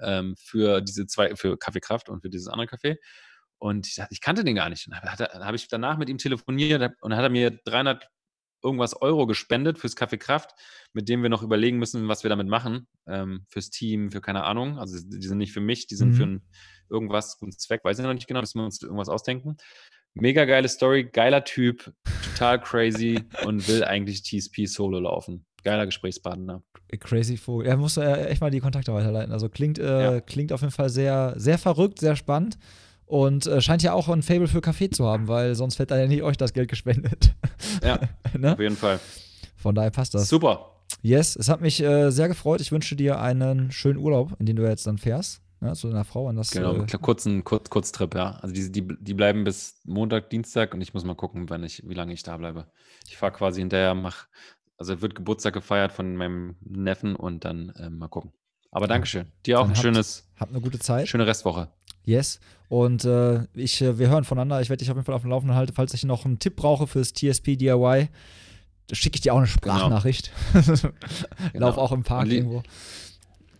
ähm, für diese zwei, für Kaffeekraft und für dieses andere Café. Und ich, ich kannte den gar nicht. Dann habe ich danach mit ihm telefoniert und dann hat er mir 300 irgendwas Euro gespendet fürs Kaffee Kraft, mit dem wir noch überlegen müssen, was wir damit machen. Ähm, fürs Team, für keine Ahnung. Also die sind nicht für mich, die sind mhm. für ein, irgendwas, guten Zweck, weiß ich noch nicht genau, müssen wir uns irgendwas ausdenken. Mega geile Story, geiler Typ, total crazy und will eigentlich TSP Solo laufen. Geiler Gesprächspartner. Crazy Vogel. Er muss ja echt mal die Kontakte weiterleiten. Also klingt, äh, ja. klingt auf jeden Fall sehr, sehr verrückt, sehr spannend. Und äh, scheint ja auch ein Fable für Kaffee zu haben, weil sonst hätte er ja nicht euch das Geld gespendet. Ja, ne? auf jeden Fall. Von daher passt das. Super. Yes, es hat mich äh, sehr gefreut. Ich wünsche dir einen schönen Urlaub, in den du jetzt dann fährst ne, zu deiner Frau. Und das, genau, äh, kurzen Kurz, Kurztrip, ja. Also die, die, die bleiben bis Montag, Dienstag und ich muss mal gucken, wann ich, wie lange ich da bleibe. Ich fahre quasi hinterher, mach, also wird Geburtstag gefeiert von meinem Neffen und dann äh, mal gucken. Aber Dankeschön. Dir auch ein habt, schönes. Habt eine gute Zeit. Schöne Restwoche. Yes. Und äh, ich, äh, wir hören voneinander. Ich werde dich auf jeden Fall auf dem Laufenden halten. Falls ich noch einen Tipp brauche fürs TSP DIY, schicke ich dir auch eine genau. Sprachnachricht. Genau. Lauf auch im Park irgendwo.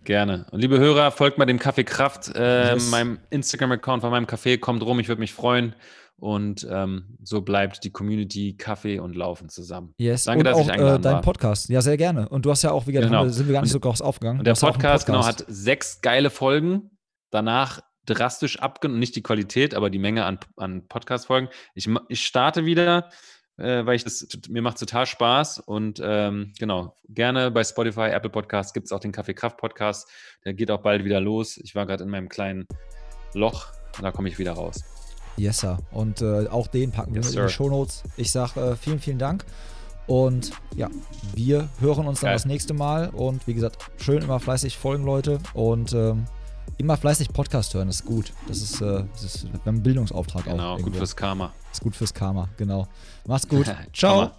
Gerne. Und liebe Hörer, folgt mal dem Kaffee Kraft, äh, yes. meinem Instagram-Account von meinem Café. Kommt rum, ich würde mich freuen. Und ähm, so bleibt die Community Kaffee und Laufen zusammen. Yes. Danke, und dass auch, ich eingeladen äh, dein war. Podcast. Ja, sehr gerne. Und du hast ja auch, wie gesagt, genau. sind wir gar nicht und, so groß aufgegangen. Und der Podcast, Podcast, genau, hat sechs geile Folgen. Danach drastisch abgenommen, nicht die Qualität, aber die Menge an, an Podcast-Folgen. Ich, ich starte wieder äh, weil ich das, mir macht total Spaß und ähm, genau, gerne bei Spotify, Apple Podcast gibt es auch den Kaffee Kraft Podcast. Der geht auch bald wieder los. Ich war gerade in meinem kleinen Loch und da komme ich wieder raus. Yes, sir. Und äh, auch den packen wir yes, mit in die Show Notes. Ich sage äh, vielen, vielen Dank. Und ja, wir hören uns dann Geil. das nächste Mal. Und wie gesagt, schön immer fleißig folgen, Leute. Und ähm, immer fleißig Podcast hören, ist gut. Das ist, äh, das ist ein Bildungsauftrag genau, auch. Genau, gut fürs Karma. Ist gut fürs Karma, genau. Mach's gut. Ciao.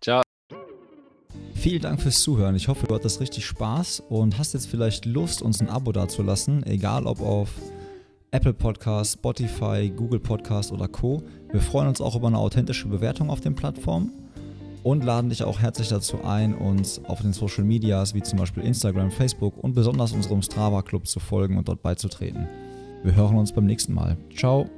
Ciao. Vielen Dank fürs Zuhören. Ich hoffe, du hattest richtig Spaß und hast jetzt vielleicht Lust, uns ein Abo dazulassen, egal ob auf Apple Podcast, Spotify, Google Podcast oder Co. Wir freuen uns auch über eine authentische Bewertung auf den Plattformen und laden dich auch herzlich dazu ein, uns auf den Social Medias wie zum Beispiel Instagram, Facebook und besonders unserem Strava Club zu folgen und dort beizutreten. Wir hören uns beim nächsten Mal. Ciao.